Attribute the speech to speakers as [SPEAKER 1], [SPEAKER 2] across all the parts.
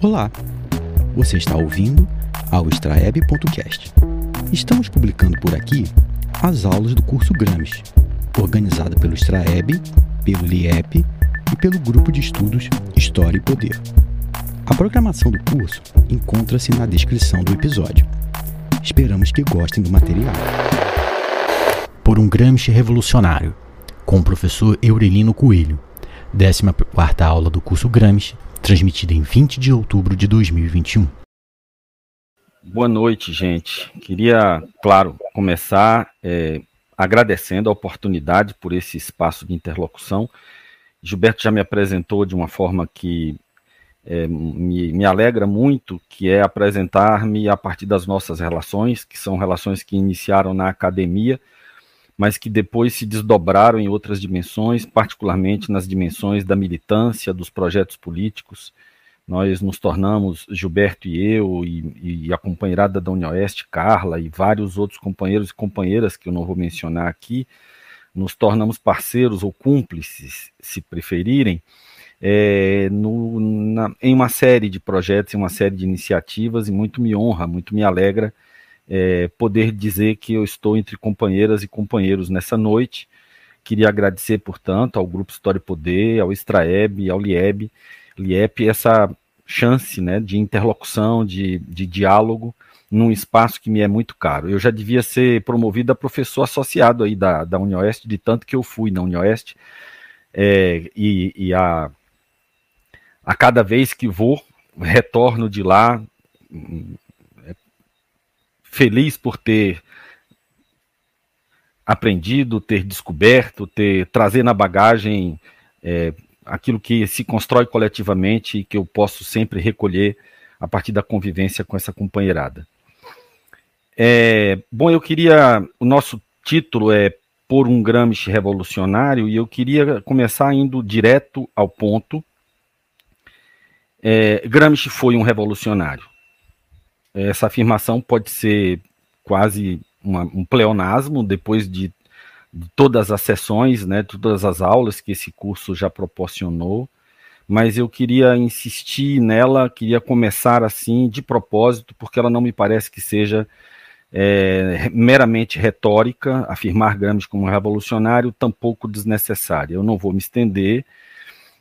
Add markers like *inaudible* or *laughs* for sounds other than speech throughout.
[SPEAKER 1] Olá, você está ouvindo ao extraeb.cast. Estamos publicando por aqui as aulas do curso Gramsci, organizado pelo Extraeb, pelo LIEP e pelo Grupo de Estudos História e Poder. A programação do curso encontra-se na descrição do episódio. Esperamos que gostem do material. Por um Gramsci revolucionário, com o professor Eurelino Coelho, 14ª aula do curso Gramsci, transmitida em 20 de outubro de 2021.
[SPEAKER 2] Boa noite, gente. Queria, claro, começar é, agradecendo a oportunidade por esse espaço de interlocução. Gilberto já me apresentou de uma forma que é, me, me, alegra muito, que é apresentar-me a partir das nossas relações, que são relações que iniciaram na academia, mas que depois se desdobraram em outras dimensões, particularmente nas dimensões da militância, dos projetos políticos. Nós nos tornamos, Gilberto e eu, e, e a companheirada da União Oeste, Carla, e vários outros companheiros e companheiras que eu não vou mencionar aqui, nos tornamos parceiros ou cúmplices, se preferirem, é, no, na, em uma série de projetos, em uma série de iniciativas, e muito me honra, muito me alegra é, poder dizer que eu estou entre companheiras e companheiros nessa noite. Queria agradecer, portanto, ao Grupo História e Poder, ao Extraeb, ao Lieb, Liep, essa chance né, de interlocução, de, de diálogo, num espaço que me é muito caro. Eu já devia ser promovido a professor associado aí da, da Unioeste, de tanto que eu fui na Unioeste, é, e, e a, a cada vez que vou, retorno de lá feliz por ter aprendido, ter descoberto, ter trazer na bagagem é, aquilo que se constrói coletivamente e que eu posso sempre recolher a partir da convivência com essa companheirada. É, bom, eu queria. O nosso título é Por um Gramsci Revolucionário, e eu queria começar indo direto ao ponto. É, Gramsci foi um revolucionário. Essa afirmação pode ser quase uma, um pleonasmo depois de, de, todas as sessões, né, todas as aulas que esse curso já proporcionou, mas eu queria insistir nela, queria começar assim de propósito, porque ela não me parece que seja é, meramente retórica, afirmar Gramsci como revolucionário, tampouco desnecessária. Eu não vou me estender,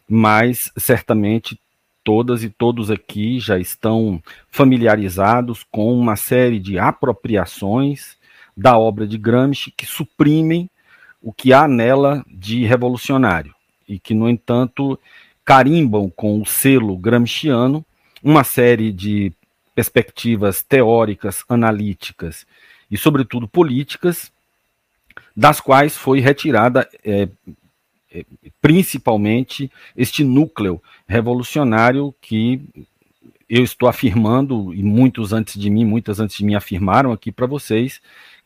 [SPEAKER 2] mas certamente todas e todos aqui já estão familiarizados com uma série de apropriações da obra de Gramsci que suprimem o que há nela de revolucionário e que, no entanto, carimbam com o selo gramsciano uma série de perspectivas teóricas, analíticas e, sobretudo, políticas, das quais foi retirada é, principalmente este núcleo revolucionário que eu estou afirmando, e muitos antes de mim, muitas antes de mim afirmaram aqui para vocês,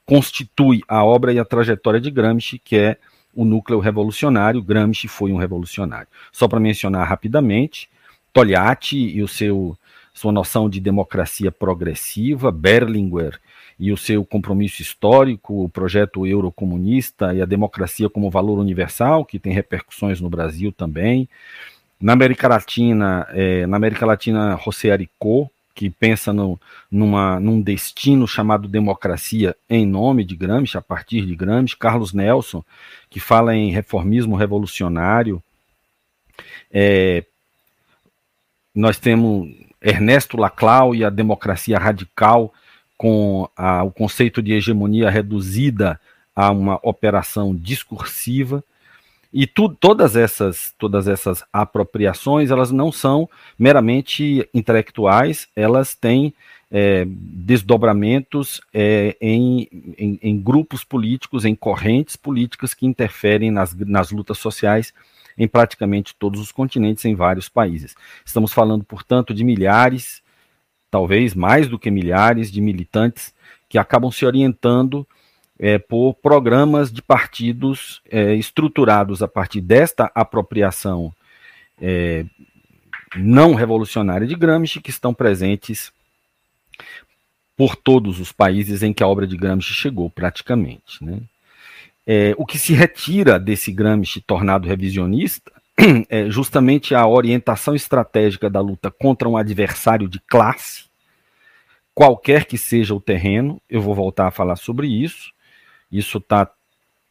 [SPEAKER 2] constitui a obra e a trajetória de Gramsci, que é o núcleo revolucionário. Gramsci foi um revolucionário. Só para mencionar rapidamente, Togliatti e o seu sua noção de democracia progressiva, Berlinguer e o seu compromisso histórico, o projeto eurocomunista e a democracia como valor universal, que tem repercussões no Brasil também. Na América Latina, é, na América Latina, José Aricó, que pensa no, numa, num destino chamado democracia em nome de Gramsci, a partir de Gramsci, Carlos Nelson, que fala em reformismo revolucionário. É, nós temos Ernesto Laclau e a democracia radical, com a, o conceito de hegemonia reduzida a uma operação discursiva. E tu, todas essas todas essas apropriações elas não são meramente intelectuais, elas têm é, desdobramentos é, em, em, em, grupos políticos, em correntes políticas que interferem nas, nas lutas sociais em praticamente todos os continentes, em vários países. Estamos falando, portanto, de milhares talvez mais do que milhares de militantes que acabam se orientando é, por programas de partidos é, estruturados a partir desta apropriação é, não revolucionária de Gramsci, que estão presentes por todos os países em que a obra de Gramsci chegou, praticamente. Né? É, o que se retira desse Gramsci tornado revisionista *clears throat* é justamente a orientação estratégica da luta contra um adversário de classe, qualquer que seja o terreno, eu vou voltar a falar sobre isso. Isso está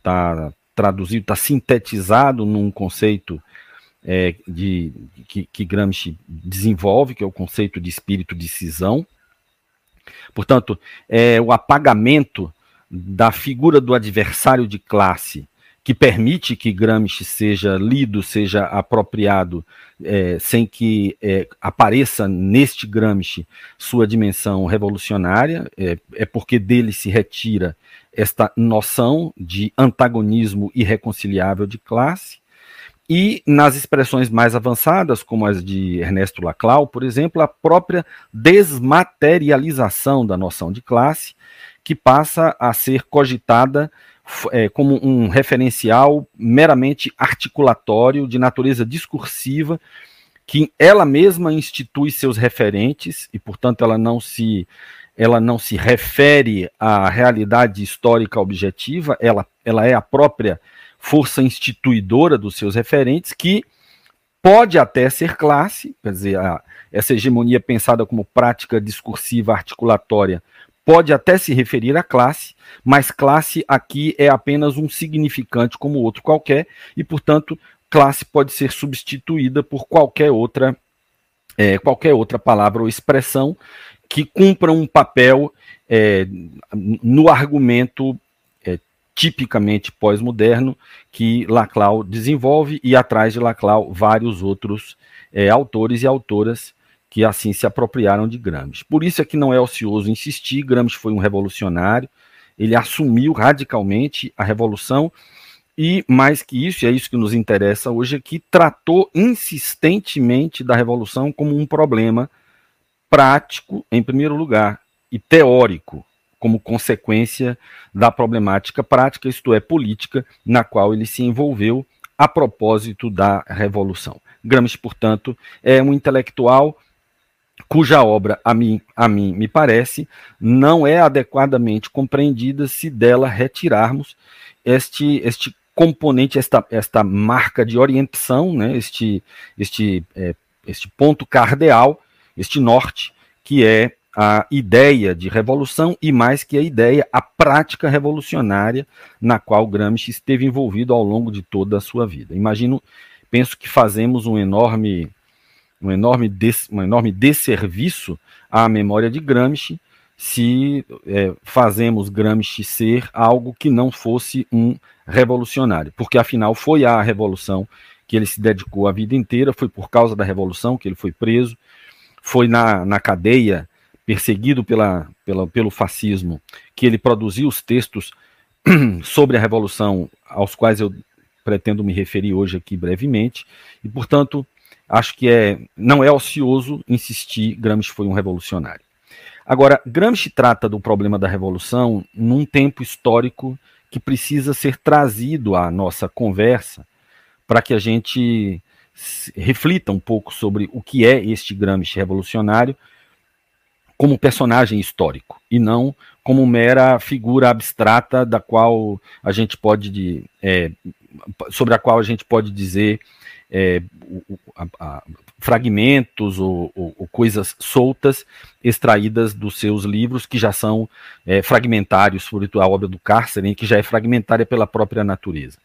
[SPEAKER 2] tá traduzido, está sintetizado num conceito é, de, que, que Gramsci desenvolve, que é o conceito de espírito de cisão. Portanto, é o apagamento da figura do adversário de classe que permite que Gramsci seja lido, seja apropriado, é, sem que é, apareça neste Gramsci sua dimensão revolucionária, é, é, porque dele se retira esta noção de antagonismo irreconciliável de classe. E nas expressões mais avançadas, como as de Ernesto Laclau, por exemplo, a própria desmaterialização da noção de classe, que passa a ser cogitada é, como um referencial meramente articulatório, de natureza discursiva, que ela mesma institui seus referentes e, portanto, ela não se ela não se refere à realidade histórica objetiva, ela, ela é a própria força instituidora dos seus referentes, que pode até ser classe, quer dizer, a, essa hegemonia pensada como prática discursiva articulatória pode até se referir à classe, mas classe aqui é apenas um significante como outro qualquer, e, portanto, classe pode ser substituída por qualquer outra, é, qualquer outra palavra ou expressão que cumpra um papel é, no argumento é, tipicamente pós-moderno que Laclau desenvolve, e atrás de Laclau vários outros é, autores e autoras que assim se apropriaram de Gramsci. Por isso é que não é ocioso insistir, Gramsci foi um revolucionário, ele assumiu radicalmente a revolução e, mais que isso, e é isso que nos interessa hoje aqui, tratou insistentemente da revolução como um problema prático, em primeiro lugar, e teórico, como consequência da problemática prática, isto é, política, na qual ele se envolveu a propósito da revolução. Gramsci, portanto, é um intelectual cuja obra, a mim, a mim me parece, não é adequadamente compreendida se dela retirarmos este, este componente, esta, esta marca de orientação, né, este, este, é, este ponto cardeal, este norte, que é a ideia de revolução e mais que a ideia, a prática revolucionária na qual Gramsci esteve envolvido ao longo de toda a sua vida. Imagino, penso que fazemos um enorme um enorme, des, um enorme desserviço à memória de Gramsci se é, fazemos Gramsci ser algo que não fosse um revolucionário, porque afinal foi a revolução que ele se dedicou a vida inteira, foi por causa da revolução que ele foi preso, foi na, na cadeia, perseguido pela, pela, pelo fascismo, que ele produziu os textos *clears throat* sobre a revolução, aos quais eu pretendo me referir hoje aqui brevemente, e portanto acho que é, não é ocioso insistir Gramsci foi um revolucionário. Agora, Gramsci trata do problema da revolução num tempo histórico que precisa ser trazido à nossa conversa para que a gente reflita um pouco sobre o que é este Gramsci revolucionário como personagem histórico e não como mera figura abstrata da qual a gente pode é, sobre a qual a gente pode dizer é, a, a, fragmentos ou, ou, ou, coisas soltas extraídas dos seus livros, que já são é, fragmentários, sobretudo a obra do Cárcere, que já é fragmentária pela própria natureza.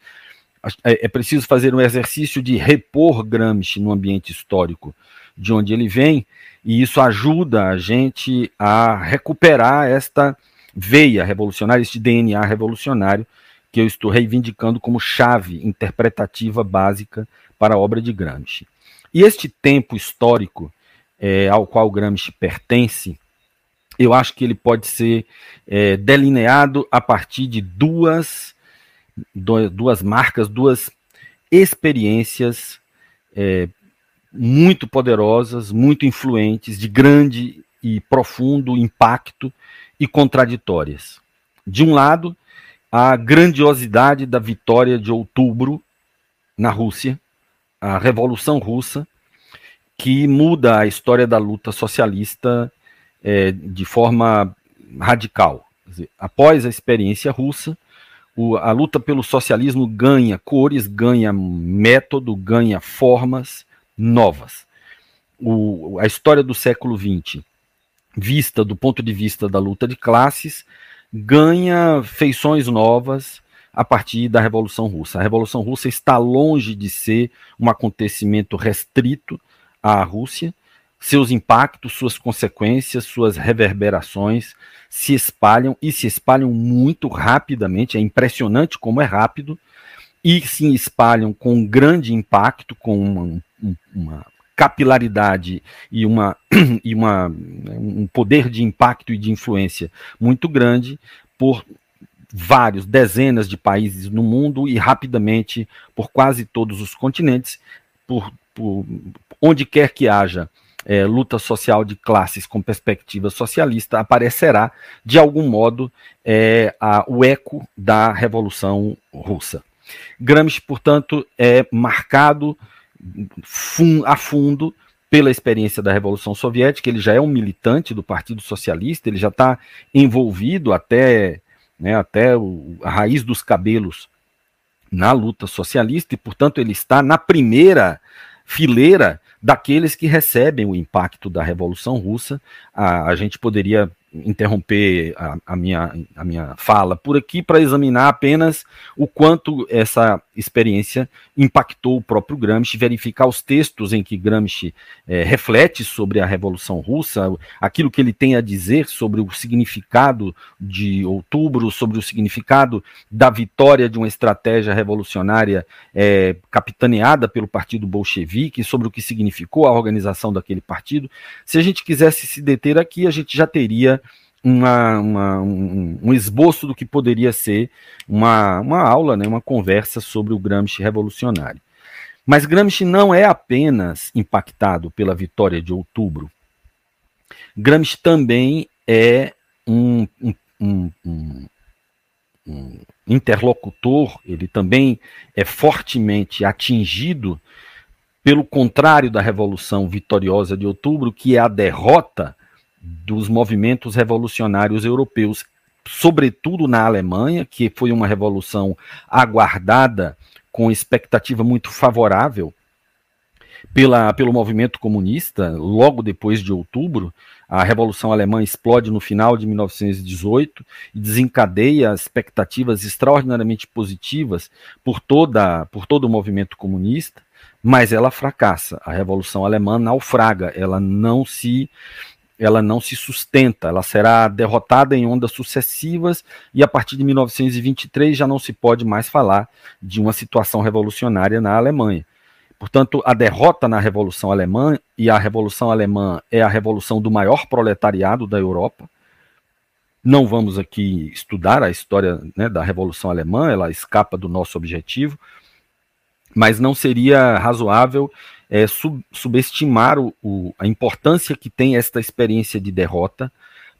[SPEAKER 2] É, é preciso fazer um exercício de repor Gramsci no ambiente histórico de onde ele vem, e isso ajuda a gente a recuperar esta veia revolucionária, este DNA revolucionário que eu estou reivindicando como chave interpretativa básica para a obra de Gramsci. E este tempo histórico é, ao qual Gramsci pertence, eu acho que ele pode ser é, delineado a partir de duas, duas marcas, duas experiências é, muito poderosas, muito influentes, de grande e profundo impacto e contraditórias. De um lado, a grandiosidade da vitória de outubro na Rússia, a Revolução Russa, que muda a história da luta socialista é, de forma radical. Dizer, após a experiência russa, o, a luta pelo socialismo ganha cores, ganha método, ganha formas novas. O, a história do século XX, vista do ponto de vista da luta de classes, ganha feições novas a partir da Revolução Russa. A Revolução Russa está longe de ser um acontecimento restrito à Rússia. Seus impactos, suas consequências, suas reverberações se espalham e se espalham muito rapidamente. É impressionante como é rápido e se espalham com grande impacto, com uma, uma capilaridade e, uma, *clears throat* e uma, um poder de impacto e de influência muito grande por vários, dezenas de países no mundo e rapidamente por quase todos os continentes, por, por onde quer que haja é, luta social de classes com perspectiva socialista, aparecerá de algum modo é, a, o eco da Revolução Russa. Gramsci, portanto, é marcado fun, a fundo pela experiência da Revolução Soviética, ele já é um militante do Partido Socialista, ele já está envolvido até né, até o, a raiz dos cabelos na luta socialista e, portanto, ele está na primeira fileira daqueles que recebem o impacto da Revolução Russa. A, a gente poderia interromper a, a, minha, a minha fala por aqui para examinar apenas o quanto essa experiência impactou o próprio Gramsci, verificar os textos em que Gramsci é, reflete sobre a Revolução Russa, aquilo que ele tem a dizer sobre o significado de outubro, sobre o significado da vitória de uma estratégia revolucionária é, capitaneada pelo Partido Bolchevique, sobre o que significou a organização daquele partido. Se a gente quisesse se deter aqui, a gente já teria uma, uma, um, um, esboço do que poderia ser uma, uma aula, né, uma conversa sobre o Gramsci revolucionário. Mas Gramsci não é apenas impactado pela vitória de outubro. Gramsci também é um, um, um, um interlocutor, ele também é fortemente atingido pelo contrário da Revolução Vitoriosa de Outubro, que é a derrota dos movimentos revolucionários europeus, sobretudo na Alemanha, que foi uma revolução aguardada com expectativa muito favorável pela, pelo movimento comunista, logo depois de outubro, a Revolução Alemã explode no final de 1918 e desencadeia expectativas extraordinariamente positivas por, toda, por todo o movimento comunista, mas ela fracassa. A Revolução Alemã naufraga, ela não se ela não se sustenta, ela será derrotada em ondas sucessivas e a partir de 1923 já não se pode mais falar de uma situação revolucionária na Alemanha. Portanto, a derrota na Revolução Alemã, e a Revolução Alemã é a revolução do maior proletariado da Europa. Não vamos aqui estudar a história né, da Revolução Alemã, ela escapa do nosso objetivo, mas não seria razoável é, sub, subestimar o, o, a importância que tem esta experiência de derrota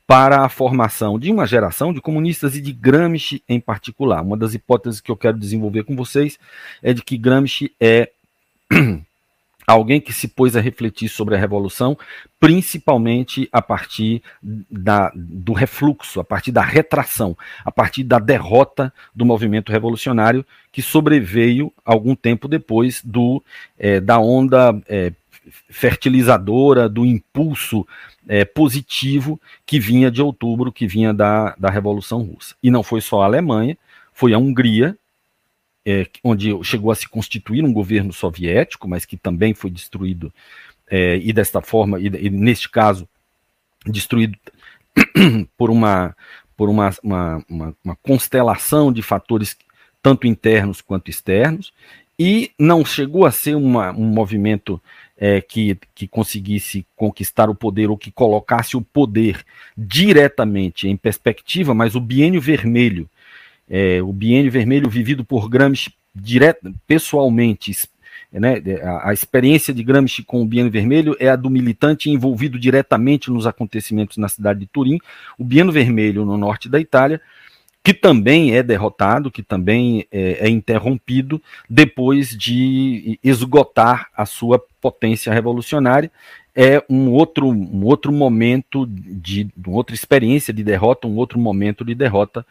[SPEAKER 2] para a formação de uma geração de comunistas e de Gramsci em particular. Uma das hipóteses que eu quero desenvolver com vocês é de que Gramsci é alguém que se pôs a refletir sobre a revolução, principalmente a partir da, do refluxo, a partir da retração, a partir da derrota do movimento revolucionário que sobreveio algum tempo depois do é, da onda é, fertilizadora, do impulso é, positivo que vinha de outubro, que vinha da, da Revolução Russa. E não foi só a Alemanha, foi a Hungria, é, onde chegou a se constituir um governo soviético, mas que também foi destruído, é, e desta forma, e, e, neste caso, destruído *clears throat* por uma, por uma, uma, uma, uma constelação de fatores tanto internos quanto externos, e não chegou a ser uma, um movimento é, que, que conseguisse conquistar o poder ou que colocasse o poder diretamente em perspectiva, mas o biênio vermelho é, o biênio vermelho vivido por Gramsci direto, pessoalmente, né, a, a, experiência de Gramsci com o biênio vermelho é a do militante envolvido diretamente nos acontecimentos na cidade de Turim, o biênio vermelho no norte da Itália, que também é derrotado, que também é, é interrompido depois de esgotar a sua potência revolucionária, é um outro, um outro momento de, uma outra experiência de derrota, um outro momento de derrota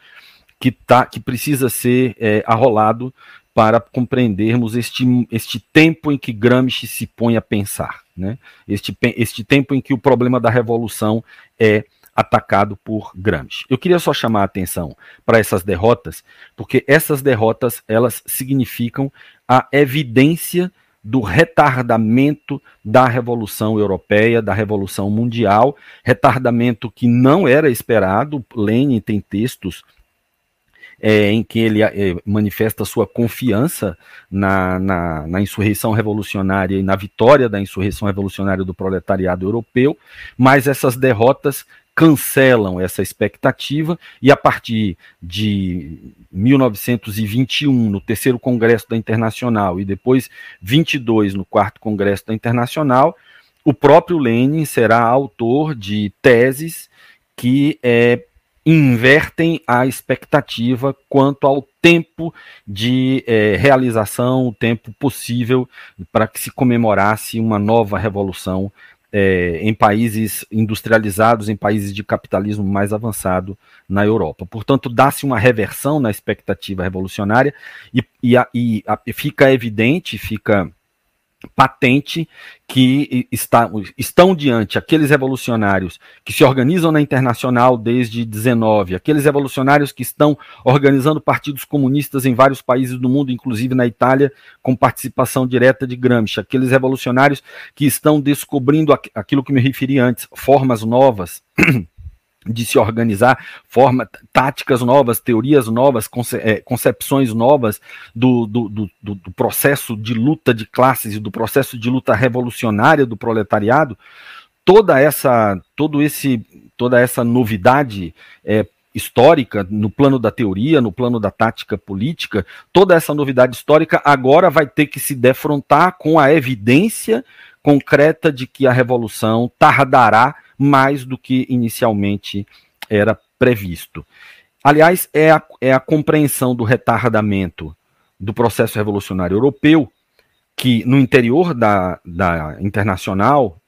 [SPEAKER 2] que, tá, que precisa ser é, arrolado para compreendermos este, este tempo em que Gramsci se põe a pensar, né? este, este tempo em que o problema da revolução é atacado por Gramsci. Eu queria só chamar a atenção para essas derrotas, porque essas derrotas elas significam a evidência do retardamento da Revolução Europeia, da Revolução Mundial, retardamento que não era esperado. Lenin tem textos é, em que ele é, manifesta sua confiança na, na, na, insurreição revolucionária e na vitória da insurreição revolucionária do proletariado europeu, mas essas derrotas cancelam essa expectativa e a partir de 1921 no terceiro congresso da Internacional e depois 22 no quarto congresso da Internacional, o próprio Lenin será autor de teses que é, invertem a expectativa quanto ao tempo de é, realização, o tempo possível para que se comemorasse uma nova revolução é, em países industrializados, em países de capitalismo mais avançado na Europa. Portanto, dá-se uma reversão na expectativa revolucionária e, e, a, e a, fica evidente, fica patente que está, estão diante aqueles revolucionários que se organizam na internacional desde 19, aqueles revolucionários que estão organizando partidos comunistas em vários países do mundo, inclusive na Itália, com participação direta de Gramsci, aqueles revolucionários que estão descobrindo aquilo que me referi antes, formas novas *clears throat* de se organizar, forma, táticas novas, teorias novas, conce, é, concepções novas do, do, do, do, processo de luta de classes e do processo de luta revolucionária do proletariado, toda essa, todo esse, toda essa novidade é, histórica no plano da teoria, no plano da tática política, toda essa novidade histórica agora vai ter que se defrontar com a evidência concreta de que a revolução tardará mais do que inicialmente era previsto. Aliás, é a, é a compreensão do retardamento do processo revolucionário europeu que no interior da, da Internacional,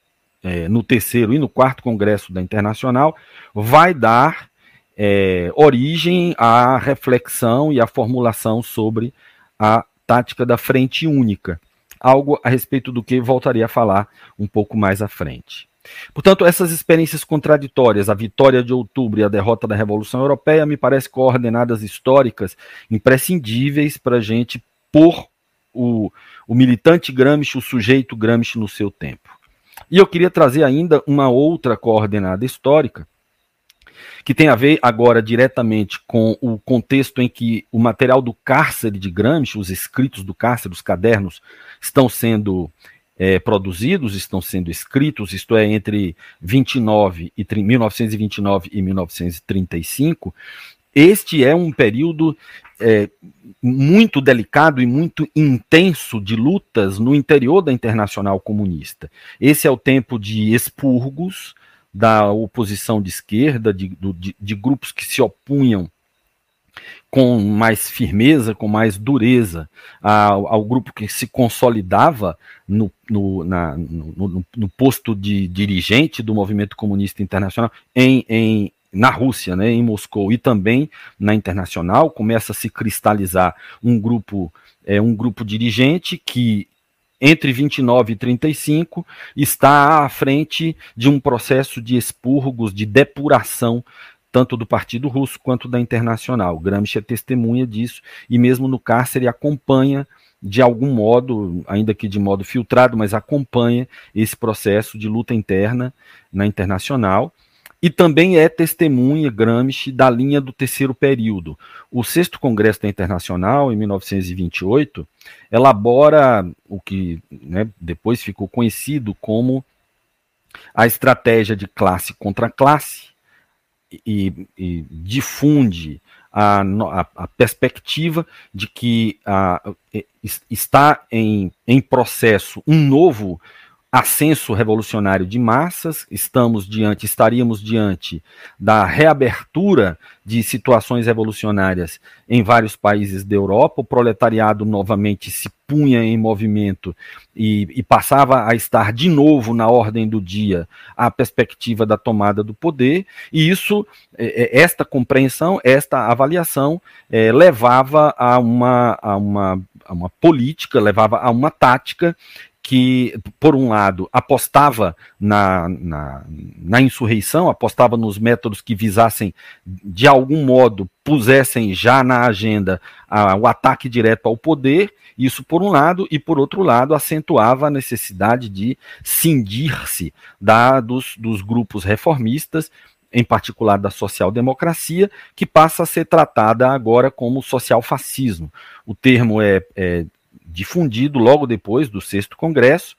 [SPEAKER 2] é, no terceiro e no quarto congresso da Internacional, vai dar é, origem à reflexão e à formulação sobre a tática da frente única, algo a respeito do que voltaria a falar um pouco mais à frente. Portanto, essas experiências contraditórias, a vitória de outubro e a derrota da Revolução Europeia, me parecem coordenadas históricas imprescindíveis para a gente pôr o, o militante Gramsci, o sujeito Gramsci no seu tempo. E eu queria trazer ainda uma outra coordenada histórica, que tem a ver agora diretamente com o contexto em que o material do cárcere de Gramsci, os escritos do cárcere, os cadernos, estão sendo é, produzidos, estão sendo escritos, isto é, entre 29 e 1929 e 1935, este é um período é, muito delicado e muito intenso de lutas no interior da Internacional Comunista. Esse é o tempo de expurgos da oposição de esquerda, de, de, de grupos que se opunham com mais firmeza, com mais dureza ao, ao grupo que se consolidava no, no, na, no, no, posto de dirigente do movimento comunista internacional em, em, na Rússia, né, em Moscou e também na internacional, começa a se cristalizar um grupo, é, um grupo dirigente que entre 29 e 35 está à frente de um processo de expurgos, de depuração tanto do Partido Russo quanto da Internacional. Gramsci é testemunha disso e mesmo no cárcere acompanha de algum modo, ainda que de modo filtrado, mas acompanha esse processo de luta interna na Internacional e também é testemunha Gramsci da linha do terceiro período. O sexto Congresso da Internacional, em 1928, elabora o que né, depois ficou conhecido como a estratégia de classe contra classe, e, e difunde a, a, a, perspectiva de que a, está em, em processo um novo ascenso revolucionário de massas, estamos diante, estaríamos diante da reabertura de situações revolucionárias em vários países da Europa, o proletariado novamente se punha em movimento e, e passava a estar de novo na ordem do dia a perspectiva da tomada do poder, e isso, é, é, esta compreensão, esta avaliação é, levava a uma, a, uma, a uma política, levava a uma tática que, por um lado, apostava na, na, na, insurreição, apostava nos métodos que visassem, de algum modo, pusessem já na agenda a, o ataque direto ao poder, isso por um lado, e por outro lado, acentuava a necessidade de cindir-se dos, dos grupos reformistas, em particular da social-democracia, que passa a ser tratada agora como social-fascismo. O termo é, é difundido logo depois do sexto congresso,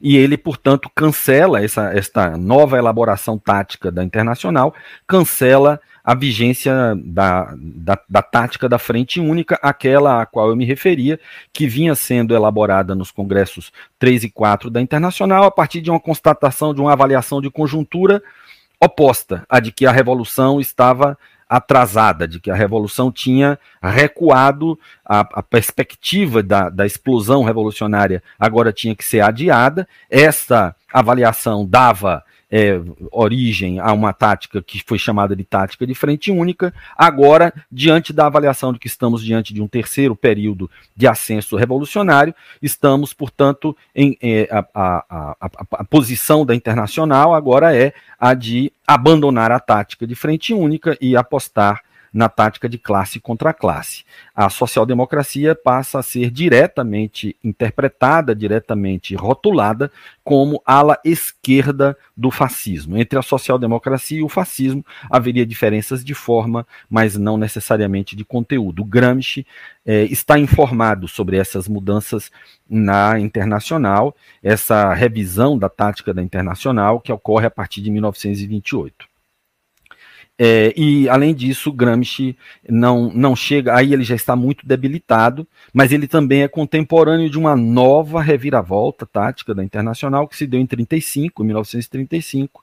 [SPEAKER 2] e ele, portanto, cancela essa, esta nova elaboração tática da Internacional, cancela a vigência da, da, da, tática da Frente Única, aquela a qual eu me referia, que vinha sendo elaborada nos congressos 3 e 4 da Internacional, a partir de uma constatação, de uma avaliação de conjuntura oposta à de que a Revolução estava atrasada, de que a revolução tinha recuado, a, a perspectiva da, da explosão revolucionária agora tinha que ser adiada. Essa avaliação dava é, origem a uma tática que foi chamada de tática de frente única. Agora, diante da avaliação de que estamos diante de um terceiro período de ascenso revolucionário, estamos, portanto, em é, a, a, a, a, posição da internacional agora é a de abandonar a tática de frente única e apostar na tática de classe contra classe. A social-democracia passa a ser diretamente interpretada, diretamente rotulada como ala esquerda do fascismo. Entre a social-democracia e o fascismo haveria diferenças de forma, mas não necessariamente de conteúdo. Gramsci é, está informado sobre essas mudanças na internacional, essa revisão da tática da internacional que ocorre a partir de 1928. É, e, além disso, Gramsci não, não chega, aí ele já está muito debilitado, mas ele também é contemporâneo de uma nova reviravolta tática da Internacional que se deu em 35, 1935,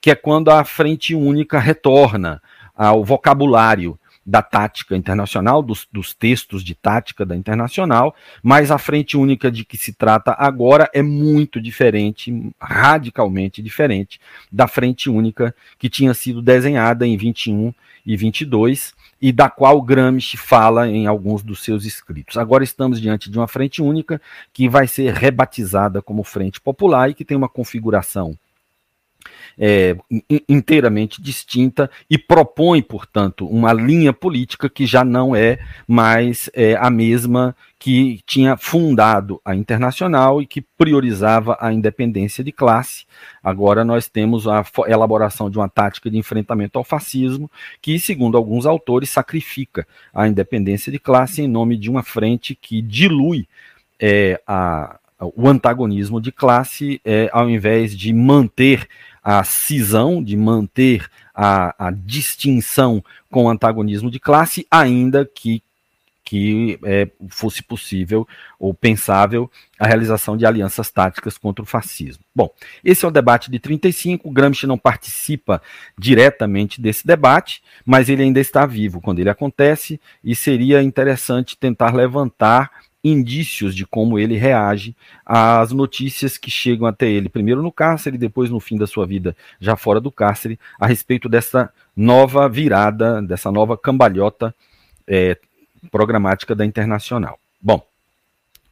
[SPEAKER 2] que é quando a Frente Única retorna ao vocabulário da tática internacional, dos, dos, textos de tática da internacional, mas a frente única de que se trata agora é muito diferente, radicalmente diferente, da frente única que tinha sido desenhada em 21 e 22 e da qual Gramsci fala em alguns dos seus escritos. Agora estamos diante de uma frente única que vai ser rebatizada como Frente Popular e que tem uma configuração é, inteiramente distinta e propõe, portanto, uma linha política que já não é mais é, a mesma que tinha fundado a Internacional e que priorizava a independência de classe. Agora nós temos a elaboração de uma tática de enfrentamento ao fascismo que, segundo alguns autores, sacrifica a independência de classe em nome de uma frente que dilui é, a, o antagonismo de classe, é, ao invés de manter a cisão, de manter a, a distinção com o antagonismo de classe, ainda que que é, fosse possível ou pensável a realização de alianças táticas contra o fascismo. Bom, esse é o debate de 35. Gramsci não participa diretamente desse debate, mas ele ainda está vivo quando ele acontece e seria interessante tentar levantar indícios de como ele reage às notícias que chegam até ele, primeiro no cárcere, depois no fim da sua vida, já fora do cárcere, a respeito dessa nova virada, dessa nova cambalhota é, programática da Internacional. Bom,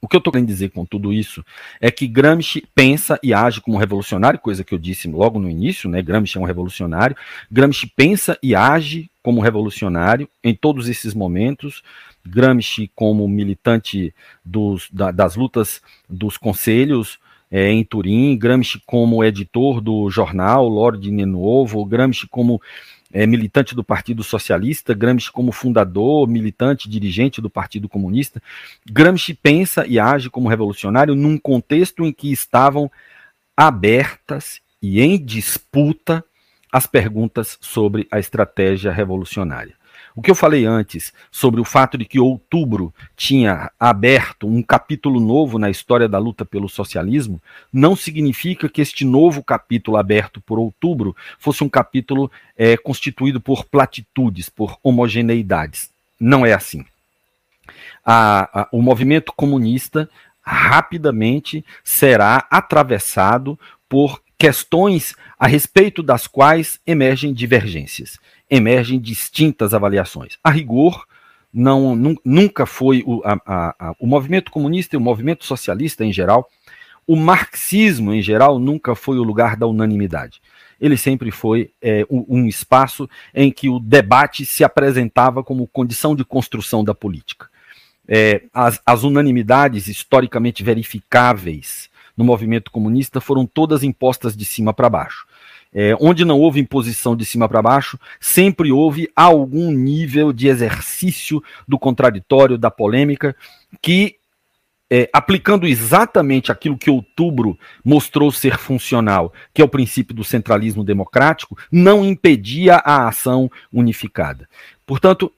[SPEAKER 2] o que eu estou querendo dizer com tudo isso é que Gramsci pensa e age como revolucionário, coisa que eu disse logo no início, né? Gramsci é um revolucionário. Gramsci pensa e age como revolucionário em todos esses momentos, Gramsci como militante dos, da, das lutas dos conselhos é, em Turim, Gramsci como editor do jornal L'Ordine Novo, Gramsci como é, militante do Partido Socialista, Gramsci como fundador, militante, dirigente do Partido Comunista. Gramsci pensa e age como revolucionário num contexto em que estavam abertas e em disputa as perguntas sobre a estratégia revolucionária. O que eu falei antes sobre o fato de que outubro tinha aberto um capítulo novo na história da luta pelo socialismo, não significa que este novo capítulo aberto por outubro fosse um capítulo é, constituído por platitudes, por homogeneidades. Não é assim. A, a, o movimento comunista rapidamente será atravessado por questões a respeito das quais emergem divergências, emergem distintas avaliações. A rigor, não, nunca foi o, a, a, o movimento comunista e o movimento socialista em geral, o marxismo em geral nunca foi o lugar da unanimidade. Ele sempre foi é, um, espaço em que o debate se apresentava como condição de construção da política. É, as, as unanimidades historicamente verificáveis no movimento comunista foram todas impostas de cima para baixo. É, onde não houve imposição de cima para baixo, sempre houve algum nível de exercício do contraditório, da polêmica, que, é, aplicando exatamente aquilo que outubro mostrou ser funcional, que é o princípio do centralismo democrático, não impedia a ação unificada. Portanto,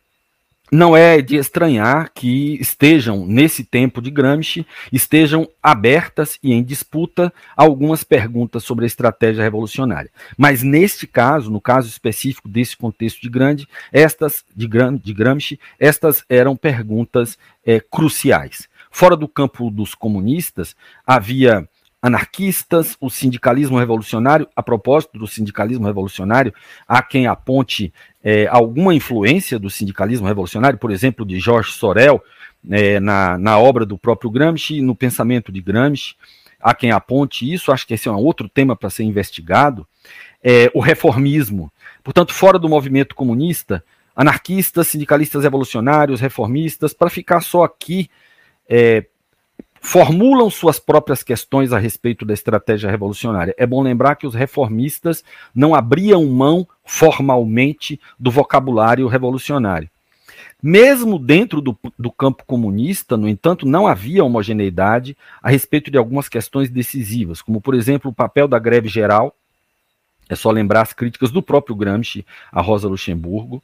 [SPEAKER 2] não é de estranhar que estejam, nesse tempo de Gramsci, estejam abertas e em disputa algumas perguntas sobre a estratégia revolucionária. Mas neste caso, no caso específico desse contexto de grande, estas de, Gram, de Gramsci, estas eram perguntas é, cruciais. Fora do campo dos comunistas, havia anarquistas, o sindicalismo revolucionário. A propósito do sindicalismo revolucionário, há quem aponte é, alguma influência do sindicalismo revolucionário, por exemplo, de Jorge Sorel, é, na, na obra do próprio Gramsci, no pensamento de Gramsci. Há quem aponte isso, acho que esse é um outro tema para ser investigado. É, o reformismo. Portanto, fora do movimento comunista, anarquistas, sindicalistas revolucionários, reformistas, para ficar só aqui é, formulam suas próprias questões a respeito da estratégia revolucionária. É bom lembrar que os reformistas não abriam mão formalmente do vocabulário revolucionário. Mesmo dentro do, do, campo comunista, no entanto, não havia homogeneidade a respeito de algumas questões decisivas, como, por exemplo, o papel da greve geral. É só lembrar as críticas do próprio Gramsci a Rosa Luxemburgo,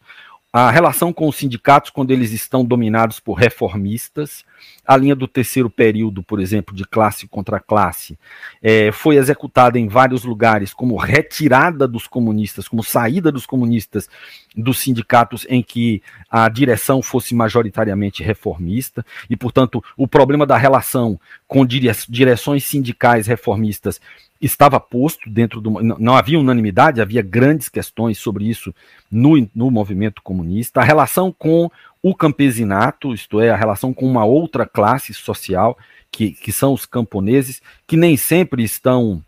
[SPEAKER 2] a relação com os sindicatos quando eles estão dominados por reformistas, a linha do terceiro período, por exemplo, de classe contra classe, é, foi executada em vários lugares como retirada dos comunistas, como saída dos comunistas dos sindicatos em que a direção fosse majoritariamente reformista, e, portanto, o problema da relação com direções sindicais reformistas estava posto dentro do. Não havia unanimidade, havia grandes questões sobre isso no, no movimento comunista. A relação com o campesinato, isto é, a relação com uma outra classe social, que, que são os camponeses, que nem sempre estão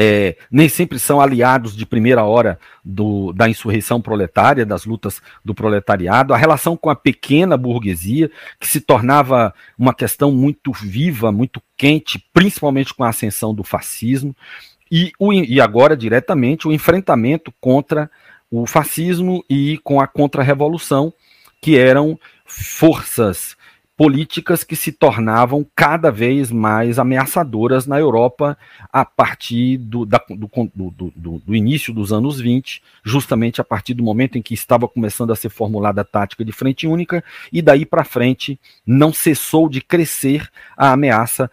[SPEAKER 2] é, nem sempre são aliados de primeira hora do, da insurreição proletária, das lutas do proletariado, a relação com a pequena burguesia, que se tornava uma questão muito viva, muito quente, principalmente com a ascensão do fascismo, e, o, e agora diretamente o enfrentamento contra o fascismo e com a contra-revolução, que eram forças políticas que se tornavam cada vez mais ameaçadoras na Europa a partir do, da, do, do, do, início dos anos 20, justamente a partir do momento em que estava começando a ser formulada a tática de frente única, e daí para frente não cessou de crescer a ameaça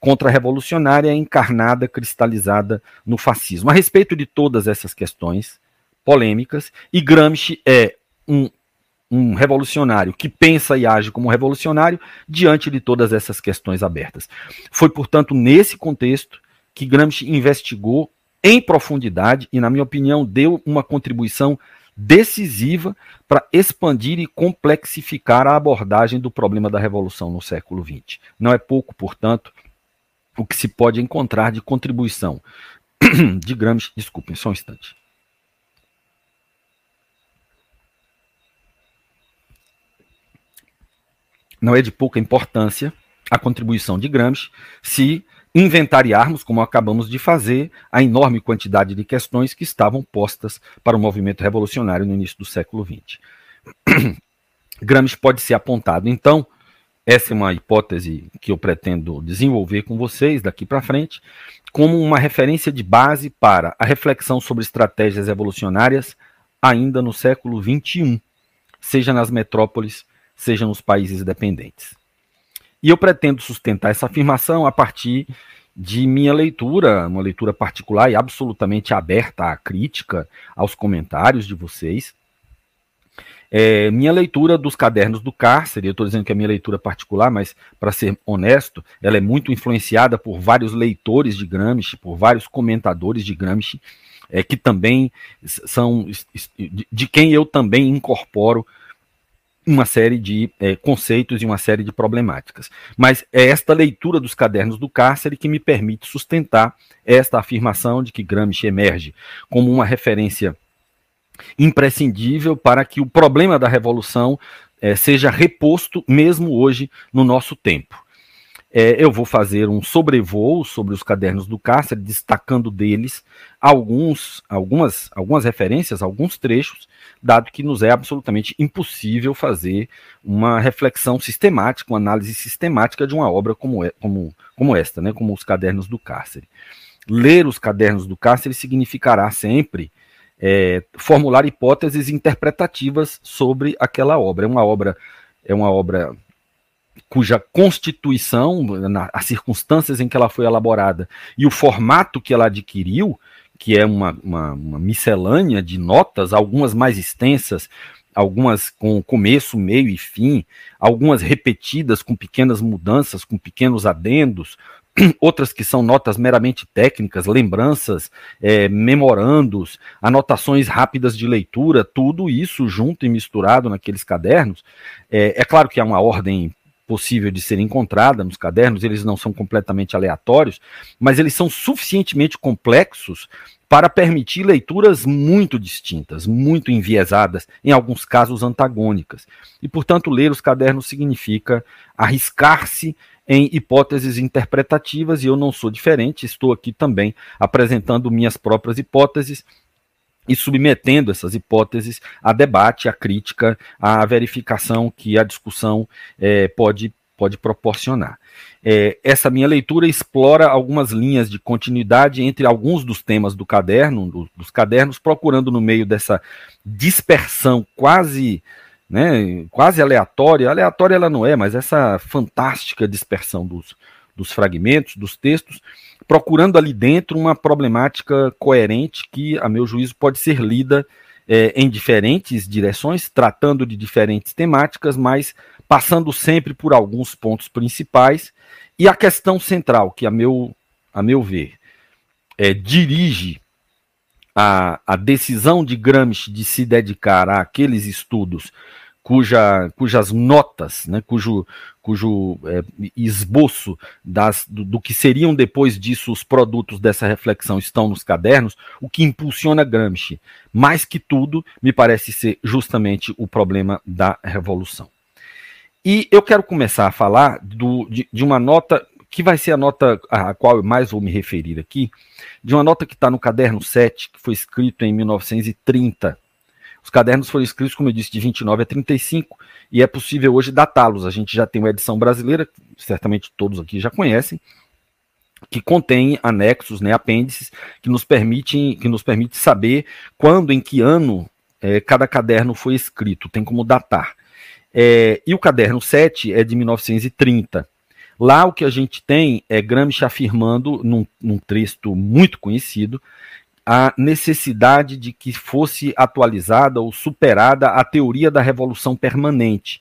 [SPEAKER 2] contra-revolucionária encarnada, cristalizada no fascismo. A respeito de todas essas questões polêmicas, e Gramsci é um um revolucionário que pensa e age como revolucionário diante de todas essas questões abertas. Foi, portanto, nesse contexto que Gramsci investigou em profundidade e, na minha opinião, deu uma contribuição decisiva para expandir e complexificar a abordagem do problema da revolução no século XX. Não é pouco, portanto, o que se pode encontrar de contribuição *clears throat* de Gramsci. Desculpem, só um instante. Não é de pouca importância a contribuição de Gramsci se inventariarmos, como acabamos de fazer, a enorme quantidade de questões que estavam postas para o movimento revolucionário no início do século XX. *clears throat* Gramsci pode ser apontado, então, essa é uma hipótese que eu pretendo desenvolver com vocês daqui para frente, como uma referência de base para a reflexão sobre estratégias evolucionárias ainda no século XXI seja nas metrópoles, seja nos países dependentes. E eu pretendo sustentar essa afirmação a partir de minha leitura, uma leitura particular e absolutamente aberta à crítica, aos comentários de vocês. É, minha leitura dos cadernos do cárcere, eu estou dizendo que é minha leitura particular, mas para ser honesto, ela é muito influenciada por vários leitores de Gramsci, por vários comentadores de Gramsci, é, que também são de quem eu também incorporo uma série de é, conceitos e uma série de problemáticas. Mas é esta leitura dos cadernos do cárcere que me permite sustentar esta afirmação de que Gramsci emerge como uma referência imprescindível para que o problema da revolução é, seja reposto mesmo hoje no nosso tempo. É, eu vou fazer um sobrevoo sobre os cadernos do cárcere, destacando deles alguns, algumas, algumas referências, alguns trechos, dado que nos é absolutamente impossível fazer uma reflexão sistemática, uma análise sistemática de uma obra como, é, como, como esta, né, como os cadernos do cárcere. Ler os cadernos do cárcere significará sempre é, formular hipóteses interpretativas sobre aquela obra. É uma obra, é uma obra cuja constituição, na, as circunstâncias em que ela foi elaborada e o formato que ela adquiriu, que é uma, uma, uma miscelânea de notas, algumas mais extensas, algumas com começo, meio e fim, algumas repetidas com pequenas mudanças, com pequenos adendos, *clears throat* outras que são notas meramente técnicas, lembranças, é, memorandos, anotações rápidas de leitura, tudo isso junto e misturado naqueles cadernos. É, é claro que há uma ordem possível de ser encontrada nos cadernos, eles não são completamente aleatórios, mas eles são suficientemente complexos para permitir leituras muito distintas, muito enviesadas, em alguns casos antagônicas. E, portanto, ler os cadernos significa arriscar-se em hipóteses interpretativas, e eu não sou diferente, estou aqui também apresentando minhas próprias hipóteses e submetendo essas hipóteses a debate, a crítica, à verificação que a discussão é, pode, pode proporcionar. É, essa minha leitura explora algumas linhas de continuidade entre alguns dos temas do caderno, do, dos cadernos, procurando no meio dessa dispersão quase né, quase aleatória, aleatória ela não é, mas essa fantástica dispersão dos, dos fragmentos, dos textos, procurando ali dentro uma problemática coerente que, a meu juízo, pode ser lida é, em diferentes direções, tratando de diferentes temáticas, mas passando sempre por alguns pontos principais. E a questão central, que, a meu, a meu ver, é, dirige a, a decisão de Gramsci de se dedicar àqueles estudos cuja, cujas notas, né, cujo, cujo é, esboço das, do, do, que seriam depois disso os produtos dessa reflexão estão nos cadernos, o que impulsiona Gramsci, mais que tudo, me parece ser justamente o problema da revolução. E eu quero começar a falar do, de, de uma nota que vai ser a nota a qual eu mais vou me referir aqui, de uma nota que está no caderno 7, que foi escrito em 1930 os cadernos foram escritos, como eu disse, de 29 a 35, e é possível hoje datá-los. A gente já tem uma edição brasileira, certamente todos aqui já conhecem, que contém anexos, né, apêndices, que nos permitem, que nos permite saber quando, em que ano é, cada caderno foi escrito, tem como datar. É, e o caderno 7 é de 1930. Lá o que a gente tem é Gramsci afirmando, num, num texto muito conhecido, a necessidade de que fosse atualizada ou superada a teoria da revolução permanente,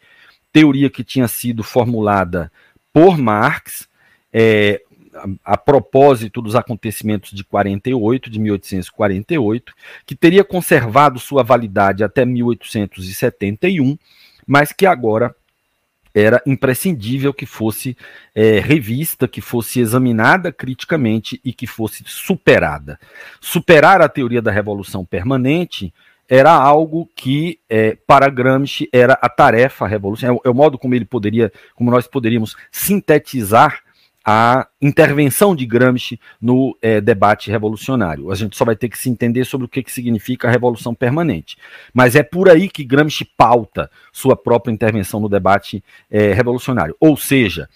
[SPEAKER 2] teoria que tinha sido formulada por Marx é, a, a, propósito dos acontecimentos de 48, de 1848, que teria conservado sua validade até 1871, mas que agora era imprescindível que fosse é, revista, que fosse examinada criticamente e que fosse superada. Superar a teoria da revolução permanente era algo que, é, para Gramsci, era a tarefa revolucionária, é, é o modo como ele poderia, como nós poderíamos sintetizar a intervenção de Gramsci no é, debate revolucionário. A gente só vai ter que se entender sobre o que, que significa a revolução permanente. Mas é por aí que Gramsci pauta sua própria intervenção no debate é, revolucionário. Ou seja,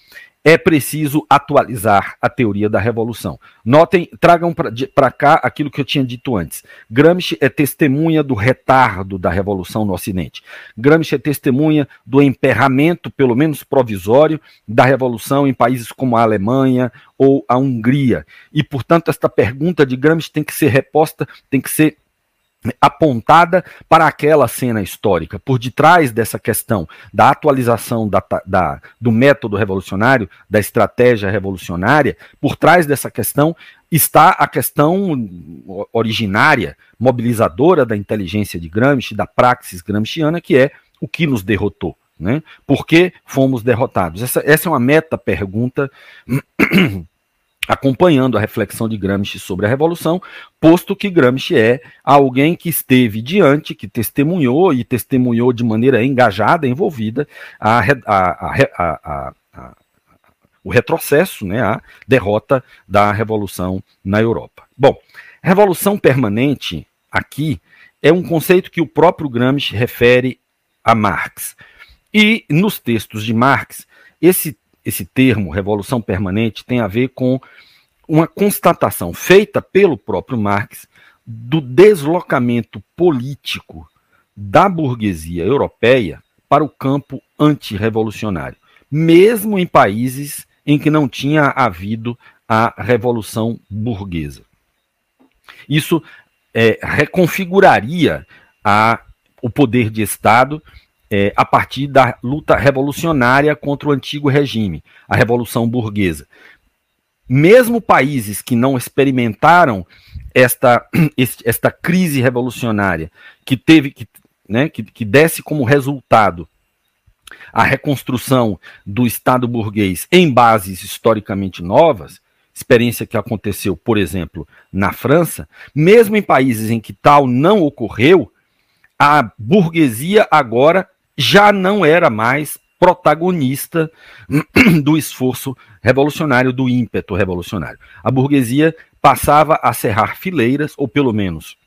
[SPEAKER 2] é preciso atualizar a teoria da revolução. Notem, tragam para cá aquilo que eu tinha dito antes. Gramsci é testemunha do retardo da revolução no Ocidente. Gramsci é testemunha do emperramento, pelo menos provisório, da revolução em países como a Alemanha ou a Hungria. E, portanto, esta pergunta de Gramsci tem que ser reposta, tem que ser apontada para aquela cena histórica. Por detrás dessa questão da atualização da, da, do método revolucionário, da estratégia revolucionária, por trás dessa questão está a questão originária, mobilizadora da inteligência de Gramsci, da praxis gramsciana, que é o que nos derrotou. Né? Por que fomos derrotados? Essa, essa é uma meta-pergunta acompanhando a reflexão de Gramsci sobre a Revolução, posto que Gramsci é alguém que esteve diante, que testemunhou e testemunhou de maneira engajada, envolvida, a, a, a, o retrocesso, né, a derrota da Revolução na Europa. Bom, revolução permanente, aqui, é um conceito que o próprio Gramsci refere a Marx. E nos textos de Marx, esse esse termo, revolução permanente, tem a ver com uma constatação feita pelo próprio Marx do deslocamento político da burguesia europeia para o campo antirrevolucionário, mesmo em países em que não tinha havido a revolução burguesa. Isso é, reconfiguraria a, o poder de Estado é, a partir da luta revolucionária contra o antigo regime, a Revolução Burguesa. Mesmo países que não experimentaram esta, *clears throat* esta crise revolucionária, que teve que, né, que, que desse como resultado a reconstrução do Estado burguês em bases historicamente novas, experiência que aconteceu, por exemplo, na França, mesmo em países em que tal não ocorreu, a burguesia agora já não era mais protagonista *clears throat* do esforço revolucionário, do ímpeto revolucionário. A burguesia passava a cerrar fileiras, ou pelo menos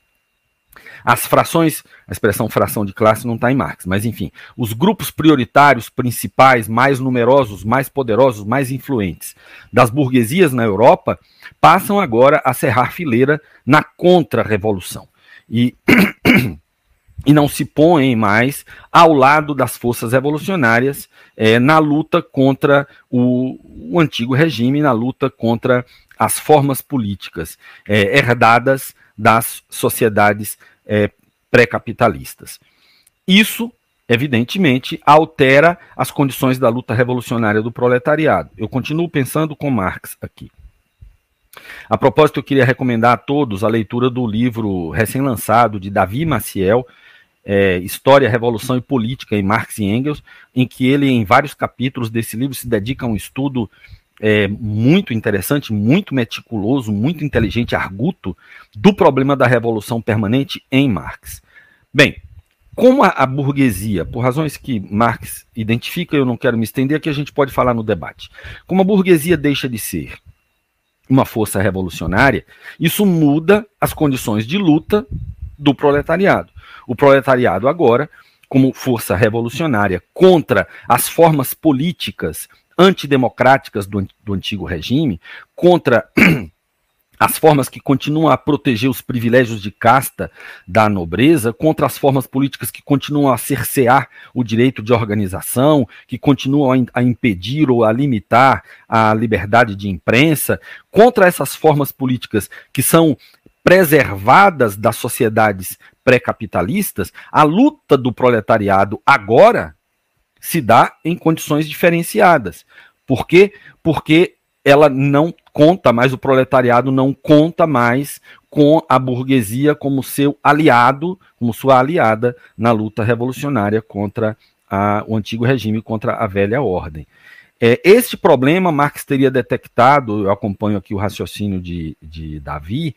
[SPEAKER 2] as frações, a expressão fração de classe não está em Marx, mas enfim, os grupos prioritários principais, mais numerosos, mais poderosos, mais influentes das burguesias na Europa passam agora a cerrar fileira na contra-revolução. E *clears throat* e não se põem mais ao lado das forças revolucionárias é, na luta contra o, o, antigo regime, na luta contra as formas políticas é, herdadas das sociedades é, pré-capitalistas. Isso, evidentemente, altera as condições da luta revolucionária do proletariado. Eu continuo pensando com Marx aqui. A propósito, eu queria recomendar a todos a leitura do livro recém-lançado de Davi Maciel, é, História, Revolução e Política em Marx e Engels, em que ele, em vários capítulos desse livro, se dedica a um estudo é, muito interessante, muito meticuloso, muito inteligente, arguto, do problema da revolução permanente em Marx. Bem, como a, a, burguesia, por razões que Marx identifica, eu não quero me estender, aqui a gente pode falar no debate. Como a burguesia deixa de ser uma força revolucionária, isso muda as condições de luta do proletariado. O proletariado agora, como força revolucionária contra as formas políticas antidemocráticas do, do antigo regime, contra *clears throat* as formas que continuam a proteger os privilégios de casta da nobreza, contra as formas políticas que continuam a cercear o direito de organização, que continuam a, a, impedir ou a limitar a liberdade de imprensa, contra essas formas políticas que são preservadas das sociedades pré-capitalistas, a luta do proletariado agora se dá em condições diferenciadas. Por quê? Porque ela não conta mais, o proletariado não conta mais com a burguesia como seu aliado, como sua aliada na luta revolucionária contra a, o antigo regime, contra a velha ordem. É, este problema Marx teria detectado, eu acompanho aqui o raciocínio de, de Davi,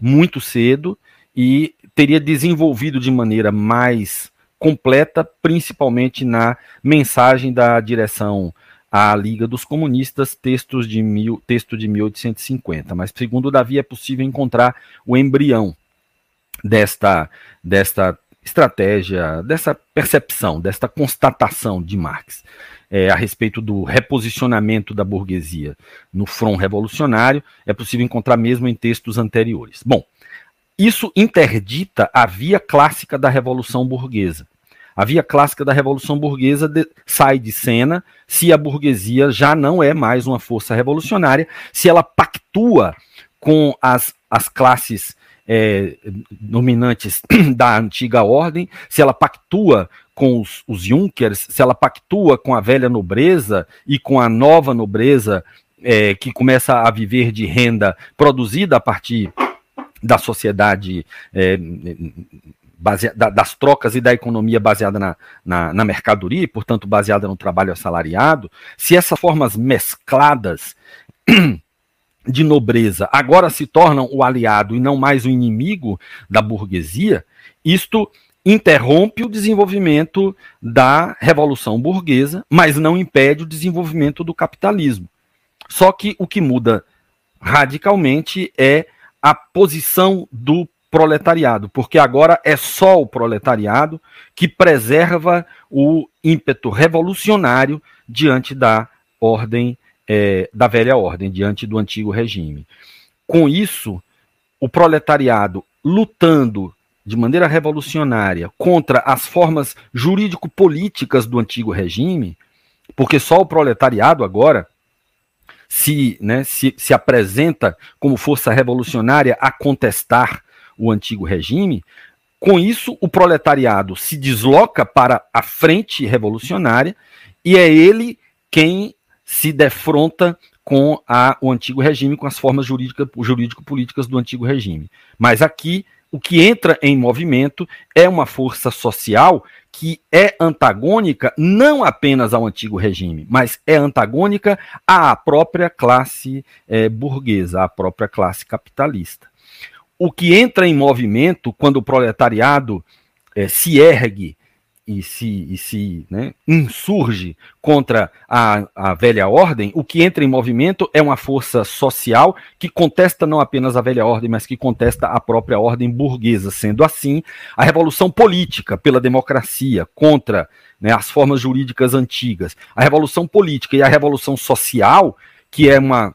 [SPEAKER 2] muito cedo e teria desenvolvido de maneira mais completa, principalmente na mensagem da direção à Liga dos Comunistas, textos de mil, texto de 1850. Mas, segundo Davi, é possível encontrar o embrião desta, desta estratégia, dessa percepção, desta constatação de Marx é, a respeito do reposicionamento da burguesia no front revolucionário, é possível encontrar mesmo em textos anteriores. Bom, isso interdita a via clássica da revolução burguesa. A via clássica da revolução burguesa de, sai de cena se a burguesia já não é mais uma força revolucionária, se ela pactua com as, as classes é, dominantes *clears throat* da antiga ordem, se ela pactua com os, os Junkers, se ela pactua com a velha nobreza e com a nova nobreza é, que começa a viver de renda produzida a partir da sociedade é, das trocas e da economia baseada na, na, na, mercadoria, e, portanto, baseada no trabalho assalariado, se essas formas mescladas *clears throat* de nobreza agora se tornam o aliado e não mais o inimigo da burguesia, isto interrompe o desenvolvimento da revolução burguesa, mas não impede o desenvolvimento do capitalismo. Só que o que muda radicalmente é a posição do proletariado, porque agora é só o proletariado que preserva o ímpeto revolucionário diante da ordem, é, da velha ordem, diante do antigo regime. Com isso, o proletariado lutando de maneira revolucionária contra as formas jurídico-políticas do antigo regime, porque só o proletariado agora se, né, se, se apresenta como força revolucionária a contestar o antigo regime, com isso o proletariado se desloca para a frente revolucionária e é ele quem se defronta com a, o antigo regime, com as formas jurídico-políticas do antigo regime. Mas aqui o que entra em movimento é uma força social que é antagônica não apenas ao antigo regime, mas é antagônica à própria classe é, burguesa, à própria classe capitalista. O que entra em movimento quando o proletariado é, se ergue e se, e se né, insurge contra a, a velha ordem, o que entra em movimento é uma força social que contesta não apenas a velha ordem, mas que contesta a própria ordem burguesa. Sendo assim, a revolução política pela democracia contra né, as formas jurídicas antigas, a revolução política e a revolução social, que é uma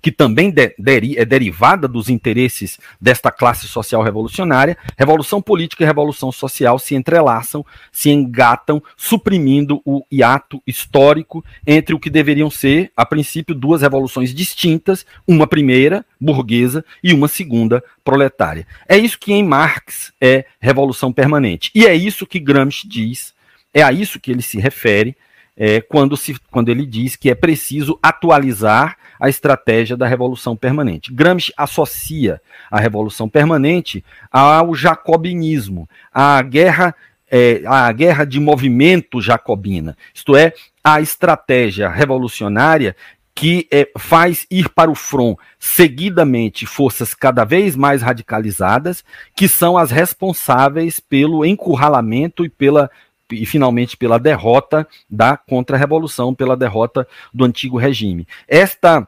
[SPEAKER 2] que também de, deri, é derivada dos interesses desta classe social revolucionária, revolução política e revolução social se entrelaçam, se engatam, suprimindo o hiato histórico entre o que deveriam ser, a princípio, duas revoluções distintas, uma primeira, burguesa, e uma segunda, proletária. É isso que em Marx é revolução permanente. E é isso que Gramsci diz, é a isso que ele se refere é, quando, se, quando ele diz que é preciso atualizar a estratégia da revolução permanente. Gramsci associa a revolução permanente ao jacobinismo, à guerra, é, guerra de movimento jacobina, isto é, a estratégia revolucionária que é, faz ir para o front seguidamente forças cada vez mais radicalizadas, que são as responsáveis pelo encurralamento e pela e finalmente pela derrota da contra-revolução, pela derrota do antigo regime. Esta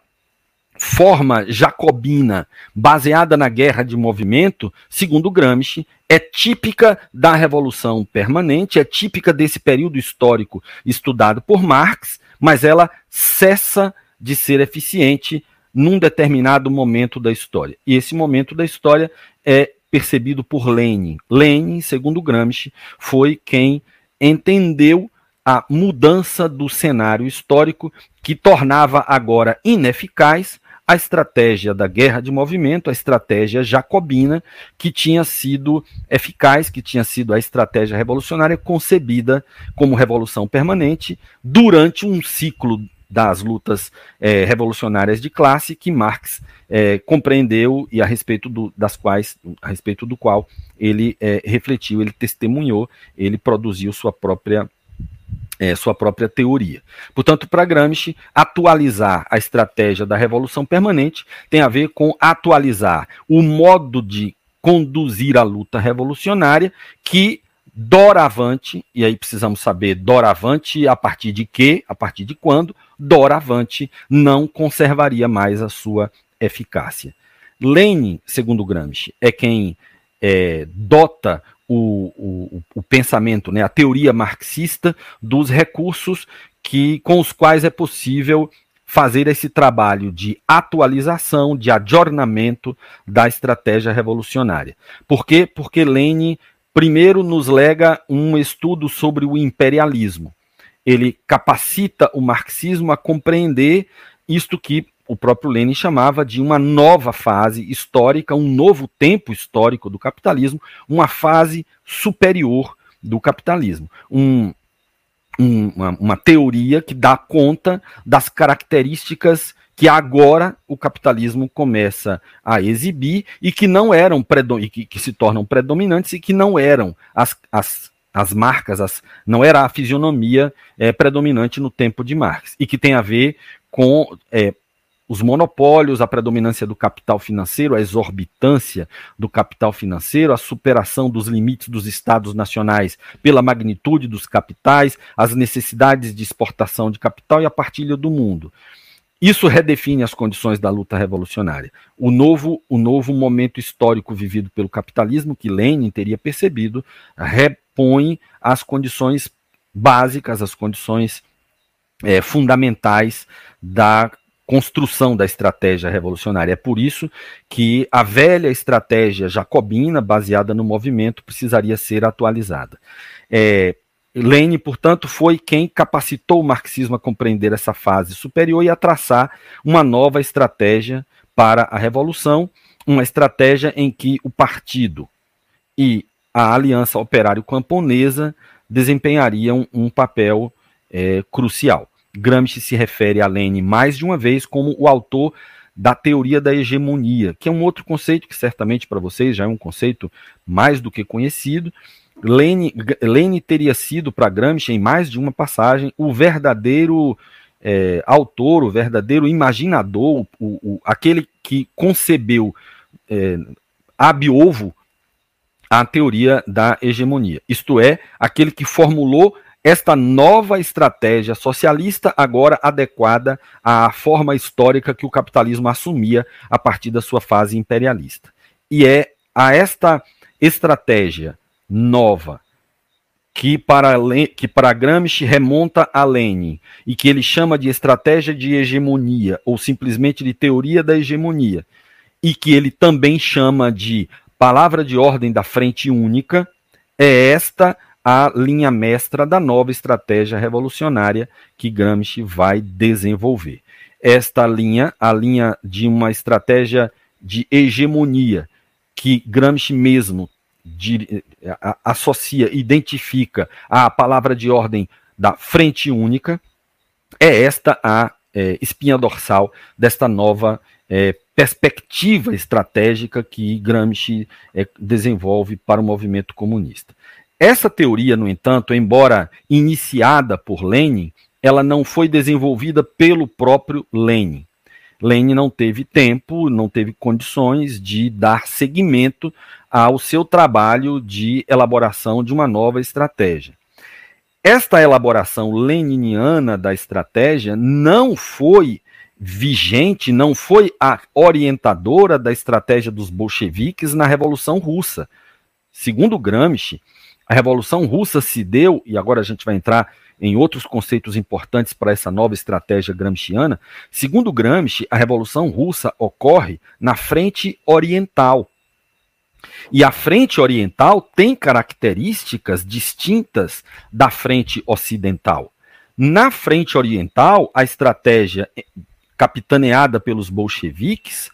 [SPEAKER 2] forma jacobina baseada na guerra de movimento, segundo Gramsci, é típica da revolução permanente, é típica desse período histórico estudado por Marx, mas ela cessa de ser eficiente num determinado momento da história. E esse momento da história é percebido por Lenin. Lenin, segundo Gramsci, foi quem entendeu a mudança do cenário histórico que tornava agora ineficaz a estratégia da guerra de movimento, a estratégia jacobina, que tinha sido eficaz, que tinha sido a estratégia revolucionária concebida como revolução permanente durante um ciclo das lutas é, revolucionárias de classe que Marx é, compreendeu e a respeito do, das quais, a respeito do qual ele é, refletiu, ele testemunhou, ele produziu sua própria é, sua própria teoria. Portanto, para Gramsci, atualizar a estratégia da revolução permanente tem a ver com atualizar o modo de conduzir a luta revolucionária que doravante, e aí precisamos saber doravante a partir de que, a partir de quando, doravante não conservaria mais a sua eficácia. Lenin, segundo Gramsci, é quem é, dota o, o, o, pensamento, né, a teoria marxista dos recursos que, com os quais é possível fazer esse trabalho de atualização, de adornamento da estratégia revolucionária. Por quê? Porque Lênin primeiro nos lega um estudo sobre o imperialismo. Ele capacita o marxismo a compreender isto que o próprio Lenin chamava de uma nova fase histórica, um novo tempo histórico do capitalismo, uma fase superior do capitalismo. Um, um, uma, uma teoria que dá conta das características que agora o capitalismo começa a exibir e que não eram e que, que, se tornam predominantes e que não eram as, as, as marcas, as, não era a fisionomia é, predominante no tempo de Marx e que tem a ver com é, os monopólios, a predominância do capital financeiro, a exorbitância do capital financeiro, a superação dos limites dos estados nacionais pela magnitude dos capitais, as necessidades de exportação de capital e a partilha do mundo. Isso redefine as condições da luta revolucionária. O novo, o novo momento histórico vivido pelo capitalismo, que Lenin teria percebido, repõe as condições básicas, as condições é, fundamentais da construção da estratégia revolucionária. É por isso que a velha estratégia jacobina, baseada no movimento, precisaria ser atualizada. É, Lênin, portanto, foi quem capacitou o marxismo a compreender essa fase superior e a traçar uma nova estratégia para a revolução, uma estratégia em que o partido e a aliança operário-camponesa desempenhariam um papel é, crucial. Gramsci se refere a Lenin mais de uma vez como o autor da teoria da hegemonia, que é um outro conceito que certamente para vocês já é um conceito mais do que conhecido. Lenin, Lenin teria sido para Gramsci, em mais de uma passagem, o verdadeiro é, autor, o verdadeiro imaginador, o, o, aquele que concebeu é, ab ovo a teoria da hegemonia. Isto é, aquele que formulou esta nova estratégia socialista, agora adequada à forma histórica que o capitalismo assumia a partir da sua fase imperialista. E é a esta estratégia nova, que para, que para Gramsci remonta a Lenin, e que ele chama de estratégia de hegemonia, ou simplesmente de teoria da hegemonia, e que ele também chama de palavra de ordem da frente única, é esta a linha mestra da nova estratégia revolucionária que Gramsci vai desenvolver. Esta linha, a linha de uma estratégia de hegemonia, que Gramsci mesmo a, associa, identifica a palavra de ordem da frente única, é esta a é, espinha dorsal desta nova é, perspectiva estratégica que Gramsci é, desenvolve para o movimento comunista. Essa teoria, no entanto, embora iniciada por Lenin, ela não foi desenvolvida pelo próprio Lenin. Lenin não teve tempo, não teve condições de dar seguimento ao seu trabalho de elaboração de uma nova estratégia. Esta elaboração leniniana da estratégia não foi vigente, não foi a orientadora da estratégia dos bolcheviques na Revolução Russa. Segundo Gramsci, a Revolução Russa se deu, e agora a gente vai entrar em outros conceitos importantes para essa nova estratégia gramsciana. Segundo Gramsci, a Revolução Russa ocorre na frente oriental. E a frente oriental tem características distintas da frente ocidental. Na frente oriental, a estratégia capitaneada pelos bolcheviques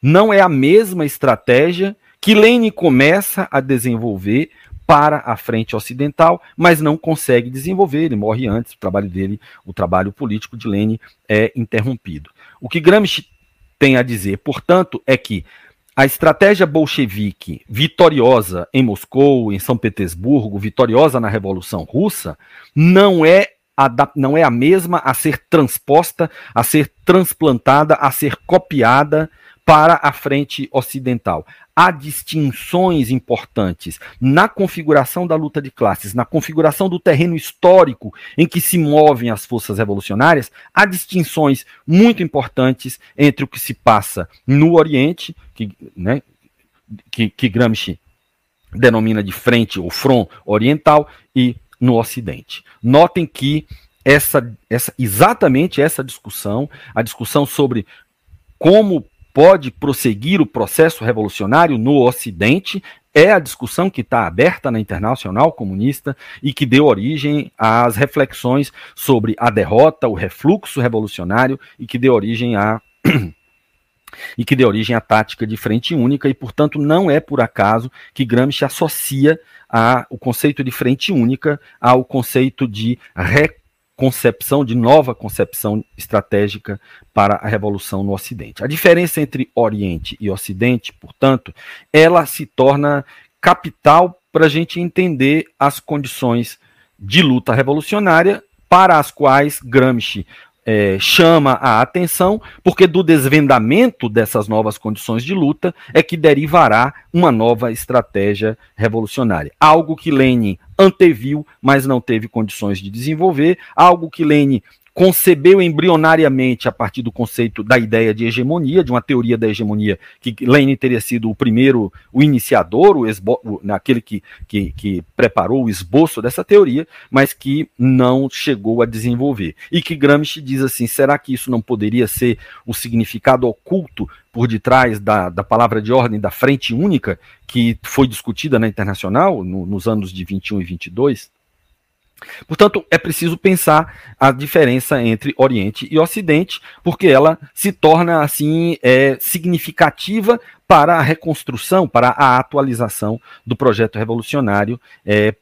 [SPEAKER 2] não é a mesma estratégia que Lenin começa a desenvolver para a frente ocidental, mas não consegue desenvolver, ele morre antes, o trabalho dele, o trabalho político de Lenin é interrompido. O que Gramsci tem a dizer, portanto, é que a estratégia bolchevique vitoriosa em Moscou, em São Petersburgo, vitoriosa na Revolução Russa, não é a, não é a mesma a ser transposta, a ser transplantada, a ser copiada para a frente ocidental há distinções importantes na configuração da luta de classes, na configuração do terreno histórico em que se movem as forças revolucionárias, há distinções muito importantes entre o que se passa no Oriente, que, né, que, que Gramsci denomina de frente ou front oriental e no ocidente. Notem que essa, essa exatamente essa discussão, a discussão sobre como pode prosseguir o processo revolucionário no Ocidente, é a discussão que está aberta na Internacional Comunista e que deu origem às reflexões sobre a derrota, o refluxo revolucionário e que deu origem a *clears throat* e que deu origem à tática de frente única, e, portanto, não é por acaso que Gramsci associa a, o conceito de frente única ao conceito de reconcepção, de nova concepção estratégica para a revolução no Ocidente. A diferença entre Oriente e Ocidente, portanto, ela se torna capital para a gente entender as condições de luta revolucionária para as quais Gramsci é, chama a atenção, porque do desvendamento dessas novas condições de luta é que derivará uma nova estratégia revolucionária. Algo que Lenin anteviu, mas não teve condições de desenvolver, algo que Lenin concebeu embrionariamente a partir do conceito da ideia de hegemonia, de uma teoria da hegemonia, que Lenin teria sido o primeiro, o iniciador, o, esbo, o naquele que, que, que preparou o esboço dessa teoria, mas que não chegou a desenvolver. E que Gramsci diz assim: será que isso não poderia ser o significado oculto por detrás da, da palavra de ordem da frente única, que foi discutida na internacional no, nos anos de 21 e 22? Portanto, é preciso pensar a diferença entre Oriente e Ocidente, porque ela se torna assim é, significativa para a reconstrução, para a atualização do projeto revolucionário, é,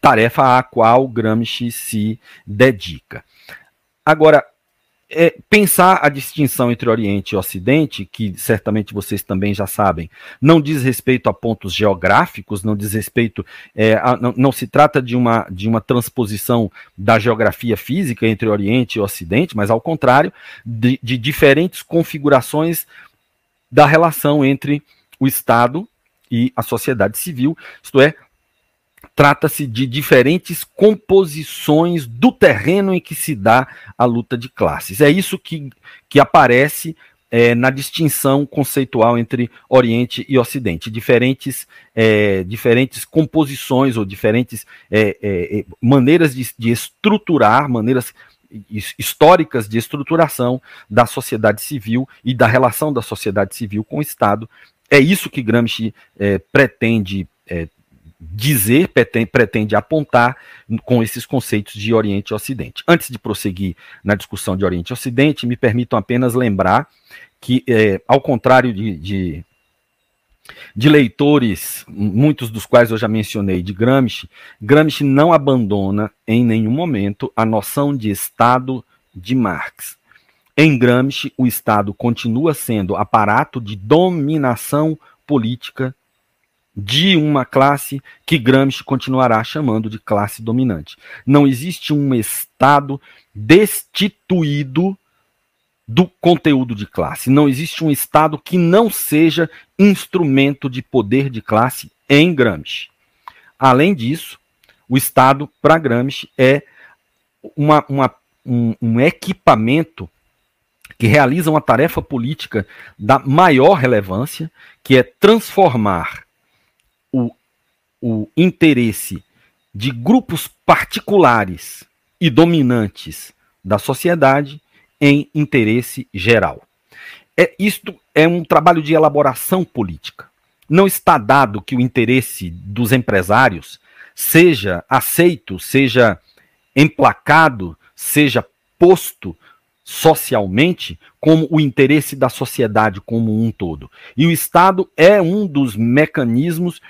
[SPEAKER 2] tarefa à qual Gramsci se dedica. Agora, é, pensar a distinção entre Oriente e Ocidente, que certamente vocês também já sabem, não diz respeito a pontos geográficos, não diz respeito, é, a, não, não, se trata de uma, de uma transposição da geografia física entre Oriente e Ocidente, mas ao contrário, de, de diferentes configurações da relação entre o Estado e a sociedade civil, isto é, trata-se de diferentes composições do terreno em que se dá a luta de classes. É isso que, que aparece é, na distinção conceitual entre Oriente e Ocidente, diferentes, é, diferentes composições ou diferentes é, é, é maneiras de, de, estruturar, maneiras históricas de estruturação da sociedade civil e da relação da sociedade civil com o Estado. É isso que Gramsci é, pretende dizer, pretende, pretende apontar com esses conceitos de Oriente e Ocidente. Antes de prosseguir na discussão de Oriente e Ocidente, me permitam apenas lembrar que, é, ao contrário de, de, de, leitores, muitos dos quais eu já mencionei, de Gramsci, Gramsci não abandona em nenhum momento a noção de Estado de Marx. Em Gramsci, o Estado continua sendo aparato de dominação política de uma classe que Gramsci continuará chamando de classe dominante. Não existe um Estado destituído do conteúdo de classe. Não existe um Estado que não seja instrumento de poder de classe em Gramsci. Além disso, o Estado, para Gramsci, é uma, uma, um, um equipamento que realiza uma tarefa política da maior relevância, que é transformar o interesse de grupos particulares e dominantes da sociedade em interesse geral. É, isto é um trabalho de elaboração política. Não está dado que o interesse dos empresários seja aceito, seja emplacado, seja posto socialmente como o interesse da sociedade como um todo. E o Estado é um dos mecanismos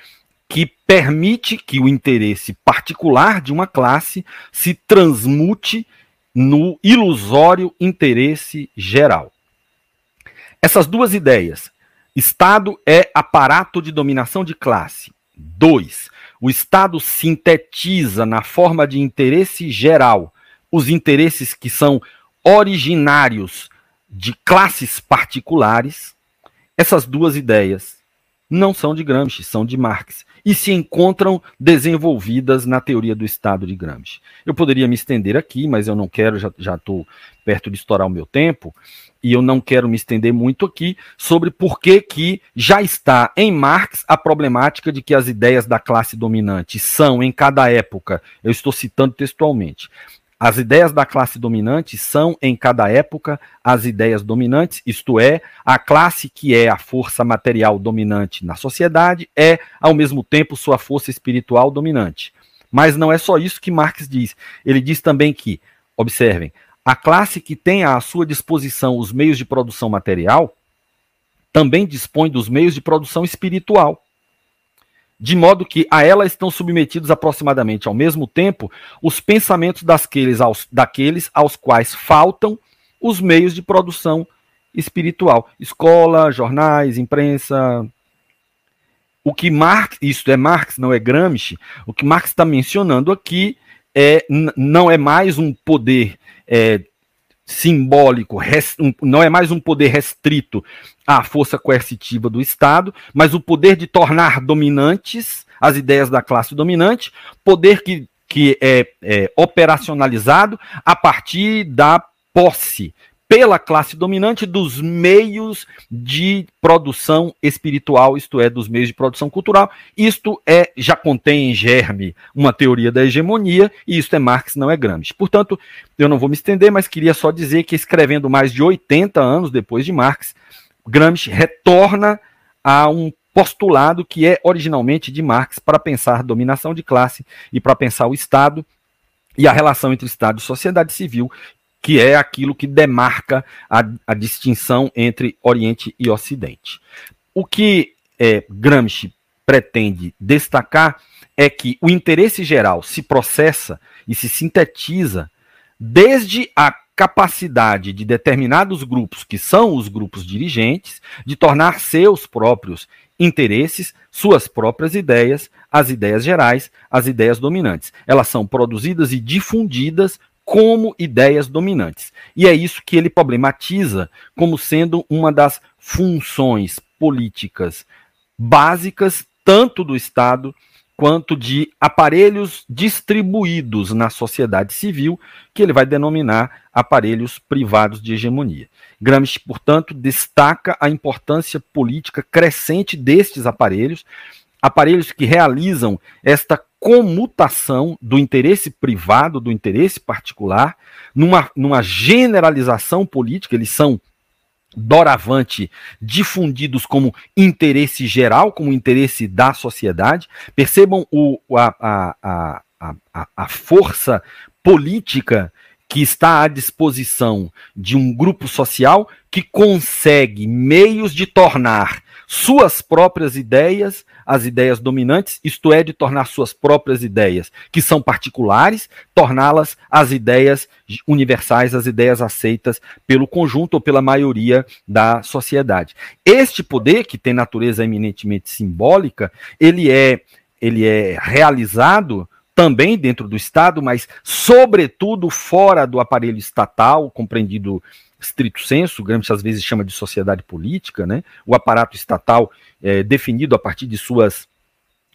[SPEAKER 2] que permite que o interesse particular de uma classe se transmute no ilusório interesse geral. Essas duas ideias, Estado é aparato de dominação de classe. Dois, o Estado sintetiza na forma de interesse geral os interesses que são originários de classes particulares. Essas duas ideias não são de Gramsci, são de Marx e se encontram desenvolvidas na teoria do Estado de Gramsci. Eu poderia me estender aqui, mas eu não quero, já estou perto de estourar o meu tempo, e eu não quero me estender muito aqui sobre por que, que já está em Marx a problemática de que as ideias da classe dominante são, em cada época, eu estou citando textualmente, as ideias da classe dominante são, em cada época, as ideias dominantes, isto é, a classe que é a força material dominante na sociedade é, ao mesmo tempo, sua força espiritual dominante. Mas não é só isso que Marx diz. Ele diz também que, observem, a classe que tem à sua disposição os meios de produção material também dispõe dos meios de produção espiritual de modo que a ela estão submetidos aproximadamente ao mesmo tempo os pensamentos daqueles aos, daqueles aos quais faltam os meios de produção espiritual. Escola, jornais, imprensa. O que Marx, isso é Marx, não é Gramsci, o que Marx está mencionando aqui é, não é mais um poder é, simbólico, não é mais um poder restrito à força coercitiva do Estado, mas o poder de tornar dominantes as ideias da classe dominante, poder que, que é, é operacionalizado a partir da posse pela classe dominante dos meios de produção espiritual, isto é, dos meios de produção cultural. Isto é já contém em germe uma teoria da hegemonia, e isto é Marx, não é Gramsci. Portanto, eu não vou me estender, mas queria só dizer que escrevendo mais de 80 anos depois de Marx, Gramsci retorna a um postulado que é originalmente de Marx para pensar dominação de classe e para pensar o Estado e a relação entre Estado e sociedade civil, que é aquilo que demarca a, a distinção entre Oriente e Ocidente. O que é, Gramsci pretende destacar é que o interesse geral se processa e se sintetiza desde a capacidade de determinados grupos, que são os grupos dirigentes, de tornar seus próprios interesses, suas próprias ideias, as ideias gerais, as ideias dominantes. Elas são produzidas e difundidas como ideias dominantes. E é isso que ele problematiza como sendo uma das funções políticas básicas, tanto do Estado quanto de aparelhos distribuídos na sociedade civil, que ele vai denominar aparelhos privados de hegemonia. Gramsci, portanto, destaca a importância política crescente destes aparelhos, aparelhos que realizam esta comutação do interesse privado, do interesse particular, numa, numa generalização política, eles são doravante difundidos como interesse geral, como interesse da sociedade. Percebam o, a, a, a, a, força política que está à disposição de um grupo social que consegue meios de tornar suas próprias ideias as ideias dominantes, isto é, de tornar suas próprias ideias, que são particulares, torná-las as ideias universais, as ideias aceitas pelo conjunto ou pela maioria da sociedade. Este poder, que tem natureza eminentemente simbólica, ele é, ele é realizado também dentro do Estado, mas sobretudo fora do aparelho estatal, compreendido estrito senso, Gramsci às vezes chama de sociedade política, né? o aparato estatal é, definido a partir de suas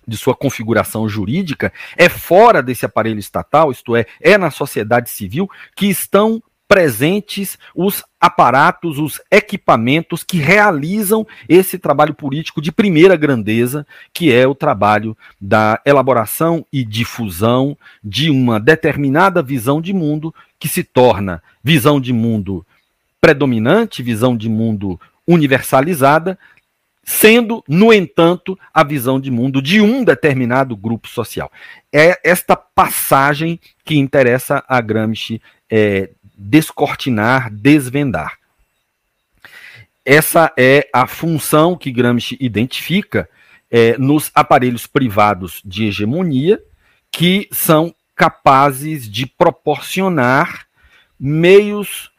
[SPEAKER 2] de sua configuração jurídica, é fora desse aparelho estatal, isto é, é na sociedade civil que estão presentes os aparatos, os equipamentos que realizam esse trabalho político de primeira grandeza, que é o trabalho da elaboração e difusão de uma determinada visão de mundo que se torna visão de mundo predominante, visão de mundo universalizada, sendo, no entanto, a visão de mundo de um determinado grupo social. É esta passagem que interessa a Gramsci é, descortinar, desvendar. Essa é a função que Gramsci identifica é, nos aparelhos privados de hegemonia, que são capazes de proporcionar meios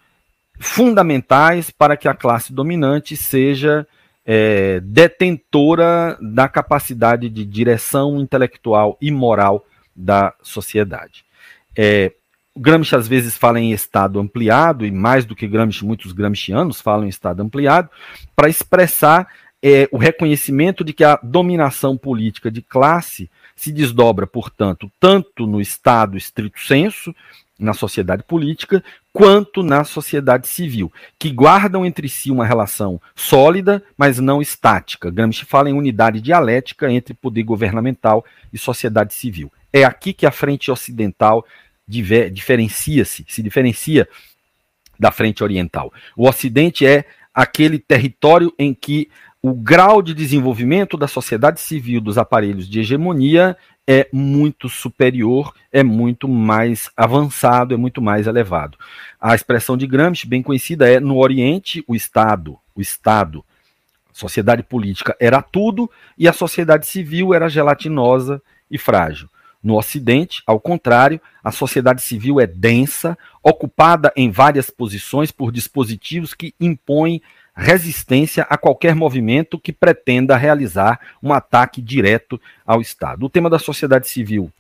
[SPEAKER 2] fundamentais para que a classe dominante seja é, detentora da capacidade de direção intelectual e moral da sociedade. É, Gramsci às vezes fala em estado ampliado, e mais do que Gramsci, muitos gramscianos falam em estado ampliado, para expressar é, o reconhecimento de que a dominação política de classe se desdobra, portanto, tanto no estado estrito senso, na sociedade política quanto na sociedade civil, que guardam entre si uma relação sólida, mas não estática. Gramsci fala em unidade dialética entre poder governamental e sociedade civil. É aqui que a frente ocidental diferencia-se, se diferencia da frente oriental. O Ocidente é aquele território em que o grau de desenvolvimento da sociedade civil dos aparelhos de hegemonia é muito superior, é muito mais avançado, é muito mais elevado. A expressão de Gramsci, bem conhecida, é no Oriente, o Estado, o Estado, sociedade política era tudo e a sociedade civil era gelatinosa e frágil. No Ocidente, ao contrário, a sociedade civil é densa, ocupada em várias posições por dispositivos que impõem resistência a qualquer movimento que pretenda realizar um ataque direto ao Estado. O tema da sociedade civil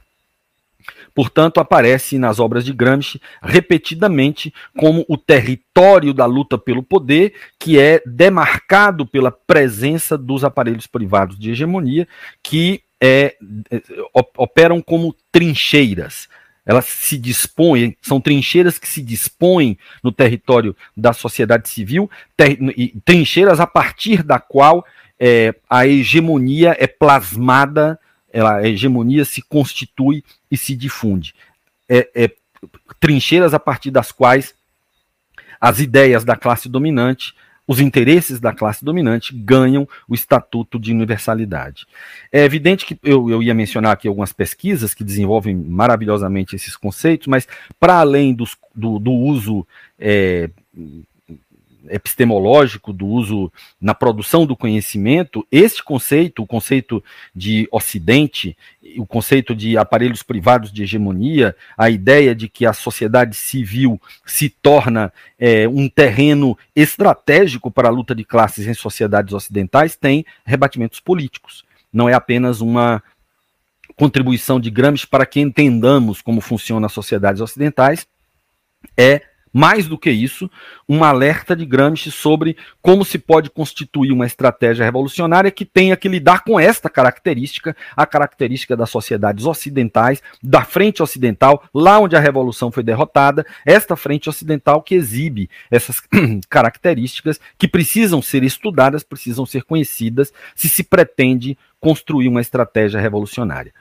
[SPEAKER 2] Portanto, aparece nas obras de Gramsci repetidamente como o território da luta pelo poder, que é demarcado pela presença dos aparelhos privados de hegemonia, que é, é, operam como trincheiras. Elas se dispõem, são trincheiras que se dispõem no território da sociedade civil, ter, trincheiras a partir da qual é, a hegemonia é plasmada, ela, a hegemonia se constitui e se difunde. É, é, trincheiras a partir das quais as ideias da classe dominante os interesses da classe dominante ganham o estatuto de universalidade. É evidente que eu, eu ia mencionar aqui algumas pesquisas que desenvolvem maravilhosamente esses conceitos, mas para além dos, do, do, uso é, epistemológico, do uso na produção do conhecimento, este conceito, o conceito de Ocidente, o conceito de aparelhos privados de hegemonia, a ideia de que a sociedade civil se torna é, um terreno estratégico para a luta de classes em sociedades ocidentais, tem rebatimentos políticos. Não é apenas uma contribuição de Gramsci para que entendamos como funcionam as sociedades ocidentais, é mais do que isso, um alerta de Gramsci sobre como se pode constituir uma estratégia revolucionária que tenha que lidar com esta característica, a característica das sociedades ocidentais, da frente ocidental, lá onde a revolução foi derrotada, esta frente ocidental que exibe essas *clears throat* características que precisam ser estudadas, precisam ser conhecidas, se se pretende construir uma estratégia revolucionária.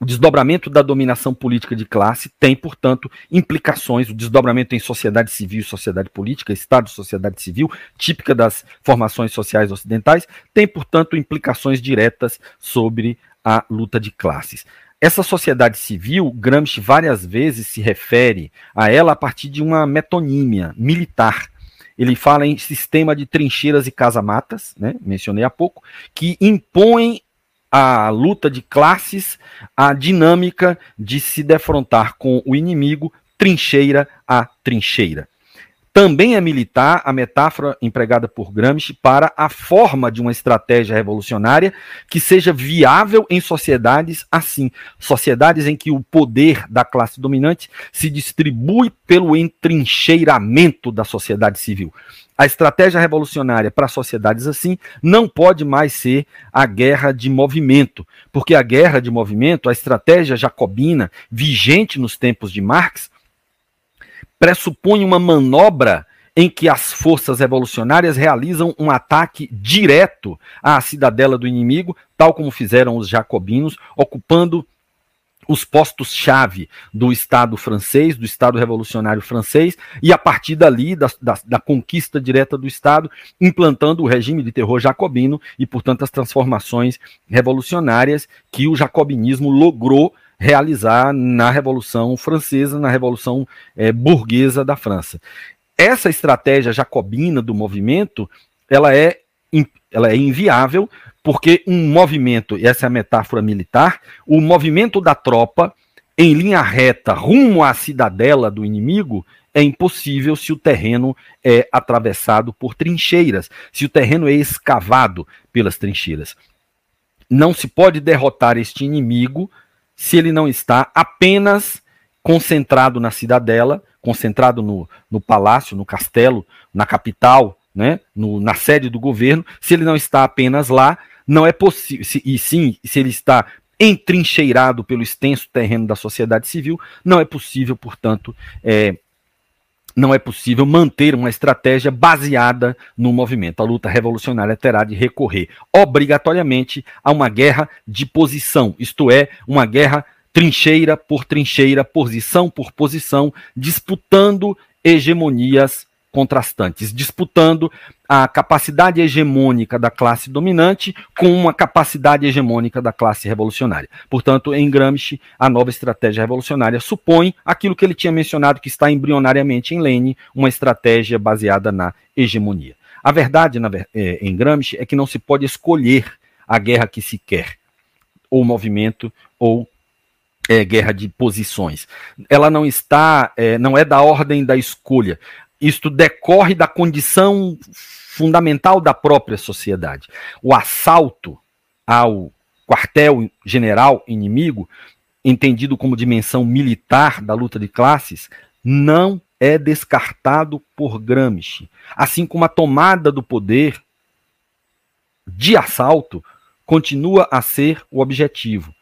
[SPEAKER 2] O desdobramento da dominação política de classe tem, portanto, implicações, o desdobramento em sociedade civil e sociedade política, Estado e sociedade civil, típica das formações sociais ocidentais, tem, portanto, implicações diretas sobre a luta de classes. Essa sociedade civil, Gramsci várias vezes se refere a ela a partir de uma metonímia militar. Ele fala em sistema de trincheiras e casamatas, né, mencionei há pouco, que impõem a luta de classes, a dinâmica de se defrontar com o inimigo trincheira a trincheira. Também é militar a metáfora empregada por Gramsci para a forma de uma estratégia revolucionária que seja viável em sociedades assim, sociedades em que o poder da classe dominante se distribui pelo entrincheiramento da sociedade civil. A estratégia revolucionária para sociedades assim não pode mais ser a guerra de movimento, porque a guerra de movimento, a estratégia jacobina vigente nos tempos de Marx, pressupõe uma manobra em que as forças revolucionárias realizam um ataque direto à cidadela do inimigo, tal como fizeram os jacobinos, ocupando os postos-chave do Estado francês, do Estado revolucionário francês, e a partir dali, da, da, da, conquista direta do Estado, implantando o regime de terror jacobino e, portanto, as transformações revolucionárias que o jacobinismo logrou realizar na Revolução Francesa, na Revolução é, Burguesa da França. Essa estratégia jacobina do movimento, ela é, ela é inviável porque um movimento, e essa é a metáfora militar, o movimento da tropa em linha reta rumo à cidadela do inimigo é impossível se o terreno é atravessado por trincheiras, se o terreno é escavado pelas trincheiras. Não se pode derrotar este inimigo se ele não está apenas concentrado na cidadela, concentrado no, no palácio, no castelo, na capital, né, no, na sede do governo, se ele não está apenas lá, não é possível, e sim, se ele está entrincheirado pelo extenso terreno da sociedade civil, não é possível, portanto, é, não é possível manter uma estratégia baseada no movimento. A luta revolucionária terá de recorrer obrigatoriamente a uma guerra de posição, isto é, uma guerra trincheira por trincheira, posição por posição, disputando hegemonias contrastantes, disputando a capacidade hegemônica da classe dominante com uma capacidade hegemônica da classe revolucionária. Portanto, em Gramsci, a nova estratégia revolucionária supõe aquilo que ele tinha mencionado que está embrionariamente em Lenin, uma estratégia baseada na hegemonia. A verdade na, é, em Gramsci é que não se pode escolher a guerra que se quer, ou movimento, ou é, guerra de posições. Ela não está, é, não é da ordem da escolha isto decorre da condição fundamental da própria sociedade. O assalto ao quartel-general inimigo, entendido como dimensão militar da luta de classes, não é descartado por Gramsci. Assim como a tomada do poder de assalto continua a ser o objetivo.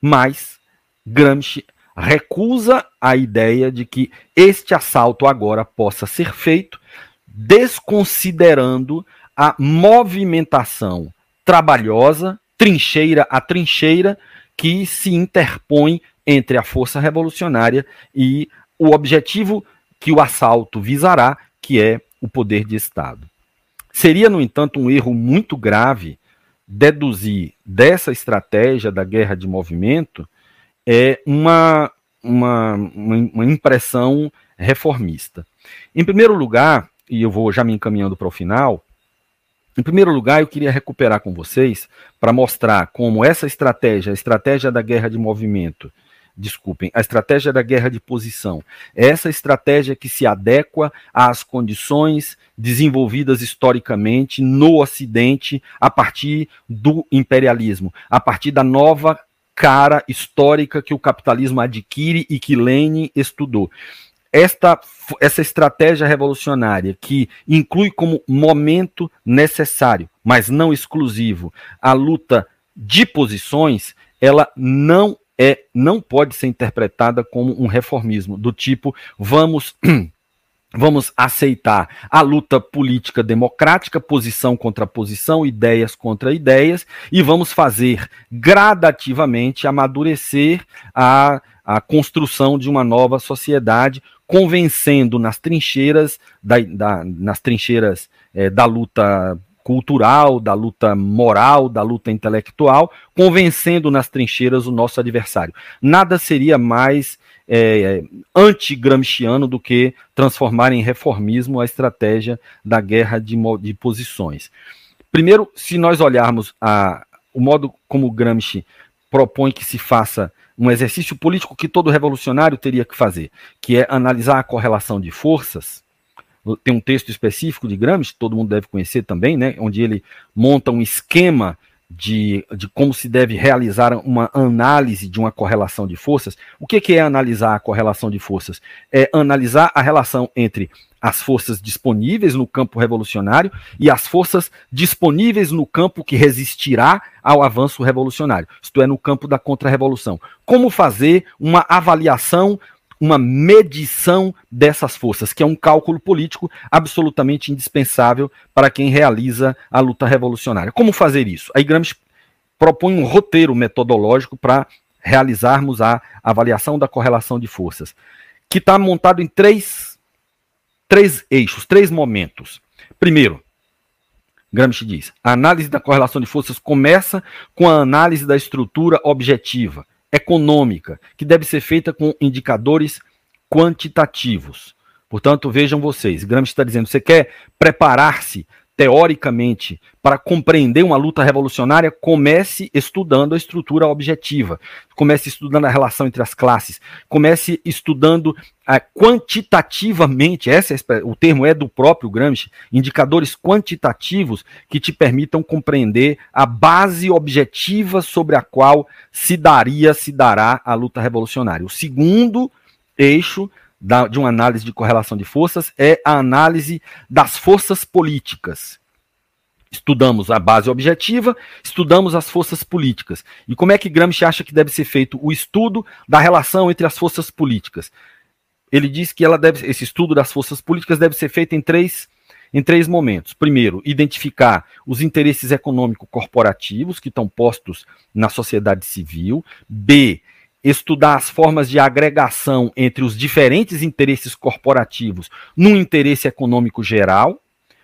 [SPEAKER 2] Mas Gramsci recusa a ideia de que este assalto agora possa ser feito desconsiderando a movimentação trabalhosa, trincheira a trincheira, que se interpõe entre a força revolucionária e o objetivo que o assalto visará, que é o poder de Estado. Seria, no entanto, um erro muito grave deduzir dessa estratégia da guerra de movimento é uma, uma, uma impressão reformista. Em primeiro lugar, e eu vou já me encaminhando para o final, em primeiro lugar, eu queria recuperar com vocês para mostrar como essa estratégia, a estratégia da guerra de movimento, desculpem, a estratégia da guerra de posição, é essa estratégia que se adequa às condições desenvolvidas historicamente no Ocidente a partir do imperialismo, a partir da nova cara histórica que o capitalismo adquire e que Lenin estudou. Esta, essa estratégia revolucionária que inclui como momento necessário, mas não exclusivo, a luta de posições, ela não é, não pode ser interpretada como um reformismo do tipo vamos *clears throat* Vamos aceitar a luta política democrática, posição contra posição, ideias contra ideias, e vamos fazer gradativamente amadurecer a, a construção de uma nova sociedade, convencendo nas trincheiras da, da nas trincheiras é, da luta cultural, da luta moral, da luta intelectual, convencendo nas trincheiras o nosso adversário. Nada seria mais é, anti-gramsciano do que transformar em reformismo a estratégia da guerra de, de posições. Primeiro, se nós olharmos a, o modo como Gramsci propõe que se faça um exercício político que todo revolucionário teria que fazer, que é analisar a correlação de forças. Tem um texto específico de Gramsci, todo mundo deve conhecer também, né, onde ele monta um esquema de, de como se deve realizar uma análise de uma correlação de forças. O que, que é analisar a correlação de forças? É analisar a relação entre as forças disponíveis no campo revolucionário e as forças disponíveis no campo que resistirá ao avanço revolucionário, isto é, no campo da contra-revolução. Como fazer uma avaliação uma medição dessas forças, que é um cálculo político absolutamente indispensável para quem realiza a luta revolucionária. Como fazer isso? Aí Gramsci propõe um roteiro metodológico para realizarmos a avaliação da correlação de forças, que está montado em três, três eixos, três momentos. Primeiro, Gramsci diz: a análise da correlação de forças começa com a análise da estrutura objetiva econômica, que deve ser feita com indicadores quantitativos. Portanto, vejam vocês, Gramsci está dizendo, você quer preparar-se teoricamente, para compreender uma luta revolucionária, comece estudando a estrutura objetiva, comece estudando a relação entre as classes, comece estudando uh, quantitativamente, esse é, o termo é do próprio Gramsci, indicadores quantitativos que te permitam compreender a base objetiva sobre a qual se daria, se dará a luta revolucionária. O segundo eixo da, de uma análise de correlação de forças é a análise das forças políticas. Estudamos a base objetiva, estudamos as forças políticas. E como é que Gramsci acha que deve ser feito o estudo da relação entre as forças políticas? Ele diz que deve, esse estudo das forças políticas deve ser feito em três, em três momentos. Primeiro, identificar os interesses econômico-corporativos que estão postos na sociedade civil. B, estudar as formas de agregação entre os diferentes interesses corporativos num interesse econômico geral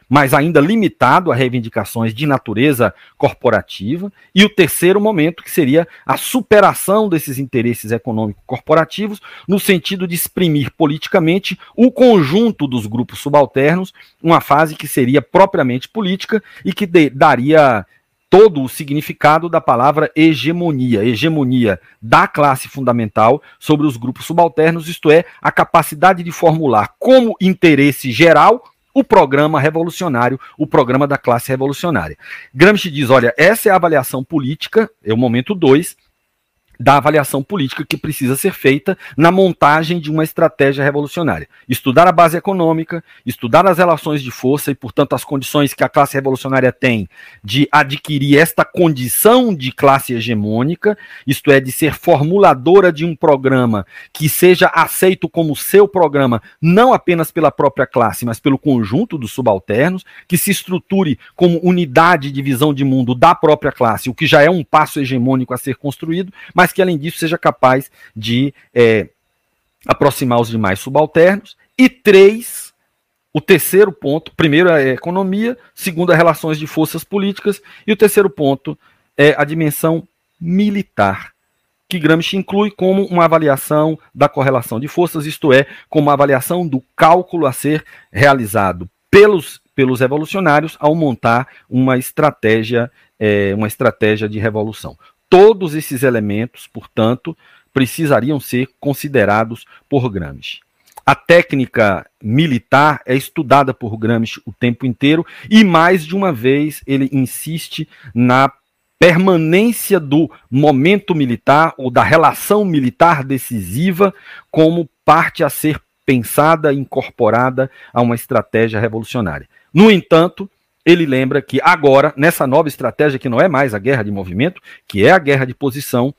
[SPEAKER 2] mas ainda limitado a reivindicações de natureza corporativa, e o terceiro momento, que seria a superação desses interesses econômicos corporativos, no sentido de exprimir politicamente o conjunto dos grupos subalternos, uma fase que seria propriamente política e que de, daria todo o significado da palavra hegemonia, hegemonia da classe fundamental sobre os grupos subalternos, isto é, a capacidade de formular como interesse geral o programa revolucionário, o programa da classe revolucionária. Gramsci diz: olha, essa é a avaliação política, é o momento 2, da avaliação política que precisa ser feita na montagem de uma estratégia revolucionária. Estudar a base econômica, estudar as relações de força e, portanto, as condições que a classe revolucionária tem de adquirir esta condição de classe hegemônica, isto é, de ser formuladora de um programa que seja aceito como seu programa, não apenas pela própria classe, mas pelo conjunto dos subalternos, que se estruture como unidade de visão de mundo da própria classe, o que já é um passo hegemônico a ser construído, mas mas que além disso seja capaz de é, aproximar os demais subalternos. E três, o terceiro ponto, primeiro é a economia, segundo, as relações de forças políticas, e o terceiro ponto é a dimensão militar, que Gramsci inclui como uma avaliação da correlação de forças, isto é, como uma avaliação do cálculo a ser realizado pelos, pelos revolucionários ao montar uma estratégia, é, uma estratégia de revolução. Todos esses elementos, portanto, precisariam ser considerados por Gramsci. A técnica militar é estudada por Gramsci o tempo inteiro e mais de uma vez ele insiste na permanência do momento militar ou da relação militar decisiva como parte a ser pensada incorporada a uma estratégia revolucionária. No entanto, ele lembra que agora, nessa nova estratégia, que não é mais a guerra de movimento, que é a guerra de posição,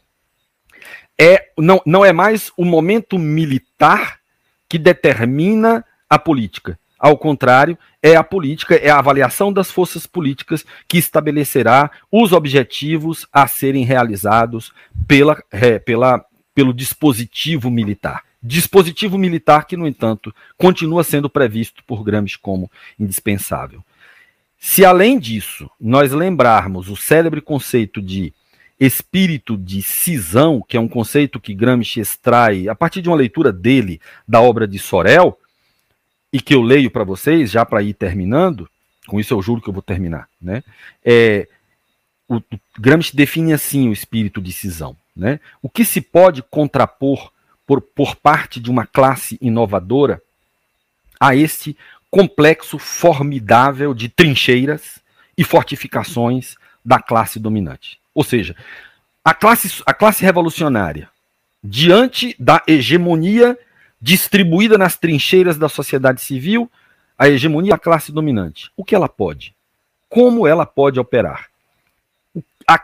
[SPEAKER 2] é, não, não é mais o momento militar que determina a política. Ao contrário, é a política, é a avaliação das forças políticas que estabelecerá os objetivos a serem realizados pela, é, pela, pelo dispositivo militar. Dispositivo militar que, no entanto, continua sendo previsto por Gramsci como indispensável. Se além disso nós lembrarmos o célebre conceito de espírito de cisão, que é um conceito que Gramsci extrai a partir de uma leitura dele da obra de Sorel, e que eu leio para vocês, já para ir terminando, com isso eu juro que eu vou terminar, né? É, o, o Gramsci define assim o espírito de cisão, né? O que se pode contrapor por, por parte de uma classe inovadora a este complexo formidável de trincheiras e fortificações da classe dominante. Ou seja, a classe, a classe revolucionária, diante da hegemonia distribuída nas trincheiras da sociedade civil, a hegemonia da classe dominante, o que ela pode? Como ela pode operar? A,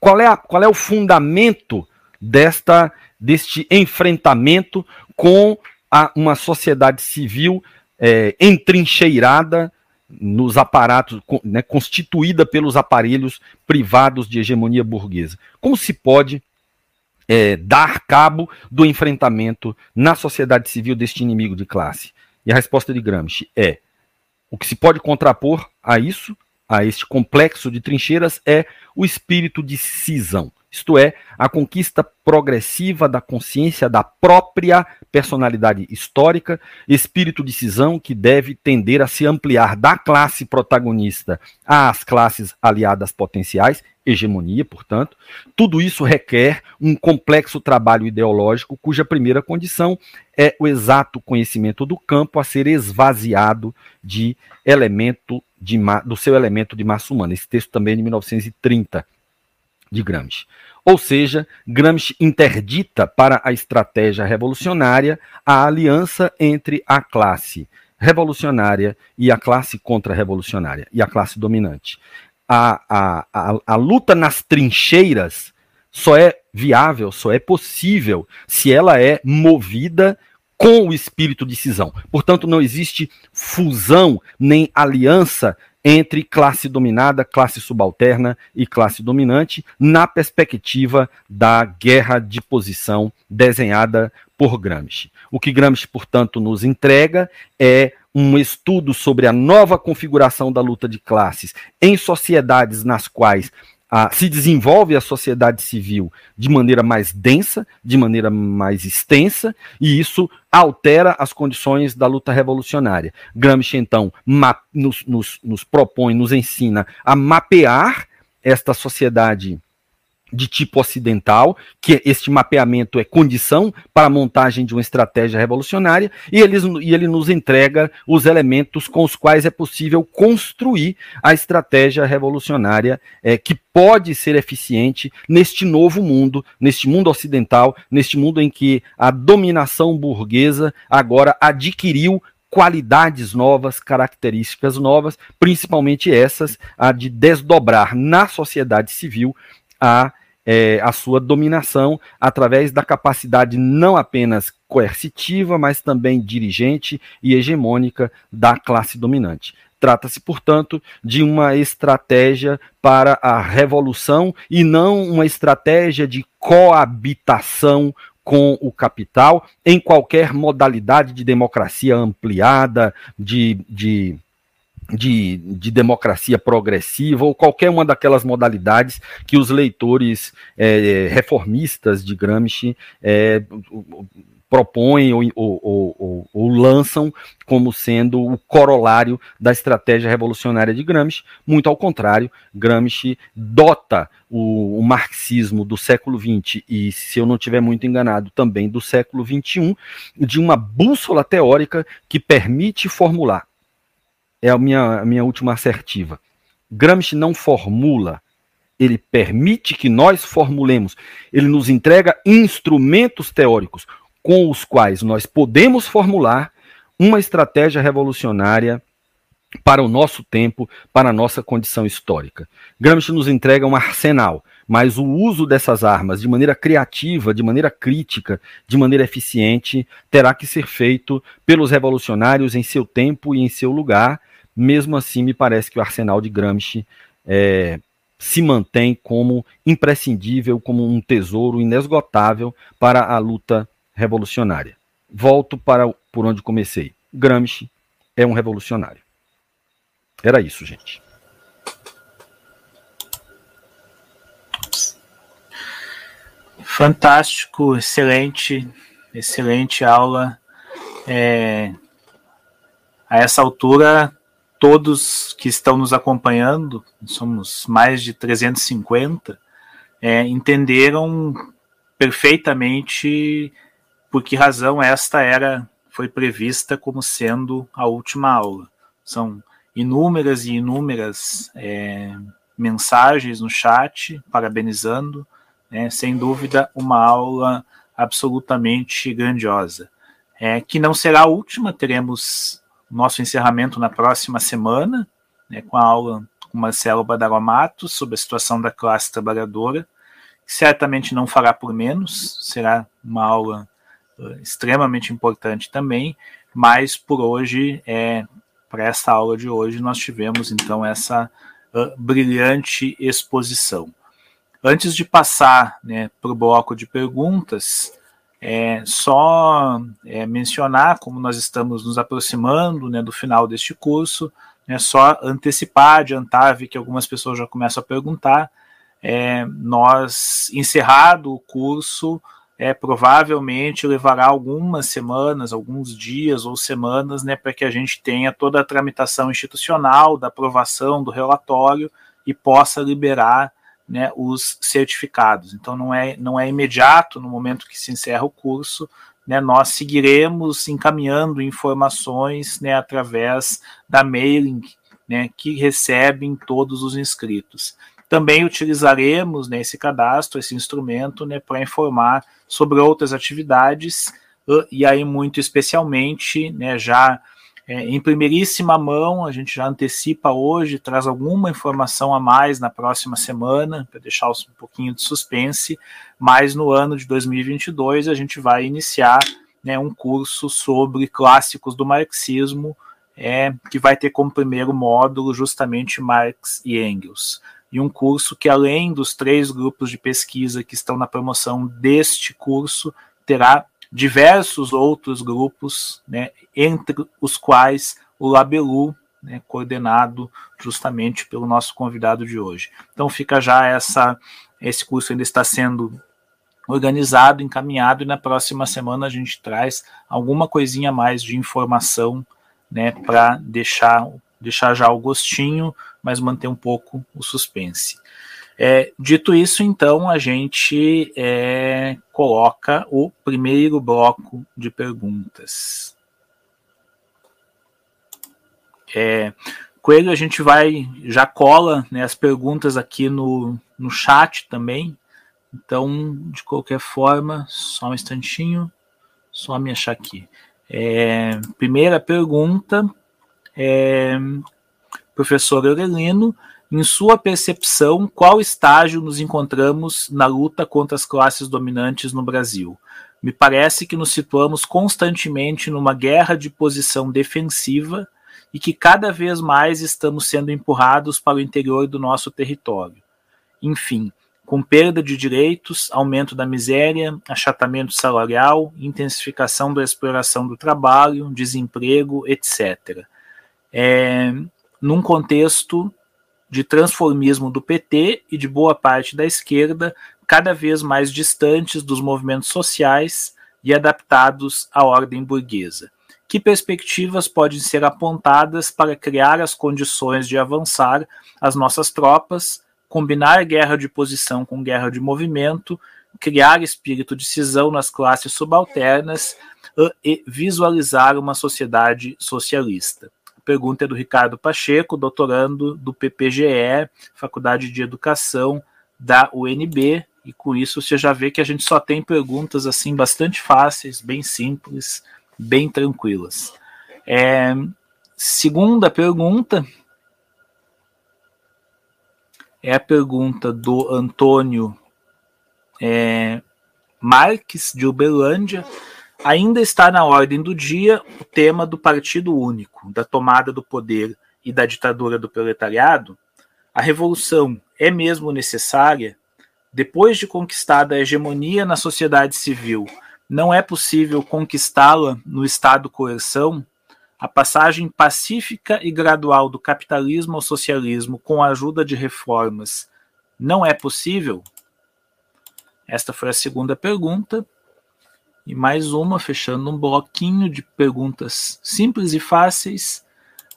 [SPEAKER 2] qual, é a, qual é o fundamento desta, deste enfrentamento com a, uma sociedade civil é, entrincheirada nos aparatos, né, constituída pelos aparelhos privados de hegemonia burguesa. Como se pode é, dar cabo do enfrentamento na sociedade civil deste inimigo de classe? E a resposta de Gramsci é: o que se pode contrapor a isso, a este complexo de trincheiras, é o espírito de cisão isto é, a conquista progressiva da consciência da própria personalidade histórica, espírito de cisão que deve tender a se ampliar da classe protagonista às classes aliadas potenciais, hegemonia, portanto. Tudo isso requer um complexo trabalho ideológico, cuja primeira condição é o exato conhecimento do campo a ser esvaziado de elemento de, do seu elemento de massa humana. Esse texto também é de 1930 de Gramsci. Ou seja, Gramsci interdita para a estratégia revolucionária a aliança entre a classe revolucionária e a classe contra-revolucionária e a classe dominante. A, a, a, a luta nas trincheiras só é viável, só é possível se ela é movida com o espírito de cisão. Portanto, não existe fusão nem aliança entre classe dominada, classe subalterna e classe dominante, na perspectiva da guerra de posição desenhada por Gramsci. O que Gramsci, portanto, nos entrega é um estudo sobre a nova configuração da luta de classes em sociedades nas quais a, se desenvolve a sociedade civil de maneira mais densa, de maneira mais extensa, e isso altera as condições da luta revolucionária. Gramsci, então, nos, nos, nos propõe, nos ensina a mapear esta sociedade de tipo ocidental, que este mapeamento é condição para a montagem de uma estratégia revolucionária, e ele, e ele nos entrega os elementos com os quais é possível construir a estratégia revolucionária é, que pode ser eficiente neste novo mundo, neste mundo ocidental, neste mundo em que a dominação burguesa agora adquiriu qualidades novas, características novas, principalmente essas, a de desdobrar na sociedade civil a é, a sua dominação através da capacidade não apenas coercitiva, mas também dirigente e hegemônica da classe dominante. Trata-se, portanto, de uma estratégia para a revolução e não uma estratégia de coabitação com o capital em qualquer modalidade de democracia ampliada, de, de de, de, democracia progressiva ou qualquer uma daquelas modalidades que os leitores é, reformistas de Gramsci é, propõem ou, ou, ou, ou, lançam como sendo o corolário da estratégia revolucionária de Gramsci. Muito ao contrário, Gramsci dota o, o marxismo do século XX e, se eu não estiver muito enganado, também do século XXI, de uma bússola teórica que permite formular é a minha, a minha última assertiva. Gramsci não formula, ele permite que nós formulemos. Ele nos entrega instrumentos teóricos com os quais nós podemos formular uma estratégia revolucionária para o nosso tempo, para a nossa condição histórica. Gramsci nos entrega um arsenal, mas o uso dessas armas de maneira criativa, de maneira crítica, de maneira eficiente, terá que ser feito pelos revolucionários em seu tempo e em seu lugar, mesmo assim, me parece que o arsenal de Gramsci é, se mantém como imprescindível, como um tesouro inesgotável para a luta revolucionária. Volto para por onde comecei. Gramsci é um revolucionário. Era isso, gente.
[SPEAKER 3] Fantástico, excelente, excelente aula. É, a essa altura, todos que estão nos acompanhando, somos mais de 350, é, entenderam perfeitamente por que razão esta era foi prevista como sendo a última aula. São inúmeras e inúmeras é, mensagens no chat parabenizando, né, sem dúvida uma aula absolutamente grandiosa. É, que não será a última, teremos nosso encerramento na próxima semana, né, com a aula com Marcelo Badalomato sobre a situação da classe trabalhadora, certamente não fará por menos, será uma aula uh, extremamente importante também, mas por hoje, é, para esta aula de hoje, nós tivemos então essa uh, brilhante exposição. Antes de passar né, para o bloco de perguntas, é, só é, mencionar, como nós estamos nos aproximando né, do final deste curso, é só antecipar, adiantar, vi que algumas pessoas já começam a perguntar. É, nós, encerrado o curso, é, provavelmente levará algumas semanas, alguns dias ou semanas, né, para que a gente tenha toda a tramitação institucional da aprovação do relatório e possa liberar né, os certificados. Então não é, não é imediato no momento que se encerra o curso, né, nós seguiremos encaminhando informações né, através da mailing né, que recebem todos os inscritos. Também utilizaremos né, esse cadastro, esse instrumento, né, para informar sobre outras atividades, e aí muito especialmente, né, já é, em primeiríssima mão, a gente já antecipa hoje, traz alguma informação a mais na próxima semana, para deixar um pouquinho de suspense, mas no ano de 2022 a gente vai iniciar né, um curso sobre clássicos do marxismo, é, que vai ter como primeiro módulo justamente Marx e Engels. E um curso que, além dos três grupos de pesquisa que estão na promoção deste curso, terá diversos outros grupos, né, entre os quais o Labelu, né, coordenado justamente pelo nosso convidado de hoje. Então fica já essa esse curso ainda está sendo organizado, encaminhado e na próxima semana a gente traz alguma coisinha mais de informação, né, para deixar deixar já o gostinho, mas manter um pouco o suspense. É, dito isso, então, a gente é, coloca o primeiro bloco de perguntas. É, Coelho, a gente vai, já cola né, as perguntas aqui no, no chat também. Então, de qualquer forma, só um instantinho, só me achar aqui. É, primeira pergunta, é, professor Aurelino, em sua percepção, qual estágio nos encontramos na luta contra as classes dominantes no Brasil? Me parece que nos situamos constantemente numa guerra de posição defensiva e que cada vez mais estamos sendo empurrados para o interior do nosso território. Enfim, com perda de direitos, aumento da miséria, achatamento salarial, intensificação da exploração do trabalho, desemprego, etc. É, num contexto de transformismo do PT e de boa parte da esquerda, cada vez mais distantes dos movimentos sociais e adaptados à ordem burguesa. Que perspectivas podem ser apontadas para criar as condições de avançar as nossas tropas, combinar guerra de posição com guerra de movimento, criar espírito de cisão nas classes subalternas e visualizar uma sociedade socialista? Pergunta é do Ricardo Pacheco, doutorando do PPGE, Faculdade de Educação da UNB. E com isso você já vê que a gente só tem perguntas assim bastante fáceis, bem simples, bem tranquilas. É, segunda pergunta é a pergunta do Antônio é, Marques de Uberlândia. Ainda está na ordem do dia o tema do Partido Único, da tomada do poder e da ditadura do proletariado. A revolução é mesmo necessária? Depois de conquistada a hegemonia na sociedade civil, não é possível conquistá-la no Estado coerção? A passagem pacífica e gradual do capitalismo ao socialismo com a ajuda de reformas não é possível? Esta foi a segunda pergunta. E mais uma, fechando um bloquinho de perguntas simples e fáceis.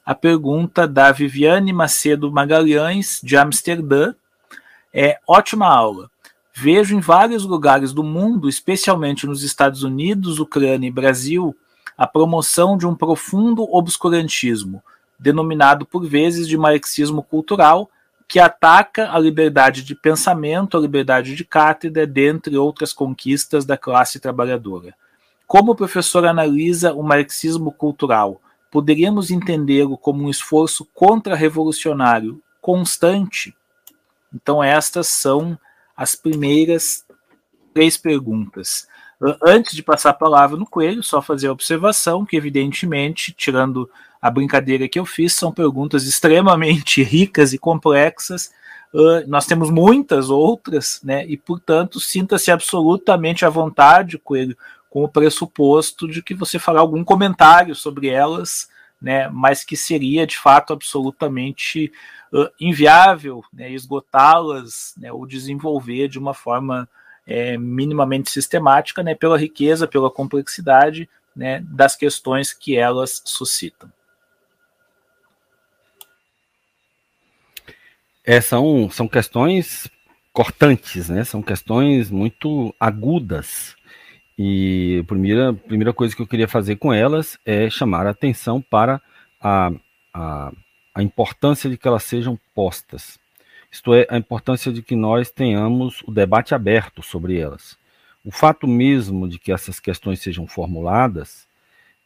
[SPEAKER 3] A pergunta da Viviane Macedo Magalhães, de Amsterdã. É ótima aula. Vejo em vários lugares do mundo, especialmente nos Estados Unidos, Ucrânia e Brasil, a promoção de um profundo obscurantismo, denominado por vezes de marxismo cultural, que ataca a liberdade de pensamento, a liberdade de cátedra, dentre outras conquistas da classe trabalhadora. Como o professor analisa o marxismo cultural? Poderíamos entendê-lo como um esforço contra-revolucionário constante? Então, estas são as primeiras três perguntas. Antes de passar a palavra no Coelho, só fazer a observação que, evidentemente, tirando a brincadeira que eu fiz são perguntas extremamente *laughs* ricas e complexas. Uh, nós temos muitas outras, né? E, portanto, sinta-se absolutamente à vontade, Coelho, com o pressuposto de que você fará algum comentário sobre elas, né? Mas que seria, de fato, absolutamente uh, inviável né, esgotá-las né, ou desenvolver de uma forma é, minimamente sistemática, né? Pela riqueza, pela complexidade né, das questões que elas suscitam.
[SPEAKER 2] É, são, são questões cortantes, né? São questões muito agudas. E a primeira, primeira coisa que eu queria fazer com elas é chamar a atenção para a, a, a importância de que elas sejam postas. Isto é, a importância de que nós tenhamos o debate aberto sobre elas. O fato mesmo de que essas questões sejam formuladas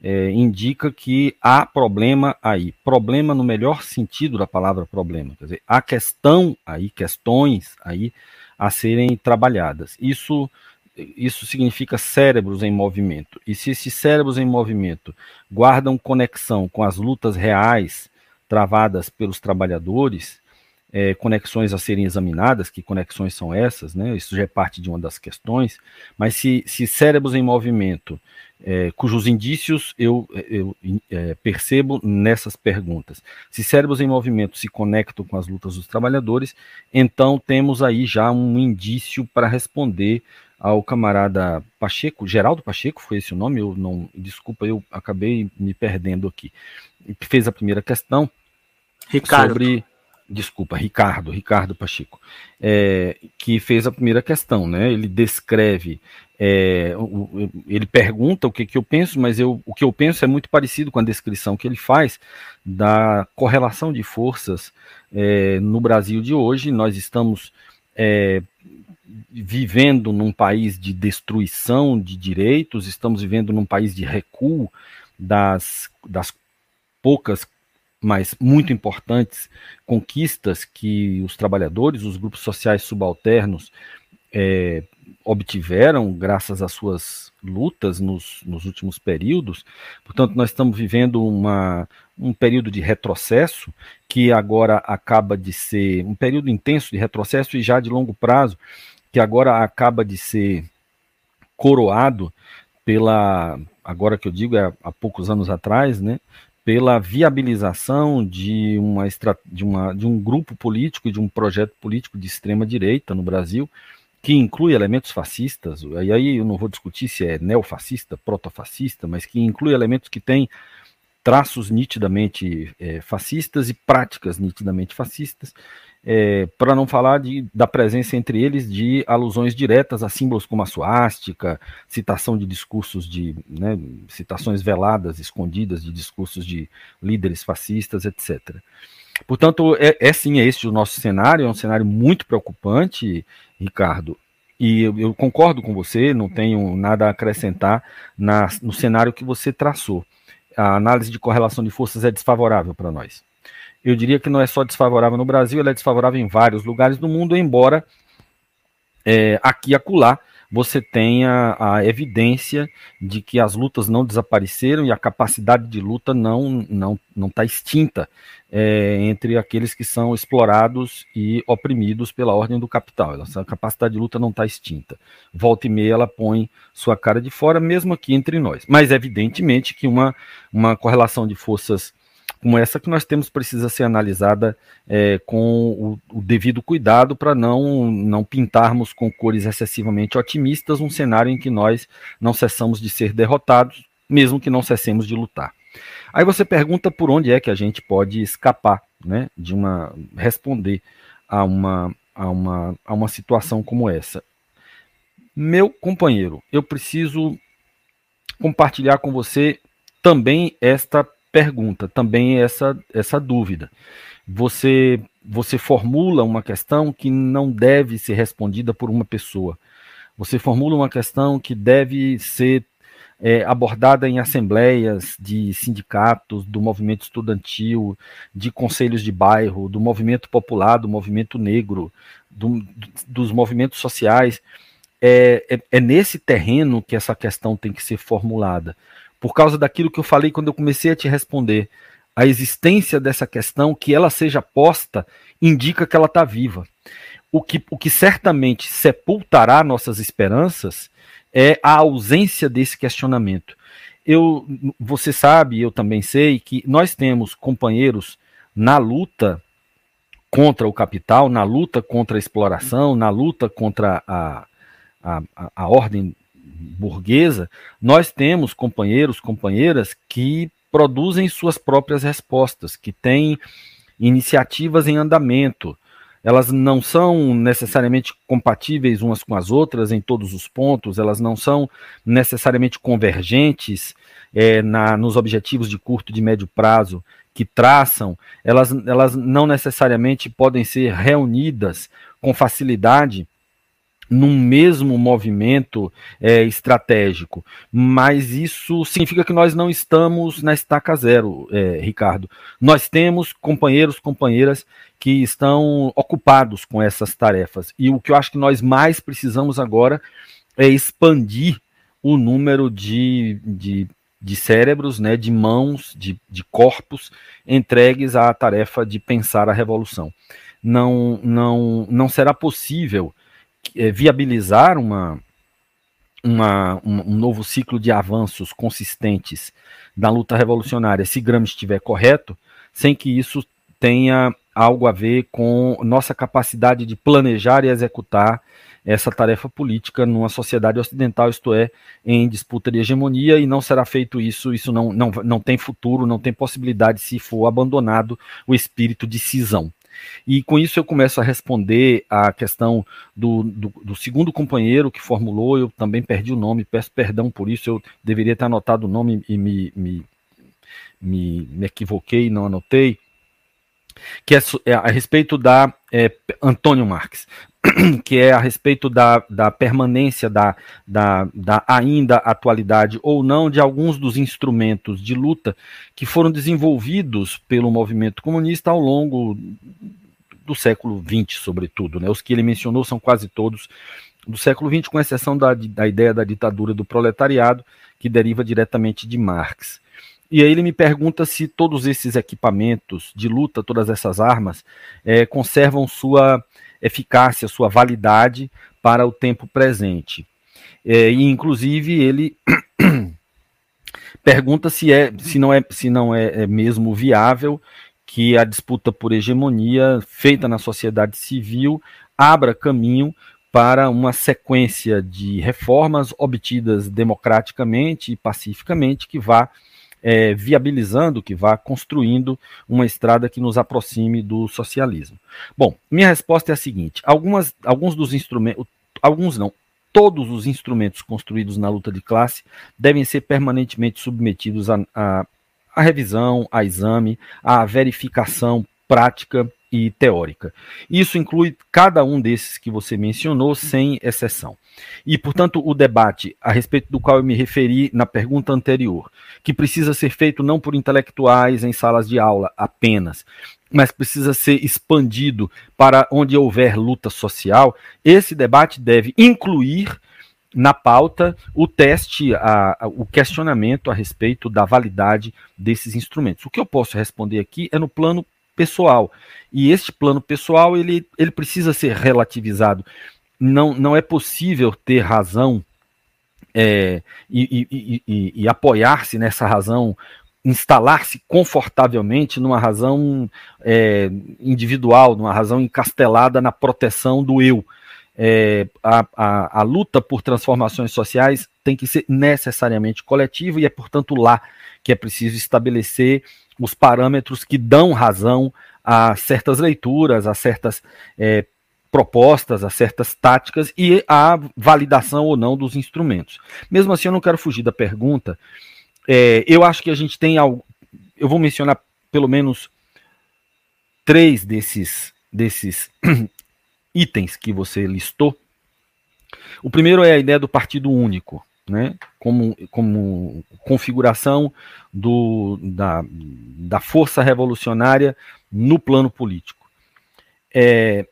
[SPEAKER 2] é, indica que há problema aí. Problema no melhor sentido da palavra problema. Quer dizer, há questão aí, questões aí a serem trabalhadas. Isso, isso significa cérebros em movimento. E se esses cérebros em movimento guardam conexão com as lutas reais travadas pelos trabalhadores, é, conexões a serem examinadas, que conexões são essas, né? Isso já é parte de uma das questões, mas se, se cérebros em movimento, é, cujos indícios eu, eu é, percebo nessas perguntas, se cérebros em movimento se conectam com as lutas dos trabalhadores, então temos aí já um indício para responder ao camarada Pacheco, Geraldo Pacheco, foi esse o nome? Eu não, desculpa, eu acabei me perdendo aqui. Fez a primeira questão
[SPEAKER 3] Ricardo.
[SPEAKER 2] sobre desculpa, Ricardo, Ricardo Pacheco, é, que fez a primeira questão, né? Ele descreve, é, o, ele pergunta o que, que eu penso, mas eu, o que eu penso é muito parecido com a descrição que ele faz da correlação de forças é, no Brasil de hoje. Nós estamos é, vivendo num país de destruição de direitos, estamos vivendo num país de recuo das, das poucas mas muito importantes conquistas que os trabalhadores, os grupos sociais subalternos é, obtiveram graças às suas lutas nos, nos, últimos períodos. Portanto, nós estamos vivendo uma, um período de retrocesso que agora acaba de ser um período intenso de retrocesso e já de longo prazo, que agora acaba de ser coroado pela, agora que eu digo é há poucos anos atrás, né, pela viabilização de, uma, de, uma, de um grupo político e de um projeto político de extrema direita no Brasil, que inclui elementos fascistas, e aí eu não vou discutir se é neofascista, protofascista, mas que inclui elementos que têm traços nitidamente é, fascistas e práticas nitidamente fascistas, é, para não falar de, da presença entre eles de alusões diretas a símbolos como a suástica, citação de discursos de, né, citações veladas, escondidas de discursos de líderes fascistas, etc. Portanto, é, é sim é este o nosso cenário, é um cenário muito preocupante, Ricardo, e eu, eu concordo com você, não tenho nada a acrescentar na, no cenário que você traçou. A análise de correlação de forças é desfavorável para nós eu diria que não é só desfavorável no Brasil, ela é desfavorável em vários lugares do mundo, embora é, aqui e acolá você tenha a evidência de que as lutas não desapareceram e a capacidade de luta não não não está extinta é, entre aqueles que são explorados e oprimidos pela ordem do capital. Essa capacidade de luta não está extinta. Volta e meia ela põe sua cara de fora, mesmo aqui entre nós. Mas evidentemente que uma, uma correlação de forças como essa que nós temos precisa ser analisada é, com o, o, devido cuidado para não, não pintarmos com cores excessivamente otimistas um cenário em que nós não cessamos de ser derrotados, mesmo que não cessemos de lutar. Aí você pergunta por onde é que a gente pode escapar, né, de uma responder a uma a uma, a uma situação como essa. Meu companheiro, eu preciso compartilhar com você também esta pergunta, também essa, essa dúvida. Você, você formula uma questão que não deve ser respondida por uma pessoa. Você formula uma questão que deve ser é, abordada em assembleias de sindicatos, do movimento estudantil, de conselhos de bairro, do movimento popular, do movimento negro, do, dos movimentos sociais. É, é, é, nesse terreno que essa questão tem que ser formulada por causa daquilo que eu falei quando eu comecei a te responder. A existência dessa questão, que ela seja posta, indica que ela está viva. O que, o que certamente sepultará nossas esperanças é a ausência desse questionamento. Eu, você sabe, eu também sei que nós temos companheiros na luta contra o capital, na luta contra a exploração, na luta contra a, a, a, a ordem burguesa, nós temos companheiros, companheiras que produzem suas próprias respostas, que têm iniciativas em andamento. Elas não são necessariamente compatíveis umas com as outras em todos os pontos, elas não são necessariamente convergentes é, na, nos objetivos de curto e de médio prazo que traçam, elas, elas não necessariamente podem ser reunidas com facilidade num mesmo movimento é, estratégico, mas isso significa que nós não estamos na estaca zero, é, Ricardo. Nós temos companheiros, companheiras que estão ocupados com essas tarefas, e o que eu acho que nós mais precisamos agora é expandir o número de, de, de cérebros, né, de mãos, de, de corpos entregues à tarefa de pensar a revolução. Não, não, não será possível é, viabilizar uma, uma, um, novo ciclo de avanços consistentes na luta revolucionária, se Gramsci estiver correto, sem que isso tenha algo a ver com nossa capacidade de planejar e executar essa tarefa política numa sociedade ocidental, isto é, em disputa de hegemonia, e não será feito isso, isso não, não, não tem futuro, não tem possibilidade se for abandonado o espírito de cisão. E com isso eu começo a responder a questão do, do, do, segundo companheiro que formulou, eu também perdi o nome, peço perdão por isso, eu deveria ter anotado o nome e me, me, me, me equivoquei, não anotei, que é, é a respeito da é, Antônio Marques, *clears throat* que é a respeito da, da permanência da, da, da ainda atualidade ou não de alguns dos instrumentos de luta que foram desenvolvidos pelo movimento comunista ao longo do século XX, sobretudo. Né? Os que ele mencionou são quase todos do século XX, com exceção da, da ideia da ditadura do proletariado, que deriva diretamente de Marx. E aí ele me pergunta se todos esses equipamentos de luta, todas essas armas, é, conservam sua eficácia, sua validade para o tempo presente. É, e inclusive ele *clears throat* pergunta se é se não é se não é, é mesmo viável que a disputa por hegemonia feita na sociedade civil abra caminho para uma sequência de reformas obtidas democraticamente e pacificamente que vá é, viabilizando, que vá construindo uma estrada que nos aproxime do socialismo. Bom, minha resposta é a seguinte: algumas, alguns dos instrumentos, alguns não, todos os instrumentos construídos na luta de classe devem ser permanentemente submetidos a revisão, a exame, a verificação prática e teórica. Isso inclui cada um desses que você mencionou, sem exceção. E, portanto, o debate a respeito do qual eu me referi na pergunta anterior, que precisa ser feito não por intelectuais em salas de aula apenas, mas precisa ser expandido para onde houver luta social, esse debate deve incluir na pauta o teste, a, a, o questionamento a respeito da validade desses instrumentos. O que eu posso responder aqui é no plano pessoal. E este plano pessoal ele, ele precisa ser relativizado. Não, não é possível ter razão é, e, e, e, e apoiar-se nessa razão, instalar-se confortavelmente numa razão é, individual, numa razão encastelada na proteção do eu. É, a, a, a, luta por transformações sociais tem que ser necessariamente coletiva e é, portanto, lá que é preciso estabelecer os parâmetros que dão razão a certas leituras, a certas é, propostas, a certas táticas e a validação ou não dos instrumentos. Mesmo assim, eu não quero fugir da pergunta. É, eu acho que a gente tem algo. Eu vou mencionar pelo menos três desses, desses *clears throat* itens que você listou. O primeiro é a ideia do partido único né, como, como configuração do, da, da força revolucionária no plano político. É,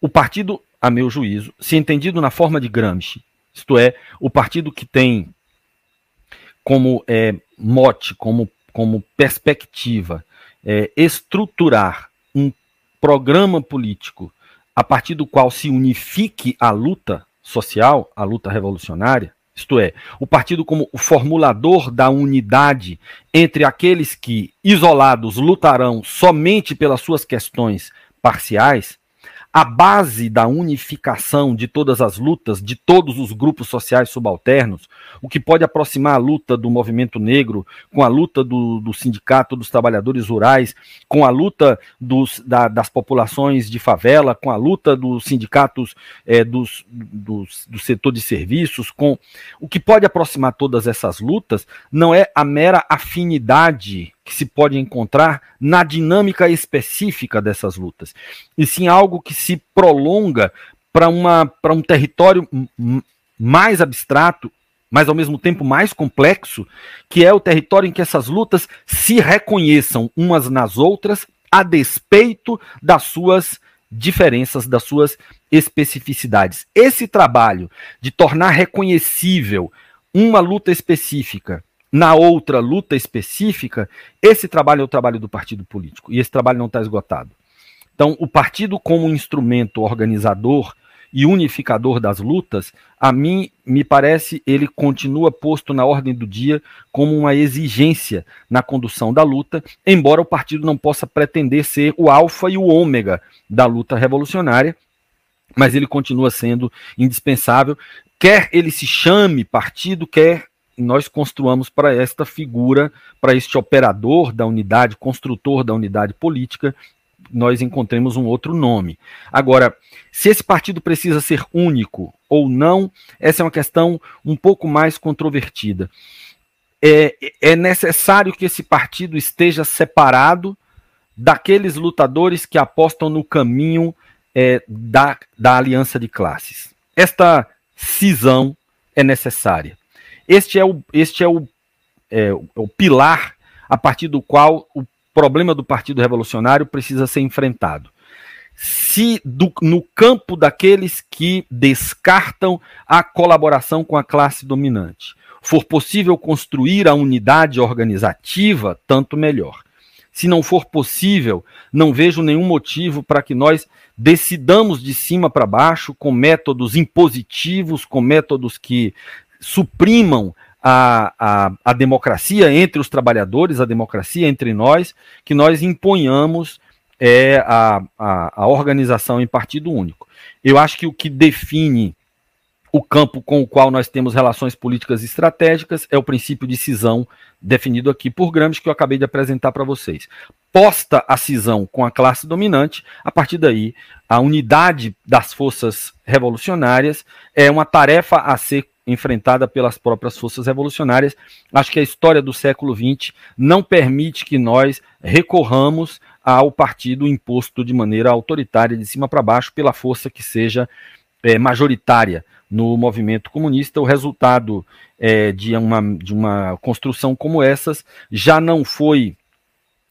[SPEAKER 2] o partido, a meu juízo, se entendido na forma de Gramsci, isto é, o partido que tem como é, mote, como, como perspectiva, é, estruturar um programa político a partir do qual se unifique a luta social, a luta revolucionária, isto é, o partido como o formulador da unidade entre aqueles que, isolados, lutarão somente pelas suas questões parciais, a base da unificação de todas as lutas, de todos os grupos sociais subalternos, o que pode aproximar a luta do movimento negro com a luta do, do sindicato dos trabalhadores rurais, com a luta dos, da, das populações de favela, com a luta dos sindicatos é, dos, dos, do setor de serviços, com o que pode aproximar todas essas lutas não é a mera afinidade que se pode encontrar na dinâmica específica dessas lutas, e sim algo que se prolonga para um território mais abstrato, mas ao mesmo tempo mais complexo, que é o território em que essas lutas se reconheçam umas nas outras, a despeito das suas diferenças, das suas especificidades. Esse trabalho de tornar reconhecível uma luta específica na outra luta específica, esse trabalho é o trabalho do partido político, e esse trabalho não está esgotado. Então, o partido, como instrumento organizador e unificador das lutas, a mim me parece ele continua posto na ordem do dia como uma exigência na condução da luta, embora o partido não possa pretender ser o alfa e o ômega da luta revolucionária, mas ele continua sendo indispensável, quer ele se chame partido, quer nós construamos para esta figura, para este operador da unidade, construtor da unidade política, nós encontremos um outro nome. Agora, se esse partido precisa ser único ou não, essa é uma questão um pouco mais controvertida. É, é necessário que esse partido esteja separado daqueles lutadores que apostam no caminho é, da, da aliança de classes. Esta cisão é necessária. Este é o, este é o, é, o pilar a partir do qual o problema do Partido Revolucionário precisa ser enfrentado. Se do, no campo daqueles que descartam a colaboração com a classe dominante for possível construir a unidade organizativa, tanto melhor. Se não for possível, não vejo nenhum motivo para que nós decidamos de cima para baixo com métodos impositivos, com métodos que suprimam a, a, a democracia entre os trabalhadores, a democracia entre nós, que nós imponhamos é, a, a, a organização em partido único. Eu acho que o que define o campo com o qual nós temos relações políticas estratégicas é o princípio de cisão definido aqui por Gramsci que eu acabei de apresentar para vocês. Posta a cisão com a classe dominante, a partir daí a unidade das forças revolucionárias é uma tarefa a ser enfrentada pelas próprias forças revolucionárias. Acho que a história do século XX não permite que nós recorramos ao partido imposto de maneira autoritária, de cima para baixo, pela força que seja é, majoritária no movimento comunista. O resultado é, de, uma, de uma construção como essas já não foi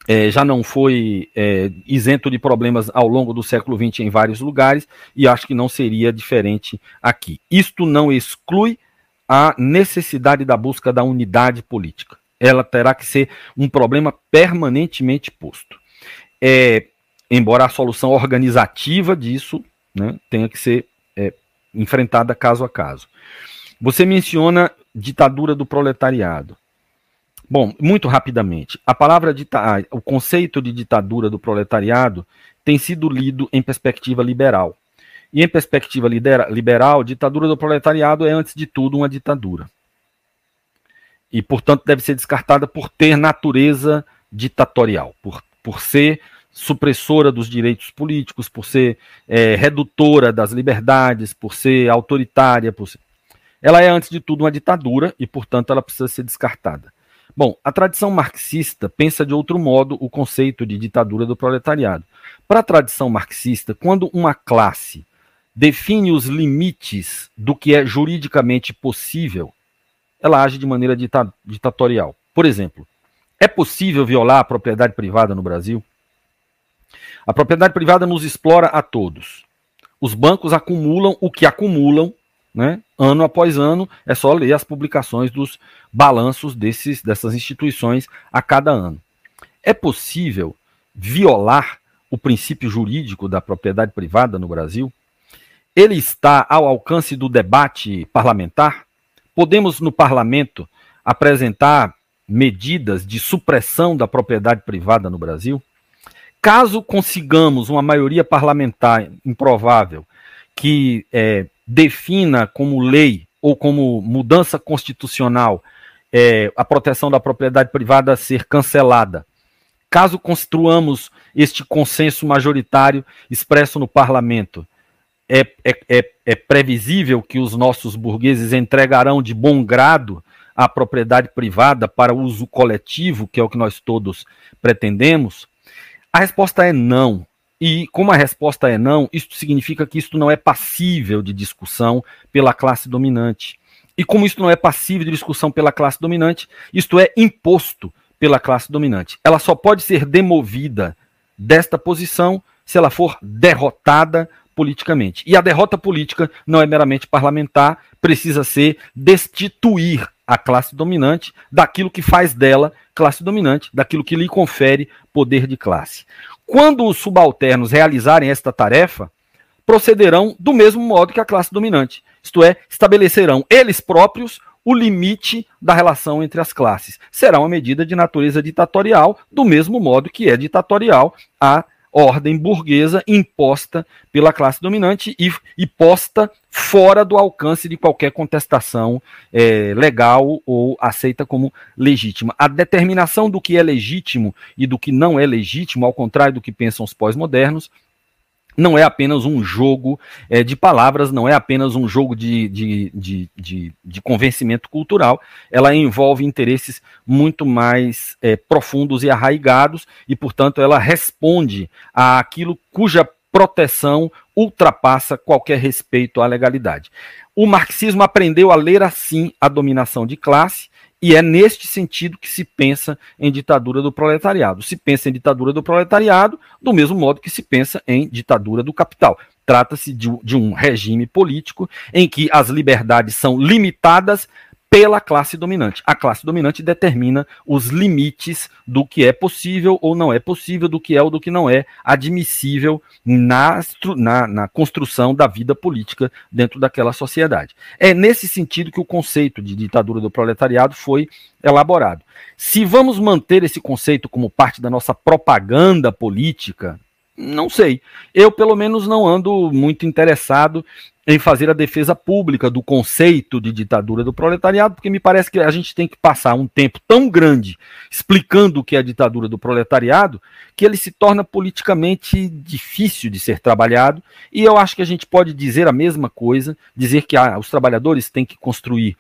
[SPEAKER 2] é, já não foi é, isento de problemas ao longo do século XX em vários lugares e acho que não seria diferente aqui. Isto não exclui a necessidade da busca da unidade política. Ela terá que ser um problema permanentemente posto. É, embora a solução organizativa disso né, tenha que ser é, enfrentada caso a caso. Você menciona ditadura do proletariado. Bom, muito rapidamente, a palavra dita o conceito de ditadura do proletariado tem sido lido em perspectiva liberal. E em perspectiva liberal, ditadura do proletariado é, antes de tudo, uma ditadura. E, portanto, deve ser descartada por ter natureza ditatorial, por, por ser supressora dos direitos políticos, por ser é, redutora das liberdades, por ser autoritária. Por ser... Ela é, antes de tudo, uma ditadura e, portanto, ela precisa ser descartada. Bom, a tradição marxista pensa de outro modo o conceito de ditadura do proletariado. Para a tradição marxista, quando uma classe define os limites do que é juridicamente possível, ela age de maneira dita ditatorial. Por exemplo, é possível violar a propriedade privada no Brasil? A propriedade privada nos explora a todos. Os bancos acumulam o que acumulam, né, ano após ano, é só ler as publicações dos balanços desses, dessas instituições a cada ano. É possível violar o princípio jurídico da propriedade privada no Brasil? Ele está ao alcance do debate parlamentar? Podemos, no parlamento, apresentar medidas de supressão da propriedade privada no Brasil? Caso consigamos uma maioria parlamentar improvável que é, defina como lei ou como mudança constitucional é, a proteção da propriedade privada ser cancelada, caso construamos este consenso majoritário expresso no parlamento, é, é, é, é previsível que os nossos burgueses entregarão de bom grado a propriedade privada para uso coletivo, que é o que nós todos pretendemos? A resposta é não. E como a resposta é não, isso significa que isso não é passível de discussão pela classe dominante. E como isso não é passível de discussão pela classe dominante, isto é imposto pela classe dominante. Ela só pode ser demovida desta posição se ela for derrotada politicamente. E a derrota política não é meramente parlamentar, precisa ser destituir a classe dominante daquilo que faz dela classe dominante, daquilo que lhe confere poder de classe. Quando os subalternos realizarem esta tarefa, procederão do mesmo modo que a classe dominante, isto é, estabelecerão eles próprios o limite da relação entre as classes. Será uma medida de natureza ditatorial, do mesmo modo que é ditatorial a ordem burguesa imposta pela classe dominante e, e posta fora do alcance de qualquer contestação é, legal ou aceita como legítima. A determinação do que é legítimo e do que não é legítimo, ao contrário do que pensam os pós-modernos, não é apenas um jogo é, de palavras, não é apenas um jogo de, de, de, de, de convencimento cultural, ela envolve interesses muito mais é, profundos e arraigados, e, portanto, ela responde àquilo cuja proteção ultrapassa qualquer respeito à legalidade. O marxismo aprendeu a ler assim a dominação de classe e é neste sentido que se pensa em ditadura do proletariado. Se pensa em ditadura do proletariado do mesmo modo que se pensa em ditadura do capital. Trata-se de, um regime político em que as liberdades são limitadas pela classe dominante. A classe dominante determina os limites do que é possível ou não é possível, do que é ou do que não é admissível na, na, na, construção da vida política dentro daquela sociedade. É nesse sentido que o conceito de ditadura do proletariado foi elaborado. Se vamos manter esse conceito como parte da nossa propaganda política, não sei. Eu, pelo menos, não ando muito interessado em fazer a defesa pública do conceito de ditadura do proletariado, porque me parece que a gente tem que passar um tempo tão grande explicando o que é a ditadura do proletariado, que ele se torna politicamente difícil de ser trabalhado, e eu acho que a gente pode dizer a mesma coisa, dizer que ah, os trabalhadores têm que construir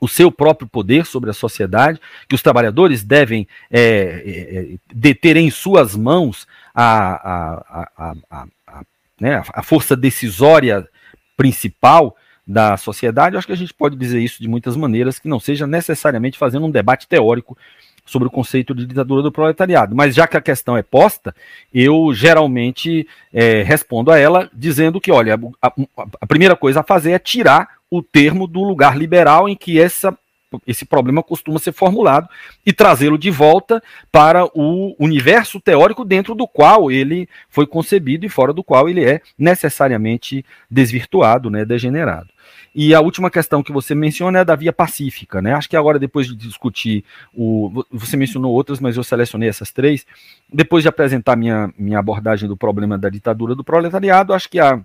[SPEAKER 2] o seu próprio poder sobre a sociedade, que os trabalhadores devem é, é, é deter em suas mãos a, a, a, a, né, a força decisória principal da sociedade, acho que a gente pode dizer isso de muitas maneiras, que não seja necessariamente fazendo um debate teórico sobre o conceito de ditadura do proletariado. Mas já que a questão é posta, eu geralmente é, respondo a ela dizendo que, olha, a, a, primeira coisa a fazer é tirar o termo do lugar liberal em que essa esse problema costuma ser formulado e trazê-lo de volta para o universo teórico dentro do qual ele foi concebido e fora do qual ele é necessariamente desvirtuado, né, degenerado. E a última questão que você menciona é da via pacífica, né? Acho que agora, depois de discutir o. Você mencionou outras, mas eu selecionei essas três. Depois de apresentar minha, minha abordagem do problema da ditadura do proletariado, acho que a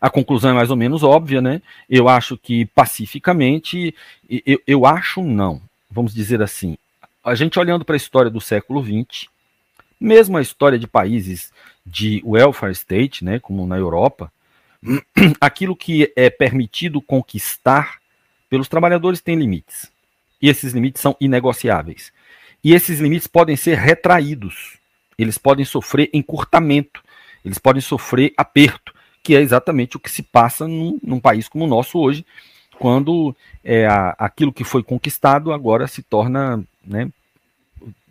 [SPEAKER 2] a conclusão é mais ou menos óbvia, né? Eu acho que pacificamente, eu, eu acho não, vamos dizer assim, a gente olhando para a história do século XX, mesmo a história de países de welfare state, né, como na Europa, *clears throat* aquilo que é permitido conquistar pelos trabalhadores tem limites. E esses limites são inegociáveis. E esses limites podem ser retraídos. Eles podem sofrer encurtamento. Eles podem sofrer aperto que é exatamente o que se passa num, num país como o nosso hoje, quando é, a, aquilo que foi conquistado agora se torna, né,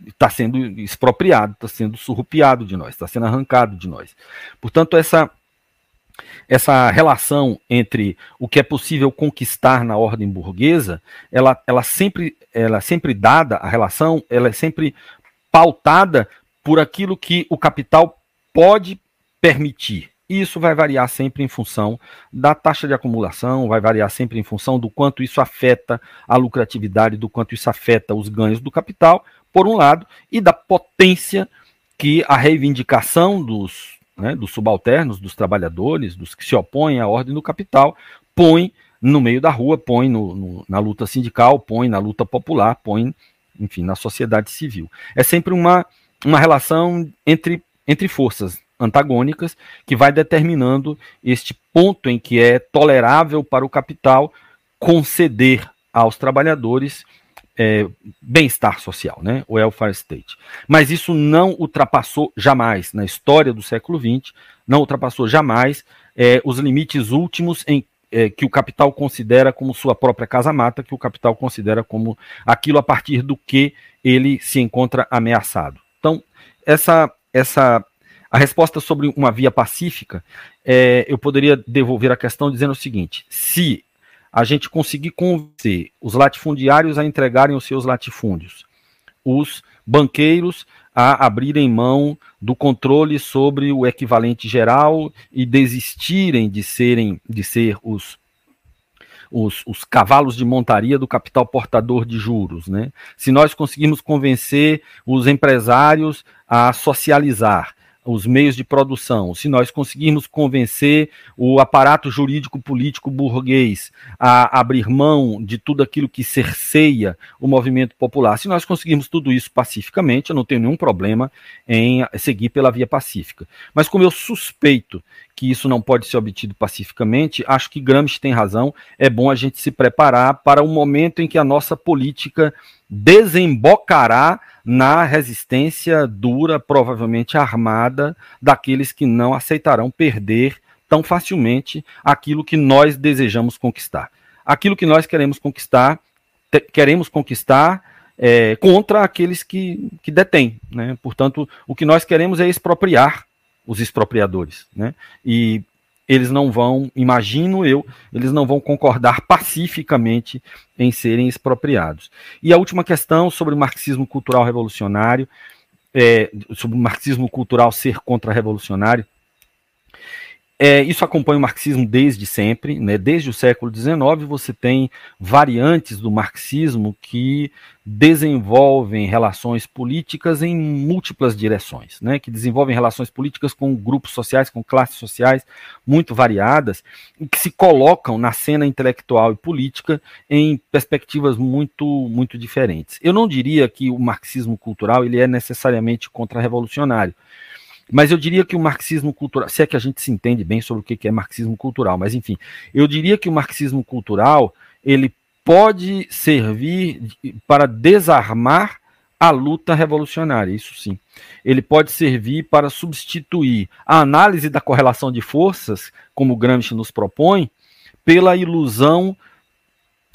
[SPEAKER 2] está sendo expropriado, está sendo surrupiado de nós, está sendo arrancado de nós. Portanto, essa essa relação entre o que é possível conquistar na ordem burguesa, ela, ela sempre ela é sempre dada a relação, ela é sempre pautada por aquilo que o capital pode permitir. Isso vai variar sempre em função da taxa de acumulação, vai variar sempre em função do quanto isso afeta a lucratividade, do quanto isso afeta os ganhos do capital, por um lado, e da potência que a reivindicação dos, né, dos subalternos, dos trabalhadores, dos que se opõem à ordem do capital, põe no meio da rua, põe no, no, na luta sindical, põe na luta popular, põe, enfim, na sociedade civil. É sempre uma, uma relação entre, entre forças, antagônicas, que vai determinando este ponto em que é tolerável para o capital conceder aos trabalhadores é, bem-estar social, né? O welfare state. Mas isso não ultrapassou jamais na história do século XX, não ultrapassou jamais é, os limites últimos em é, que o capital considera como sua própria casa-mata, que o capital considera como aquilo a partir do que ele se encontra ameaçado. Então, essa, essa a resposta sobre uma via pacífica, é, eu poderia devolver a questão dizendo o seguinte: se a gente conseguir convencer os latifundiários a entregarem os seus latifúndios, os banqueiros a abrirem mão do controle sobre o equivalente geral e desistirem de serem de ser os os, os, cavalos de montaria do capital portador de juros. Né? Se nós conseguirmos convencer os empresários a socializar, os meios de produção, se nós conseguirmos convencer o aparato jurídico político burguês a abrir mão de tudo aquilo que cerceia o movimento popular, se nós conseguirmos tudo isso pacificamente, eu não tenho nenhum problema em seguir pela via pacífica. Mas como eu suspeito que isso não pode ser obtido pacificamente, acho que Gramsci tem razão, é bom a gente se preparar para o momento em que a nossa política desembocará na resistência dura, provavelmente armada, daqueles que não aceitarão perder tão facilmente aquilo que nós desejamos conquistar. Aquilo que nós queremos conquistar, queremos conquistar é, contra aqueles que, que detêm. Né? Portanto, o que nós queremos é expropriar os expropriadores. Né? E eles não vão, imagino eu, eles não vão concordar pacificamente em serem expropriados. E a última questão sobre o marxismo cultural revolucionário, é, sobre o marxismo cultural ser contra-revolucionário, é, isso acompanha o marxismo desde sempre, né? desde o século XIX você tem variantes do marxismo que desenvolvem relações políticas em múltiplas direções, né? que desenvolvem relações políticas com grupos sociais, com classes sociais muito variadas, e que se colocam na cena intelectual e política em perspectivas muito, muito diferentes. Eu não diria que o marxismo cultural ele é necessariamente contra-revolucionário, mas eu diria que o marxismo cultural, se é que a gente se entende bem sobre o que é marxismo cultural, mas enfim, eu diria que o marxismo cultural ele pode servir para desarmar a luta revolucionária, isso sim. Ele pode servir para substituir a análise da correlação de forças, como Gramsci nos propõe, pela ilusão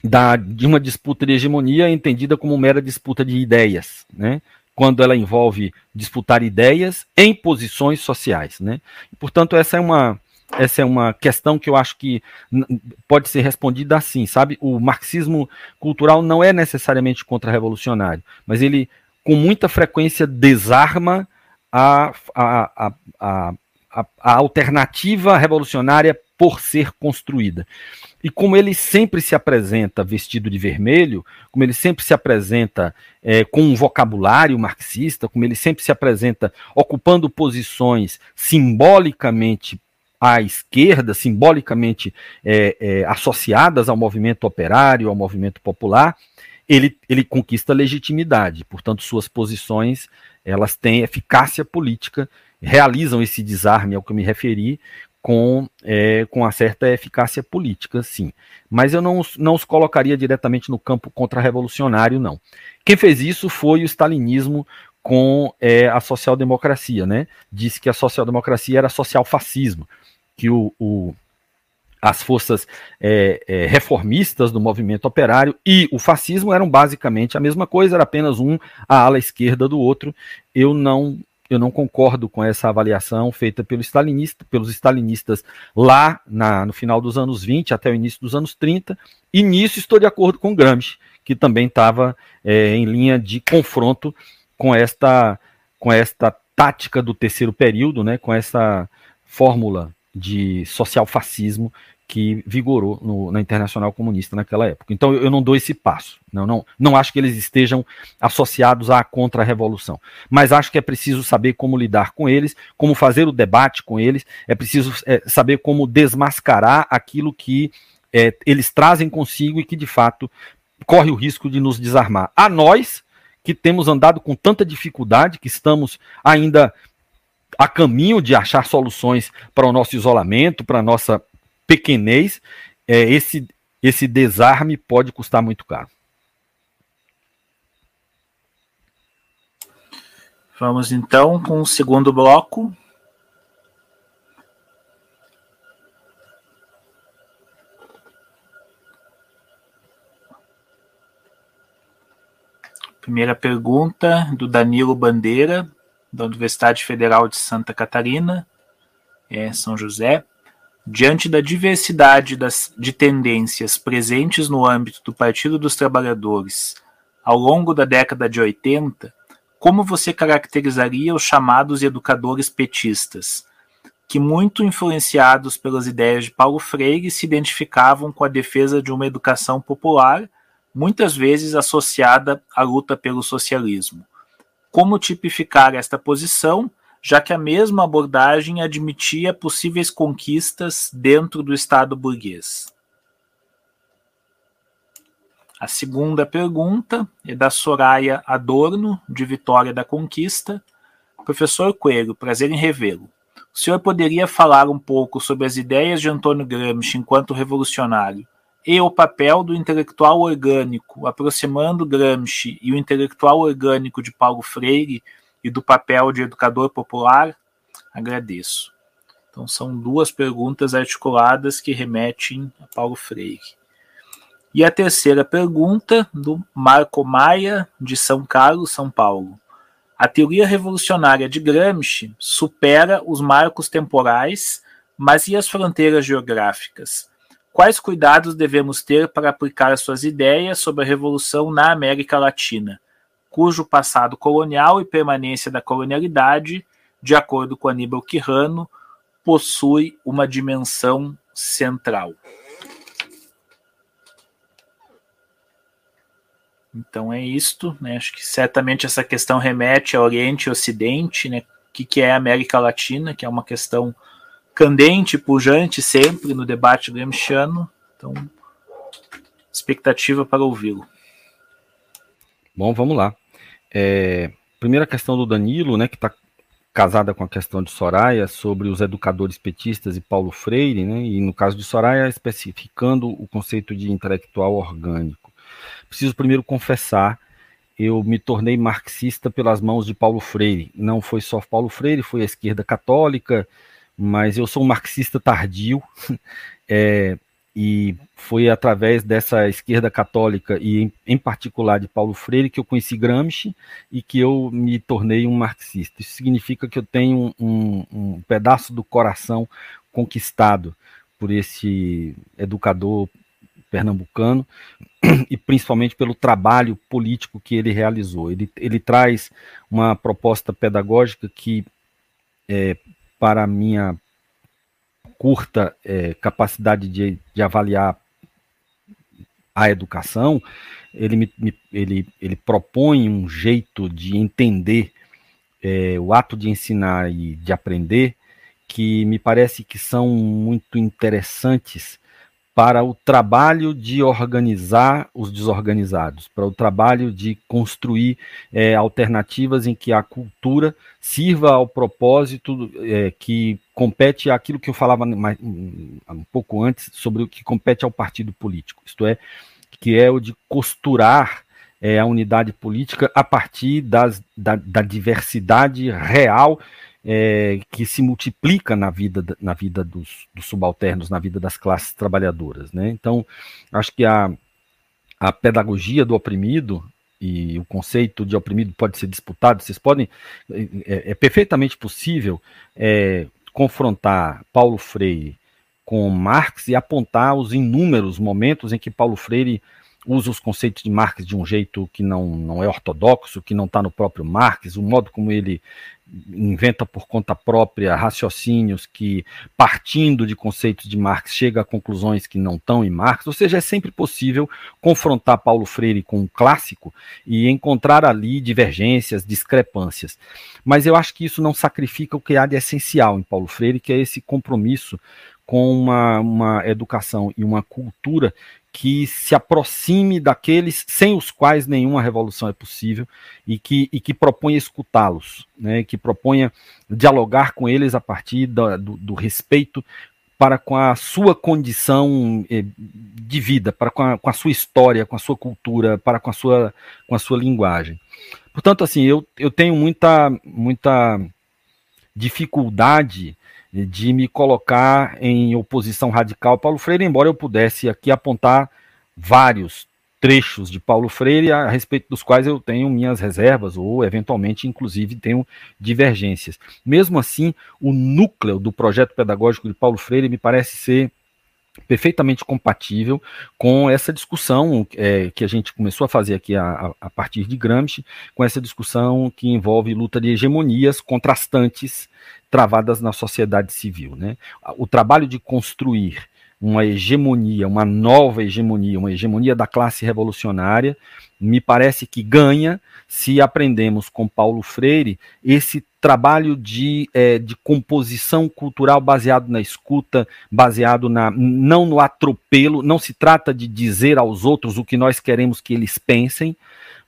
[SPEAKER 2] da, de uma disputa de hegemonia entendida como mera disputa de ideias, né? Quando ela envolve disputar ideias em posições sociais, né? Portanto, essa é uma essa é uma questão que eu acho que pode ser respondida assim, sabe? O marxismo cultural não é necessariamente contra-revolucionário, mas ele com muita frequência desarma a, a, a, a, a alternativa revolucionária por ser construída. E como ele sempre se apresenta vestido de vermelho, como ele sempre se apresenta é, com um vocabulário marxista, como ele sempre se apresenta ocupando posições simbolicamente à esquerda, simbolicamente é, é, associadas ao movimento operário, ao movimento popular, ele, ele conquista legitimidade. Portanto, suas posições elas têm eficácia política, realizam esse desarme ao que eu me referi, com, é, com uma certa eficácia política, sim. Mas eu não, não os colocaria diretamente no campo contra-revolucionário, não. Quem fez isso foi o stalinismo com é, a social-democracia, né? Disse que a social-democracia era social-fascismo, que o, o as forças é, é, reformistas do movimento operário e o fascismo eram basicamente a mesma coisa, era apenas um a ala esquerda do outro. Eu não eu não concordo com essa avaliação feita pelo stalinista, pelos stalinistas lá na, no final dos anos 20 até o início dos anos 30, e nisso estou de acordo com Gramsci, que também estava é, em linha de confronto com esta, com esta tática do terceiro período, né, com essa fórmula de social-fascismo que vigorou no, na Internacional Comunista naquela época. Então eu, eu não dou esse passo. Não, não, não acho que eles estejam associados à contra-revolução. Mas acho que é preciso saber como lidar com eles, como fazer o debate com eles, é preciso é, saber como desmascarar aquilo que é, eles trazem consigo e que de fato corre o risco de nos desarmar. A nós, que temos andado com tanta dificuldade, que estamos ainda a caminho de achar soluções para o nosso isolamento, para a nossa pequenez, é, esse, esse desarme pode custar muito caro.
[SPEAKER 3] Vamos então com o segundo bloco. Primeira pergunta do Danilo Bandeira, da Universidade Federal de Santa Catarina, é São José. Diante da diversidade das, de tendências presentes no âmbito do Partido dos Trabalhadores ao longo da década de 80, como você caracterizaria os chamados educadores petistas, que, muito influenciados pelas ideias de Paulo Freire, se identificavam com a defesa de uma educação popular muitas vezes associada à luta pelo socialismo. Como tipificar esta posição, já que a mesma abordagem admitia possíveis conquistas dentro do Estado burguês? A segunda pergunta é da Soraya Adorno, de Vitória da Conquista. Professor Coelho, prazer em revê-lo. O senhor poderia falar um pouco sobre as ideias de Antônio Gramsci enquanto revolucionário e o papel do intelectual orgânico, aproximando Gramsci e o intelectual orgânico de Paulo Freire e do papel de educador popular? Agradeço. Então, são duas perguntas articuladas que remetem a Paulo Freire. E a terceira pergunta, do Marco Maia, de São Carlos, São Paulo. A teoria revolucionária de Gramsci supera os marcos temporais, mas e as fronteiras geográficas? Quais cuidados devemos ter para aplicar suas ideias sobre a revolução na América Latina, cujo passado colonial e permanência da colonialidade, de acordo com Aníbal Quirrano, possui uma dimensão central? Então é isto, né? Acho que certamente essa questão remete ao Oriente e Ocidente, né? O que, que é a América Latina, que é uma questão candente, pujante sempre no debate gramsciano. Então, expectativa para ouvi-lo.
[SPEAKER 2] Bom, vamos lá. É, primeira questão do Danilo, né, que está casada com a questão de Soraya sobre os educadores petistas e Paulo Freire, né, e no caso de Soraya especificando o conceito de intelectual orgânico. Preciso primeiro confessar, eu me tornei marxista pelas mãos de Paulo Freire. Não foi só Paulo Freire, foi a esquerda católica, mas eu sou um marxista tardio, *laughs* é, e foi através dessa esquerda católica, e em, particular de Paulo Freire, que eu conheci Gramsci e que eu me tornei um marxista. Isso significa que eu tenho um, um pedaço do coração conquistado por esse educador pernambucano *clears throat* e principalmente pelo trabalho político que ele realizou. Ele, ele traz uma proposta pedagógica que é, para a minha curta é, capacidade de, de, avaliar a educação, ele, me, me, ele, ele propõe um jeito de entender é, o ato de ensinar e de aprender que me parece que são muito interessantes para o trabalho de organizar os desorganizados, para o trabalho de construir é, alternativas em que a cultura sirva ao propósito é, que compete àquilo que eu falava mais, um pouco antes sobre o que compete ao partido político, isto é, que é o de costurar é, a unidade política a partir das, da, da diversidade real é, que se multiplica na vida, na vida dos, dos, subalternos, na vida das classes trabalhadoras. Né? Então, acho que a, a pedagogia do oprimido e o conceito de oprimido pode ser disputado, vocês podem, é, é perfeitamente possível é, confrontar Paulo Freire com Marx e apontar os inúmeros momentos em que Paulo Freire usa os conceitos de Marx de um jeito que não, não é ortodoxo, que não está no próprio Marx, o modo como ele inventa por conta própria raciocínios que, partindo de conceitos de Marx, chega a conclusões que não estão em Marx, ou seja, é sempre possível confrontar Paulo Freire com um clássico e encontrar ali divergências, discrepâncias. Mas eu acho que isso não sacrifica o que há de essencial em Paulo Freire, que é esse compromisso com uma, uma educação e uma cultura que se aproxime daqueles sem os quais nenhuma revolução é possível e que, e que proponha escutá-los, né, que proponha dialogar com eles a partir do, do, do respeito para com a sua condição eh, de vida, para com a, com a, sua história, com a sua cultura, para com a sua, com a sua linguagem. Portanto, assim, eu, eu tenho muita, muita dificuldade de me colocar em oposição radical a Paulo Freire, embora eu pudesse aqui apontar vários trechos de Paulo Freire a respeito dos quais eu tenho minhas reservas ou eventualmente inclusive tenho divergências. Mesmo assim, o núcleo do projeto pedagógico de Paulo Freire me parece ser perfeitamente compatível com essa discussão é, que a gente começou a fazer aqui a, a, partir de Gramsci, com essa discussão que envolve luta de hegemonias contrastantes travadas na sociedade civil. Né? O trabalho de construir uma hegemonia, uma nova hegemonia, uma hegemonia da classe revolucionária, me parece que ganha se aprendemos com Paulo Freire esse trabalho de, é, de composição cultural baseado na escuta, baseado na não no atropelo, não se trata de dizer aos outros o que nós queremos que eles pensem,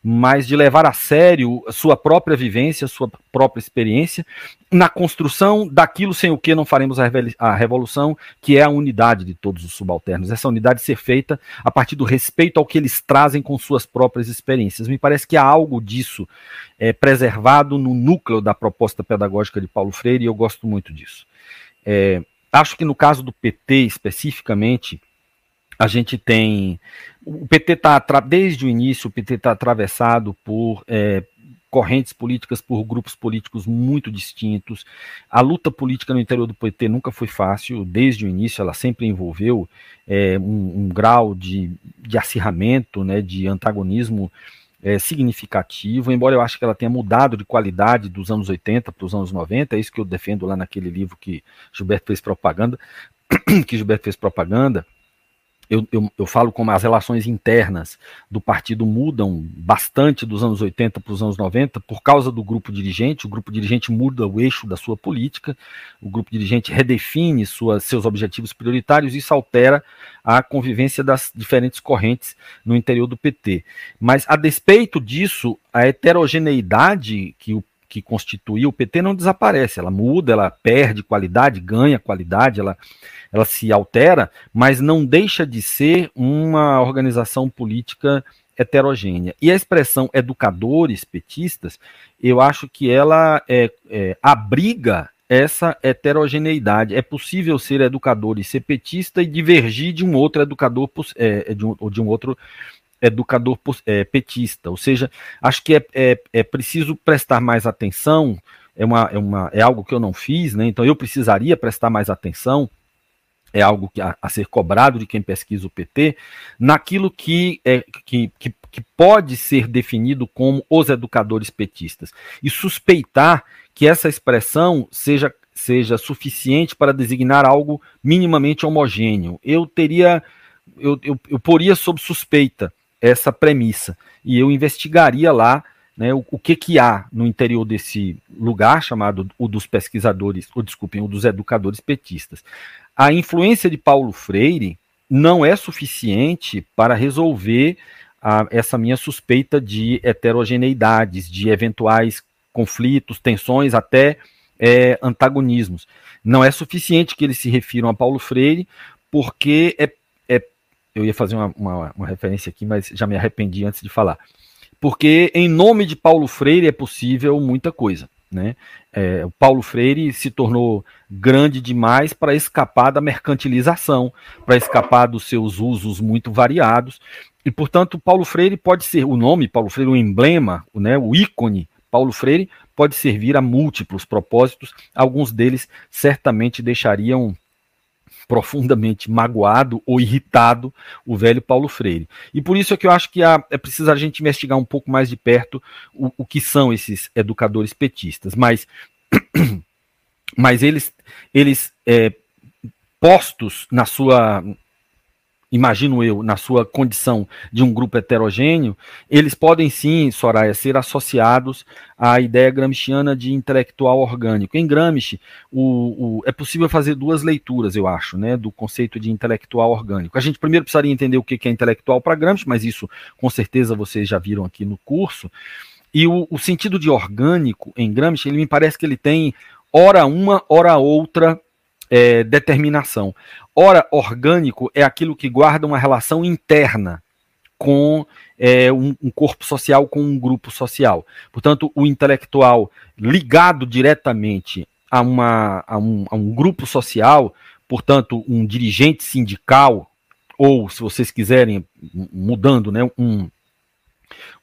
[SPEAKER 2] mas de levar a sério a sua própria vivência, a sua própria experiência, na construção daquilo sem o que não faremos a revolução, que é a unidade de todos os subalternos. Essa unidade ser feita a partir do respeito ao que eles trazem com suas próprias experiências. Me parece que há algo disso é, preservado no núcleo da proposta pedagógica de Paulo Freire, e eu gosto muito disso. É, acho que no caso do PT especificamente, a gente tem. O PT está, desde o início, o PT está atravessado por é, correntes políticas, por grupos políticos muito distintos. A luta política no interior do PT nunca foi fácil, desde o início, ela sempre envolveu é, um, um, grau de, de acirramento, né, de antagonismo é, significativo, embora eu acho que ela tenha mudado de qualidade dos anos 80 para os anos 90, é isso que eu defendo lá naquele livro que Gilberto fez propaganda, *coughs* que Gilberto fez propaganda, eu, eu, eu, falo como as relações internas do partido mudam bastante dos anos 80 para os anos 90 por causa do grupo dirigente. O grupo dirigente muda o eixo da sua política, o grupo dirigente redefine seus objetivos prioritários e isso altera a convivência das diferentes correntes no interior do PT. Mas, a despeito disso, a heterogeneidade que o que constituía o PT não desaparece, ela muda, ela perde qualidade, ganha qualidade, ela, ela se altera, mas não deixa de ser uma organização política heterogênea. E a expressão educadores petistas, eu acho que ela é, é, abriga essa heterogeneidade. É possível ser educador e ser petista e divergir de um outro educador, é, de, um, de um outro educador é, petista. Ou seja, acho que é, é, é, preciso prestar mais atenção, é, uma, é, uma, é algo que eu não fiz, né? então eu precisaria prestar mais atenção, é algo que a, a ser cobrado de quem pesquisa o PT, naquilo que, é, que, que, que pode ser definido como os educadores petistas. E suspeitar que essa expressão seja seja suficiente para designar algo minimamente homogêneo. Eu teria, eu, eu, eu poria sob suspeita essa premissa. E eu investigaria lá né, o, o, que, que há no interior desse lugar chamado o dos pesquisadores, ou desculpem, o dos educadores petistas. A influência de Paulo Freire não é suficiente para resolver a, essa minha suspeita de heterogeneidades, de eventuais conflitos, tensões, até é, antagonismos. Não é suficiente que eles se refiram a Paulo Freire, porque é eu ia fazer uma, uma, uma, referência aqui, mas já me arrependi antes de falar. Porque em nome de Paulo Freire é possível muita coisa. Né? É, o Paulo Freire se tornou grande demais para escapar da mercantilização, para escapar dos seus usos muito variados. E, portanto, Paulo Freire pode ser o nome, Paulo Freire, o emblema, né, o ícone Paulo Freire pode servir a múltiplos propósitos, alguns deles certamente deixariam profundamente magoado ou irritado o velho Paulo Freire. E por isso é que eu acho que há, é preciso a gente investigar um pouco mais de perto o, o que são esses educadores petistas. Mas, *clears throat* mas eles, eles é, postos na sua imagino eu, na sua condição de um grupo heterogêneo, eles podem sim, Soraya, ser associados à ideia gramsciana de intelectual orgânico. Em Gramsci, o, o, é possível fazer duas leituras, eu acho, né, do conceito de intelectual orgânico. A gente primeiro precisaria entender o que é intelectual para Gramsci, mas isso com certeza vocês já viram aqui no curso. E o, o sentido de orgânico em Gramsci, ele me parece que ele tem ora uma, ora outra é, determinação. Ora, orgânico é aquilo que guarda uma relação interna com é, um, um, corpo social, com um grupo social. Portanto, o intelectual ligado diretamente a, uma, a, um, a um grupo social, portanto, um dirigente sindical, ou, se vocês quiserem, mudando, né, um,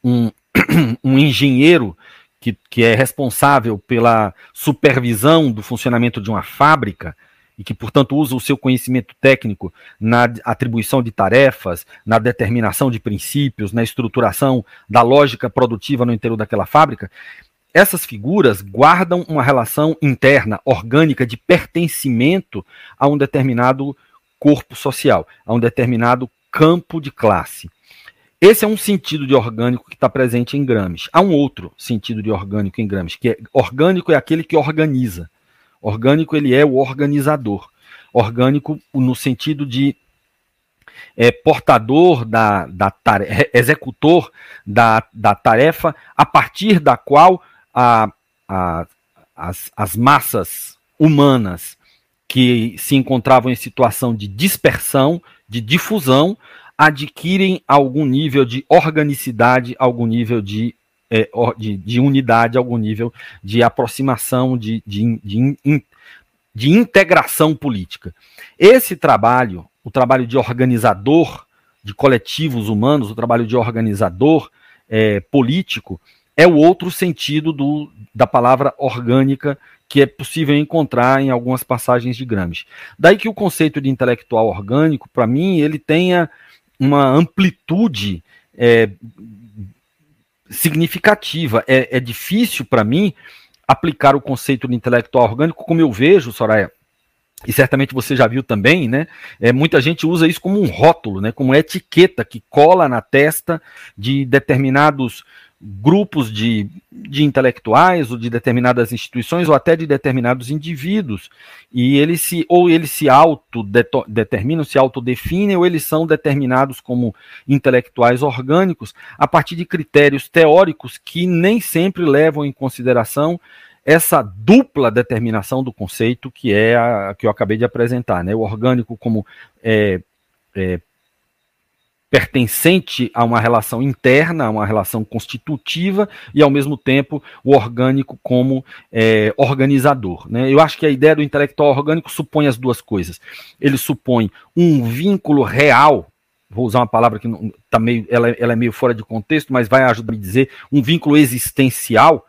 [SPEAKER 2] um, *clears throat* um engenheiro que, que é responsável pela supervisão do funcionamento de uma fábrica, e que, portanto, usa o seu conhecimento técnico na atribuição de tarefas, na determinação de princípios, na estruturação da lógica produtiva no interior daquela fábrica, essas figuras guardam uma relação interna, orgânica, de pertencimento a um determinado corpo social, a um determinado campo de classe. Esse é um sentido de orgânico que está presente em Gramsci. Há um outro sentido de orgânico em Gramsci, que é orgânico é aquele que organiza. Orgânico ele é o organizador. Orgânico no sentido de é, portador da, da tarefa, executor da, da tarefa, a partir da qual a, a, as, as massas humanas que se encontravam em situação de dispersão, de difusão, adquirem algum nível de organicidade, algum nível de é, de, de, unidade, algum nível de aproximação, de, de, de, de integração política. Esse trabalho, o trabalho de organizador de coletivos humanos, o trabalho de organizador é, político, é o outro sentido do, da palavra orgânica que é possível encontrar em algumas passagens de Gramsci. Daí que o conceito de intelectual orgânico, para mim, ele tenha uma amplitude é, significativa. É, é difícil para mim aplicar o conceito de intelectual orgânico como eu vejo, Soraya, e certamente você já viu também, né? É, muita gente usa isso como um rótulo, né? Como etiqueta que cola na testa de determinados grupos de, de intelectuais ou de determinadas instituições ou até de determinados indivíduos e eles se ou eles se autodeterminam, se autodefinem ou eles são determinados como intelectuais orgânicos a partir de critérios teóricos que nem sempre levam em consideração essa dupla determinação do conceito que é a que eu acabei de apresentar, né? O orgânico como é, é, pertencente a uma relação interna, a uma relação constitutiva, e ao mesmo tempo o orgânico como é, organizador. Né? Eu acho que a ideia do intelectual orgânico supõe as duas coisas. Ele supõe um vínculo real, vou usar uma palavra que não, tá meio, ela, ela é meio fora de contexto, mas vai ajudar a dizer, um vínculo existencial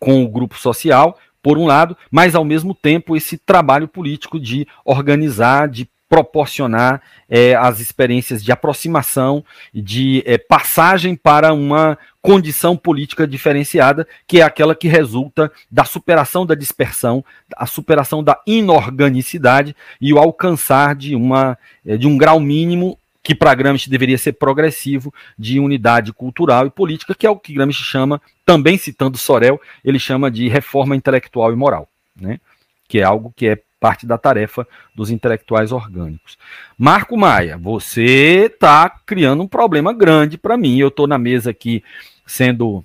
[SPEAKER 2] com o grupo social, por um lado, mas ao mesmo tempo esse trabalho político de organizar, de proporcionar é, as experiências de aproximação, de é, passagem para uma condição política diferenciada, que é aquela que resulta da superação da dispersão, a superação da inorganicidade e o alcançar de, uma, é, de um grau mínimo que para Gramsci deveria ser progressivo de unidade cultural e política, que é o que Gramsci chama, também citando Sorel, ele chama de reforma intelectual e moral, né? que é algo que é parte da tarefa dos intelectuais orgânicos. Marco Maia, você está criando um problema grande para mim. Eu estou na mesa aqui sendo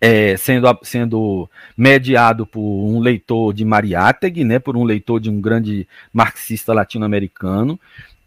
[SPEAKER 2] é, sendo, sendo mediado por um leitor de Mariátegui, né, por um leitor de um grande marxista latino-americano,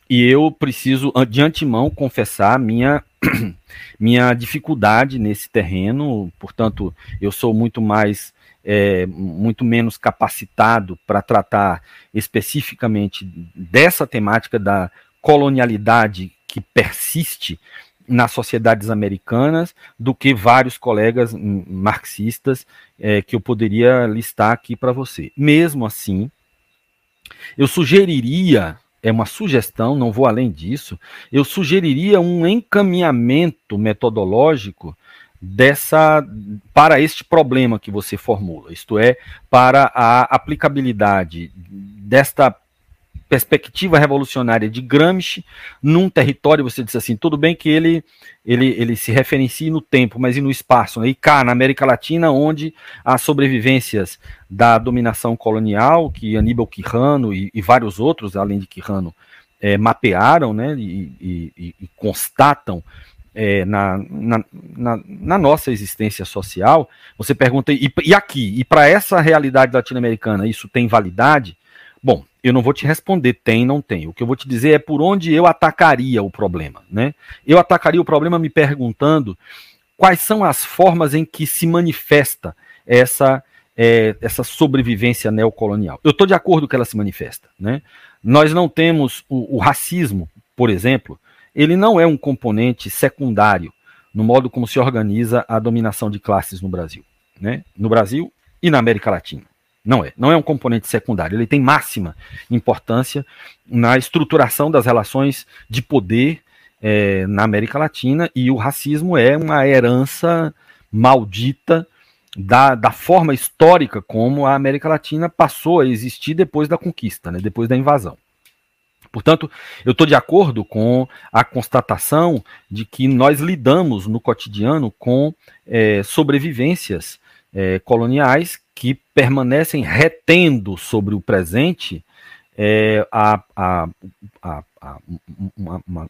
[SPEAKER 2] e eu preciso, de antemão, confessar minha, *clears throat* minha dificuldade nesse terreno, portanto, eu sou muito mais é, muito menos capacitado para tratar especificamente dessa temática da colonialidade que persiste nas sociedades americanas do que vários colegas marxistas é, que eu poderia listar aqui para você. Mesmo assim, eu sugeriria, é uma sugestão, não vou além disso, eu sugeriria um encaminhamento metodológico dessa para este problema que você formula, isto é, para a aplicabilidade desta perspectiva revolucionária de Gramsci num território, você disse assim, tudo bem que ele ele, ele se referencie no tempo, mas e no espaço, né? e cá, na América Latina, onde as sobrevivências da dominação colonial, que Aníbal Quirrano e, e vários outros, além de Quirrano, é, mapearam né? e, e, e constatam é, na, na, na, na, nossa existência social, você pergunta, e, e aqui, e para essa realidade latino-americana, isso tem validade? Bom, eu não vou te responder tem, não tem. O que eu vou te dizer é por onde eu atacaria o problema, né? Eu atacaria o problema me perguntando quais são as formas em que se manifesta essa é, essa sobrevivência neocolonial. Eu estou de acordo que ela se manifesta, né? Nós não temos o, o racismo, por exemplo, ele não é um componente secundário no modo como se organiza a dominação de classes no Brasil, né? No Brasil e na América Latina. Não é. Não é um componente secundário. Ele tem máxima importância na estruturação das relações de poder é, na América Latina e o racismo é uma herança maldita da, da forma histórica como a América Latina passou a existir depois da conquista, né, depois da invasão. Portanto, eu estou de acordo com a constatação de que nós lidamos no cotidiano com é, sobrevivências é, coloniais que permanecem retendo sobre o presente é, a, a, a, a uma, uma,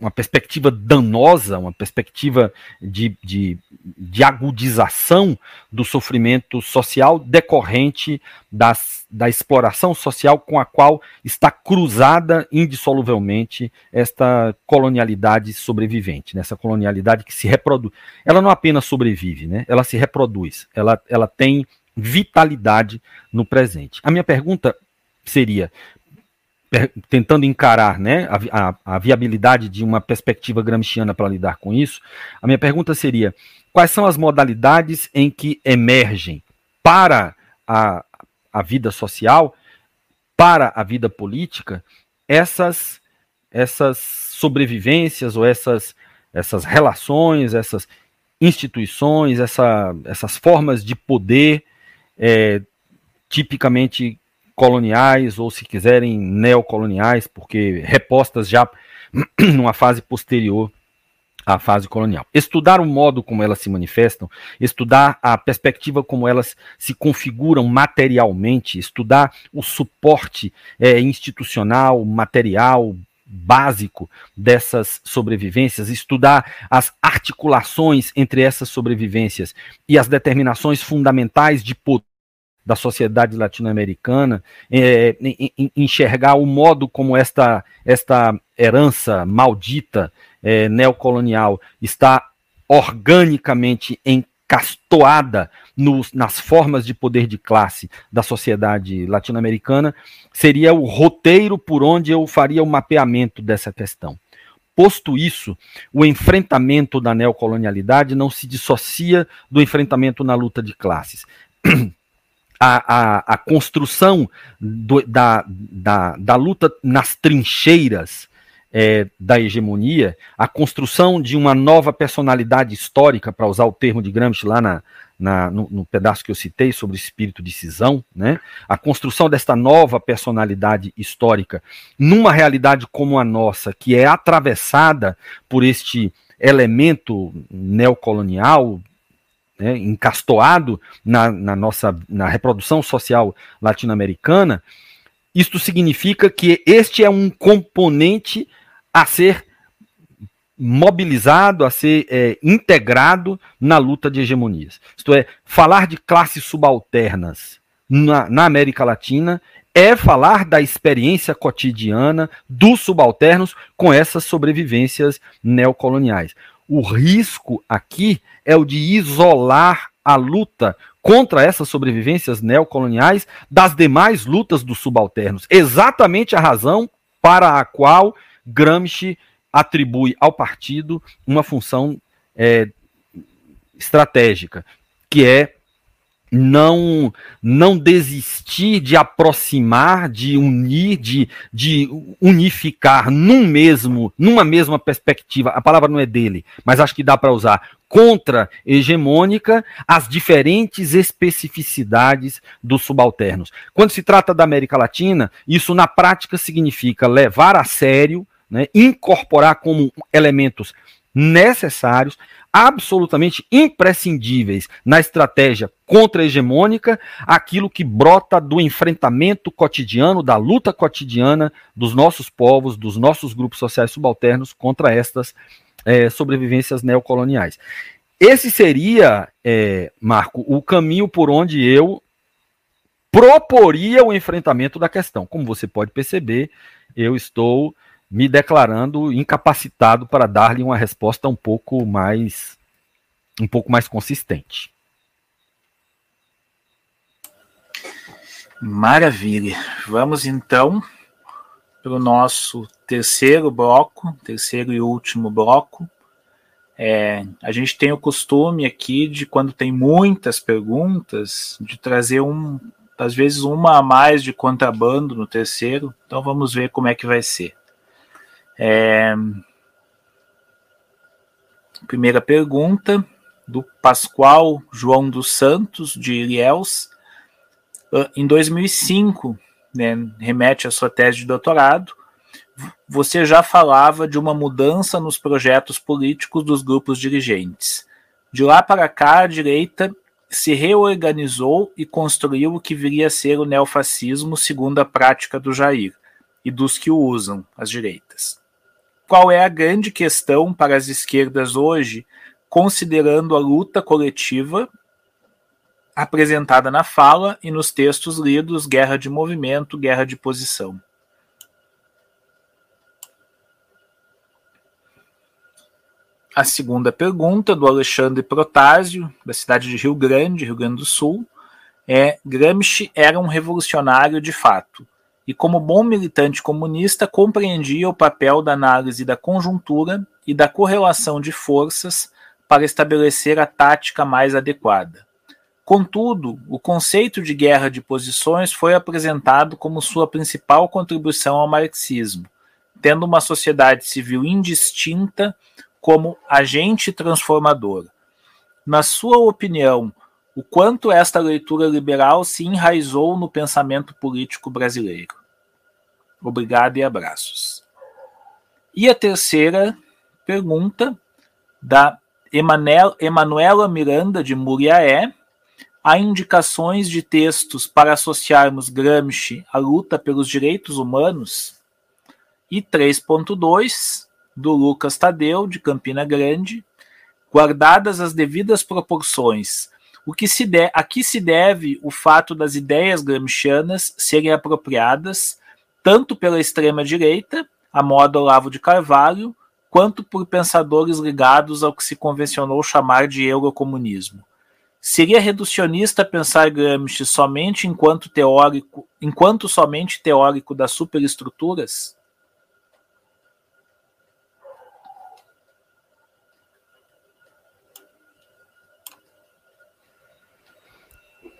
[SPEAKER 2] uma perspectiva danosa, uma perspectiva de, de, de, agudização do sofrimento social decorrente das, da exploração social com a qual está cruzada indissoluvelmente esta colonialidade sobrevivente, né? colonialidade que se reproduz. Ela não apenas sobrevive, né? ela se reproduz, ela, ela tem vitalidade no presente. A minha pergunta seria: tentando encarar né, a, a, a, viabilidade de uma perspectiva gramsciana para lidar com isso, a minha pergunta seria: quais são as modalidades em que emergem para a, a vida social, para a vida política, essas, essas sobrevivências ou essas, essas relações, essas instituições, essa, essas formas de poder é, tipicamente coloniais, ou se quiserem, neocoloniais, porque repostas já *clears throat* numa fase posterior à fase colonial. Estudar o modo como elas se manifestam, estudar a perspectiva como elas se configuram materialmente, estudar o suporte é, institucional, material, básico dessas sobrevivências, estudar as articulações entre essas sobrevivências e as determinações fundamentais de poder da sociedade latino-americana, é, enxergar o modo como esta, esta herança maldita é, neocolonial está organicamente encastoada nos, nas formas de poder de classe da sociedade latino-americana, seria o roteiro por onde eu faria o mapeamento dessa questão. Posto isso, o enfrentamento da neocolonialidade não se dissocia do enfrentamento na luta de classes. a, a, a construção do, da, da, da luta nas trincheiras é, da hegemonia, a construção de uma nova personalidade histórica, para usar o termo de Gramsci lá na, na, no, no, pedaço que eu citei sobre espírito de cisão, né? a construção desta nova personalidade histórica numa realidade como a nossa, que é atravessada por este elemento neocolonial, né, encastoado na, na, nossa na reprodução social latino-americana, isto significa que este é um componente a ser mobilizado, a ser é, integrado na luta de hegemonias. Isto é, falar de classes subalternas na, na América Latina é falar da experiência cotidiana dos subalternos com essas sobrevivências neocoloniais. O risco aqui é o de isolar a luta contra essas sobrevivências neocoloniais das demais lutas dos subalternos. Exatamente a razão para a qual Gramsci atribui ao partido uma função é, estratégica, que é não não desistir de aproximar, de unir, de, de unificar num mesmo, numa mesma perspectiva. A palavra não é dele, mas acho que dá para usar contra hegemônica as diferentes especificidades dos subalternos. Quando se trata da América Latina, isso na prática significa levar a sério, né, incorporar como elementos necessários absolutamente imprescindíveis na estratégia contra-hegemônica, aquilo que brota do enfrentamento cotidiano, da luta cotidiana dos nossos povos, dos nossos grupos sociais subalternos contra estas é, sobrevivências neocoloniais. Esse seria, é, Marco, o caminho por onde eu proporia o enfrentamento da questão. Como você pode perceber, eu estou me declarando incapacitado para dar-lhe uma resposta um pouco mais um pouco mais consistente.
[SPEAKER 3] Maravilha. Vamos então para o nosso terceiro bloco, terceiro e último bloco. É, a gente tem o costume aqui de quando tem muitas perguntas, de trazer um, às vezes uma a mais de contrabando no terceiro. Então vamos ver como é que vai ser. É, primeira pergunta do Pascoal João dos Santos de Ilhéus. Ah, em 2005, né, remete à sua tese de doutorado, você já falava de uma mudança nos projetos políticos dos grupos dirigentes. De lá para cá, a direita se reorganizou e construiu o que viria a ser o neofascismo segundo a prática do Jair e dos que o usam, as direitas. Qual é a grande questão para as esquerdas hoje, considerando a luta coletiva apresentada na fala e nos textos lidos, guerra de movimento, guerra de posição. A segunda pergunta, do Alexandre Protásio, da cidade de Rio Grande, Rio Grande do Sul, é: Gramsci era um revolucionário de fato, e como bom militante comunista, compreendia o papel da análise da conjuntura e da correlação de forças para estabelecer a tática mais adequada. Contudo, o conceito de guerra de posições foi apresentado como sua principal contribuição ao marxismo, tendo uma sociedade civil indistinta como agente transformador. Na sua opinião, o quanto esta leitura liberal se enraizou no pensamento político brasileiro? Obrigado e abraços. E a terceira pergunta, da Emanuela Miranda de Muriaé, há indicações de textos para associarmos Gramsci à luta pelos direitos humanos? E 3.2, do Lucas Tadeu, de Campina Grande, guardadas as devidas proporções, o que se de, a que se deve o fato das ideias gramscianas serem apropriadas tanto pela extrema-direita, a moda Olavo de Carvalho, quanto por pensadores ligados ao que se convencionou chamar de eurocomunismo. Seria reducionista pensar Gramsci somente enquanto teórico, enquanto somente teórico das superestruturas?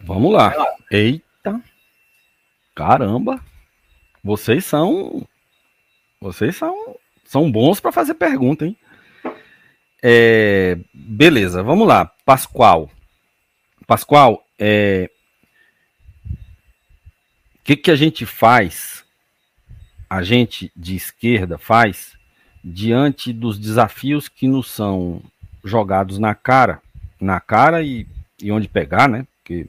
[SPEAKER 2] Vamos lá. Eita. Caramba. Vocês são vocês são são bons para fazer pergunta, hein? É, beleza, vamos lá. Pascoal. Pascoal, é, o que, que a gente faz, a gente de esquerda faz, diante dos desafios que nos são jogados na cara, na cara e, e onde pegar, né? Porque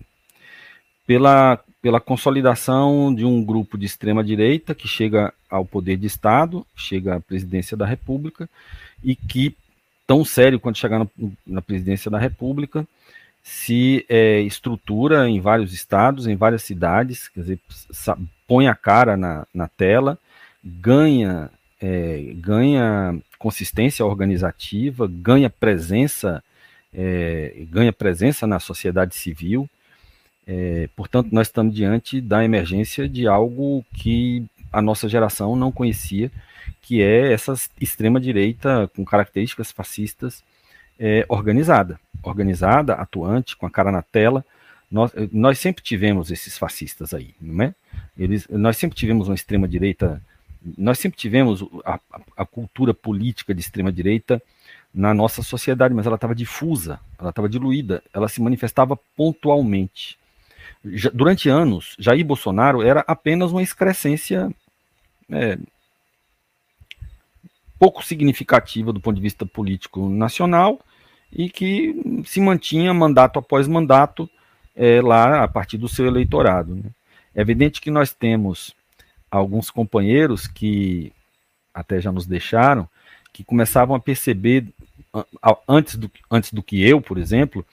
[SPEAKER 2] pela, pela consolidação de um grupo de extrema direita que chega ao poder de Estado, chega à presidência da República e que tão sério quando chegar na, na presidência da República se é, estrutura em vários estados, em várias cidades, quer dizer, põe a cara na, na tela, ganha, é, ganha consistência organizativa, ganha presença, é, ganha presença na sociedade civil. É, portanto, nós estamos diante da emergência de algo que a nossa geração não conhecia, que é essa extrema direita com características fascistas é, organizada, organizada, atuante, com a cara na tela. Nós, nós sempre tivemos esses fascistas aí, não é? Eles, nós sempre tivemos uma extrema direita, nós sempre tivemos a, a, cultura política de extrema direita na nossa sociedade, mas ela estava difusa, ela estava diluída, ela se manifestava pontualmente. Durante anos, Jair Bolsonaro era apenas uma excrescência é, pouco significativa do ponto de vista político nacional e que se mantinha mandato após mandato é, lá a partir do seu eleitorado. Né? É evidente que nós temos alguns companheiros que até já nos deixaram, que começavam a perceber, antes do, antes do que eu, por exemplo,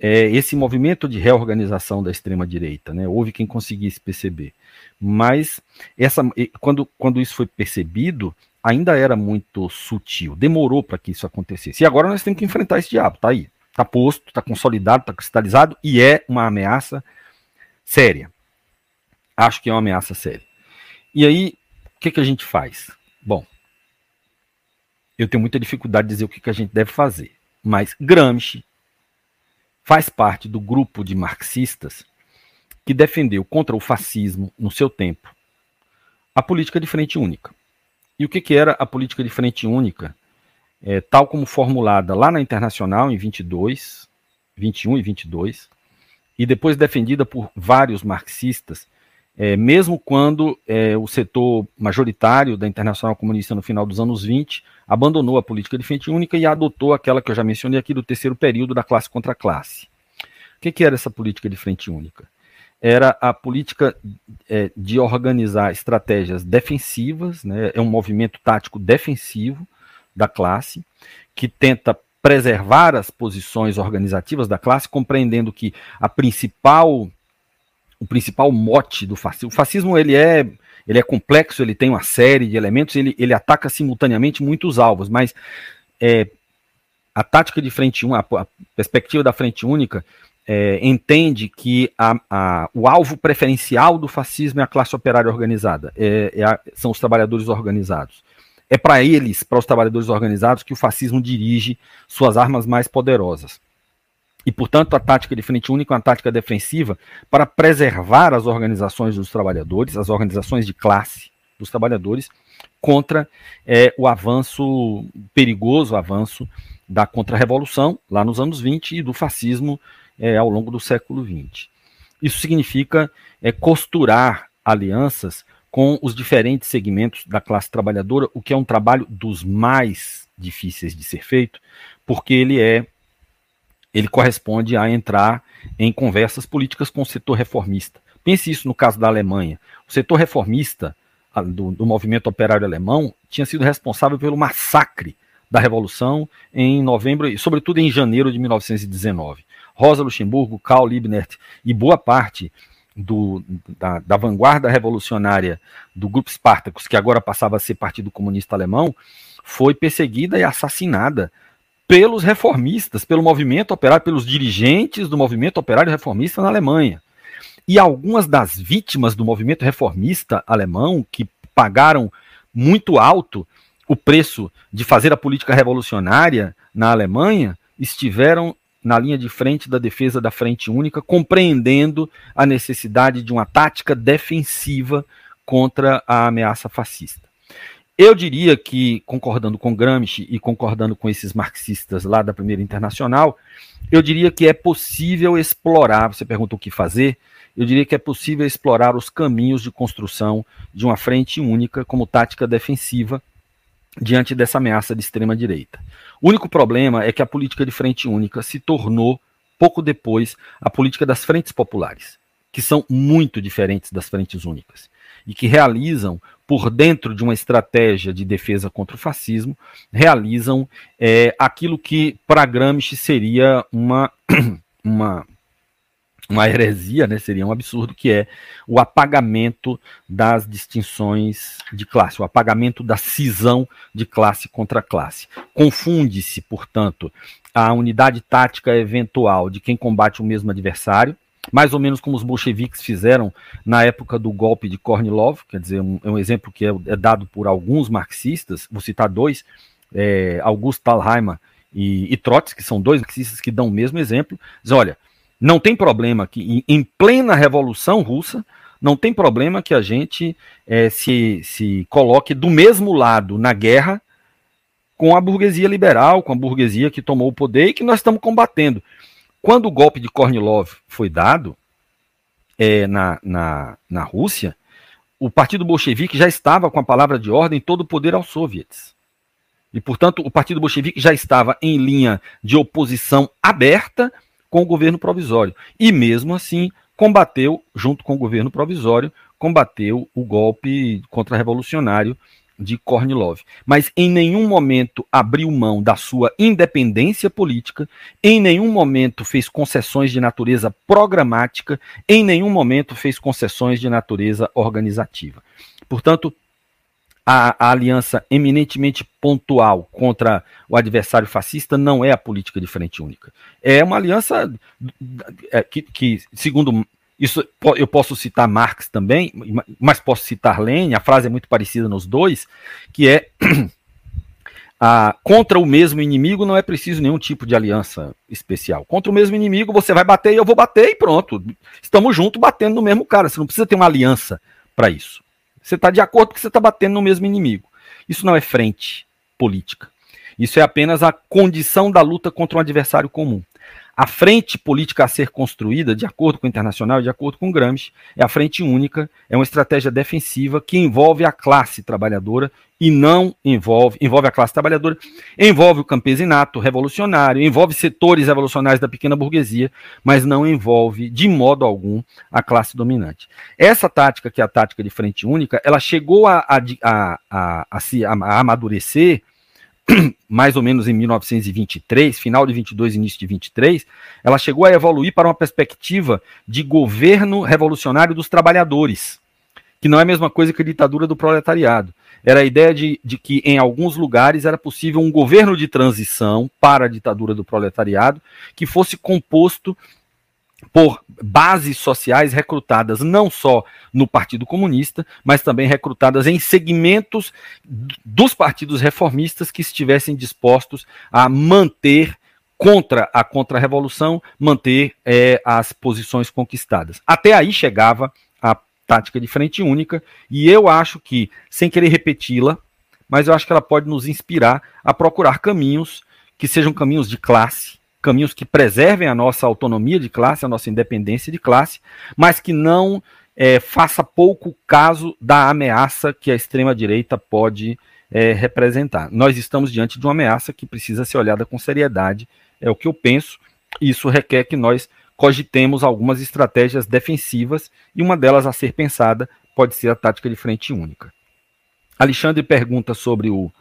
[SPEAKER 2] é, esse movimento de reorganização da extrema-direita. Né? Houve quem conseguisse perceber. Mas essa, quando, quando isso foi percebido, ainda era muito sutil. Demorou para que isso acontecesse. E agora nós temos que enfrentar esse diabo. Está aí. Está posto, está consolidado, está cristalizado e é uma ameaça séria. Acho que é uma ameaça séria. E aí, o que, que a gente faz? Bom, eu tenho muita dificuldade de dizer o que, que a gente deve fazer. Mas Gramsci faz parte do grupo de marxistas que defendeu contra o fascismo, no seu tempo, a política de frente única. E o que, que era a política de frente única, é, tal como formulada lá na Internacional em 22, 21 e 22, e depois defendida por vários marxistas, é, mesmo quando é, o setor majoritário da Internacional Comunista no final dos anos 20 abandonou a política de frente única e adotou aquela que eu já mencionei aqui do terceiro período da classe contra classe. O que, que era essa política de frente única? Era a política é, de organizar estratégias defensivas, né, é um movimento tático defensivo da classe, que tenta preservar as posições organizativas da classe, compreendendo que a principal o principal mote do fascismo. O fascismo ele é, ele é complexo, ele tem uma série de elementos, ele, ele ataca simultaneamente muitos alvos, mas é, a tática de frente única, a, perspectiva da frente única, é, entende que a, a, o alvo preferencial do fascismo é a classe operária organizada, é, é a, são os trabalhadores organizados. É para eles, para os trabalhadores organizados, que o fascismo dirige suas armas mais poderosas. E, portanto, a tática de frente única é uma tática defensiva para preservar as organizações dos trabalhadores, as organizações de classe dos trabalhadores, contra é, o avanço perigoso, avanço da contra-revolução, lá nos anos 20, e do fascismo é, ao longo do século 20. Isso significa é, costurar alianças com os diferentes segmentos da classe trabalhadora, o que é um trabalho dos mais difíceis de ser feito, porque ele é ele corresponde a entrar em conversas políticas com o setor reformista. Pense isso no caso da Alemanha. O setor reformista do, do movimento operário alemão tinha sido responsável pelo massacre da Revolução em novembro e, sobretudo, em janeiro de 1919. Rosa Luxemburgo, Karl Liebknecht e boa parte do, da, da, vanguarda revolucionária do Grupo Spartacus, que agora passava a ser Partido Comunista Alemão, foi perseguida e assassinada pelos reformistas, pelo movimento operário, pelos dirigentes do movimento operário reformista na Alemanha. E algumas das vítimas do movimento reformista alemão, que pagaram muito alto o preço de fazer a política revolucionária na Alemanha, estiveram na linha de frente da defesa da frente única, compreendendo a necessidade de uma tática defensiva contra a ameaça fascista. Eu diria que, concordando com Gramsci e concordando com esses marxistas lá da Primeira Internacional, eu diria que é possível explorar, você pergunta o que fazer, eu diria que é possível explorar os caminhos de construção de uma frente única como tática defensiva diante dessa ameaça de extrema-direita. O único problema é que a política de frente única se tornou, pouco depois, a política das frentes populares, que são muito diferentes das frentes únicas e que realizam por dentro de uma estratégia de defesa contra o fascismo, realizam é, aquilo que para Gramsci seria uma, *clears throat* uma, uma heresia, né, seria um absurdo, que é o apagamento das distinções de classe, o apagamento da cisão de classe contra classe. Confunde-se, portanto, a unidade tática eventual de quem combate o mesmo adversário, mais ou menos como os bolcheviques fizeram na época do golpe de Kornilov, quer dizer, um, é um exemplo que é, é, dado por alguns marxistas, vou citar dois, é, Augusto Thalheimer e, e Trotsky, que são dois marxistas que dão o mesmo exemplo, diz, olha, não tem problema que em, em plena Revolução Russa, não tem problema que a gente é, se, se coloque do mesmo lado na guerra com a burguesia liberal, com a burguesia que tomou o poder e que nós estamos combatendo. Quando o golpe de Kornilov foi dado é, na, na, na Rússia, o Partido Bolchevique já estava com a palavra de ordem todo o poder aos soviets. E, portanto, o Partido Bolchevique já estava em linha de oposição aberta com o governo provisório. E, mesmo assim, combateu, junto com o governo provisório, combateu o golpe contra-revolucionário de Kornilov, mas em nenhum momento abriu mão da sua independência política, em nenhum momento fez concessões de natureza programática, em nenhum momento fez concessões de natureza organizativa. Portanto, a, a, aliança eminentemente pontual contra o adversário fascista não é a política de frente única. É uma aliança é, que, que, segundo isso, eu posso citar Marx também, mas posso citar Lenin, a frase é muito parecida nos dois, que é a, *clears throat* contra o mesmo inimigo não é preciso nenhum tipo de aliança especial. Contra o mesmo inimigo você vai bater e eu vou bater e pronto. Estamos juntos batendo no mesmo cara. Você não precisa ter uma aliança para isso. Você está de acordo que você está batendo no mesmo inimigo. Isso não é frente política. Isso é apenas a condição da luta contra um adversário comum. A frente política a ser construída, de acordo com o Internacional, de acordo com Gramsci, é a frente única, é uma estratégia defensiva que envolve a classe trabalhadora e não envolve, envolve a classe trabalhadora, envolve o campesinato revolucionário, envolve setores revolucionários da pequena burguesia, mas não envolve de modo algum a classe dominante. Essa tática, que é a tática de frente única, ela chegou a, a, a, a, a se amadurecer *clears throat* mais ou menos em 1923, final de 22, início de 23, ela chegou a evoluir para uma perspectiva de governo revolucionário dos trabalhadores, que não é a mesma coisa que a ditadura do proletariado. Era a ideia de, de que em alguns lugares era possível um governo de transição para a ditadura do proletariado que fosse composto por bases sociais recrutadas não só no Partido Comunista, mas também recrutadas em segmentos dos partidos reformistas que estivessem dispostos a manter contra a contra-revolução, manter é, as posições conquistadas. Até aí chegava a tática de frente única, e eu acho que, sem querer repeti-la, mas eu acho que ela pode nos inspirar a procurar caminhos que sejam caminhos de classe, caminhos que preservem a nossa autonomia de classe, a nossa independência de classe, mas que não é, faça pouco caso da ameaça que a extrema-direita pode é, representar. Nós estamos diante de uma ameaça que precisa ser olhada com seriedade, é o que eu penso. Isso requer que nós cogitemos algumas estratégias defensivas e uma delas a ser pensada pode ser a tática de frente única. Alexandre pergunta sobre o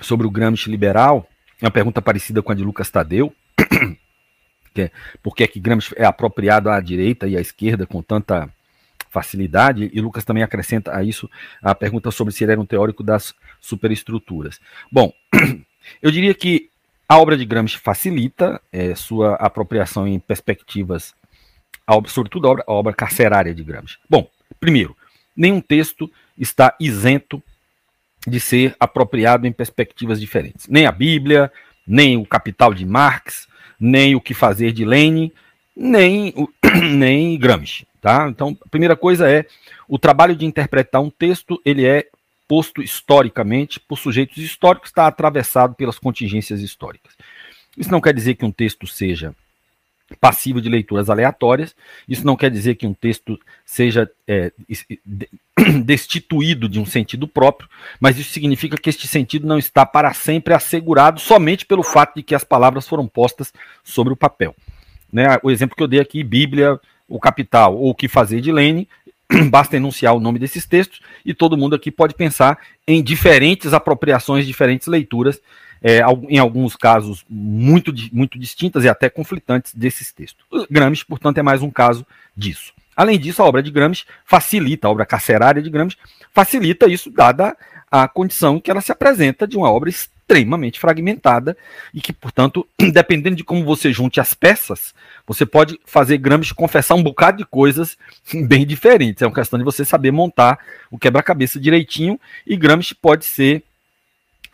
[SPEAKER 2] sobre o Gramsci liberal, é uma pergunta parecida com a de Lucas Tadeu, *clears throat* que é, por que é que Gramsci é apropriado à direita e à esquerda com tanta facilidade, e Lucas também acrescenta a isso a pergunta sobre se ele era um teórico das superestruturas. Bom, *clears throat* eu diria que a obra de Gramsci facilita é, sua apropriação em perspectivas, sobretudo a obra, a obra carcerária de Gramsci. Bom, primeiro, nenhum texto está isento de ser apropriado em perspectivas diferentes. Nem a Bíblia, nem o Capital de Marx, nem o que fazer de Lenin, nem, o, *clears throat* nem Gramsci. Tá? Então, a primeira coisa é o trabalho de interpretar um texto, ele é posto historicamente por sujeitos históricos, está atravessado pelas contingências históricas. Isso não quer dizer que um texto seja passivo de leituras aleatórias. Isso não quer dizer que um texto seja é, *clears throat* destituído de um sentido próprio, mas isso significa que este sentido não está para sempre assegurado somente pelo fato de que as palavras foram postas sobre o papel. Né? O exemplo que eu dei aqui, Bíblia, o Capital ou o que fazer de Lênin, *clears throat* basta enunciar o nome desses textos e todo mundo aqui pode pensar em diferentes apropriações, diferentes leituras é, em alguns casos muito, muito distintas e até conflitantes desses textos. Gramsci, portanto, é mais um caso disso. Além disso, a obra de Gramsci facilita, a obra carcerária de Gramsci facilita isso, dada a condição que ela se apresenta de uma obra extremamente fragmentada e que, portanto, *clears throat* dependendo de como você junte as peças, você pode fazer Gramsci confessar um bocado de coisas *laughs* bem diferentes. É uma questão de você saber montar o quebra-cabeça direitinho e Gramsci pode ser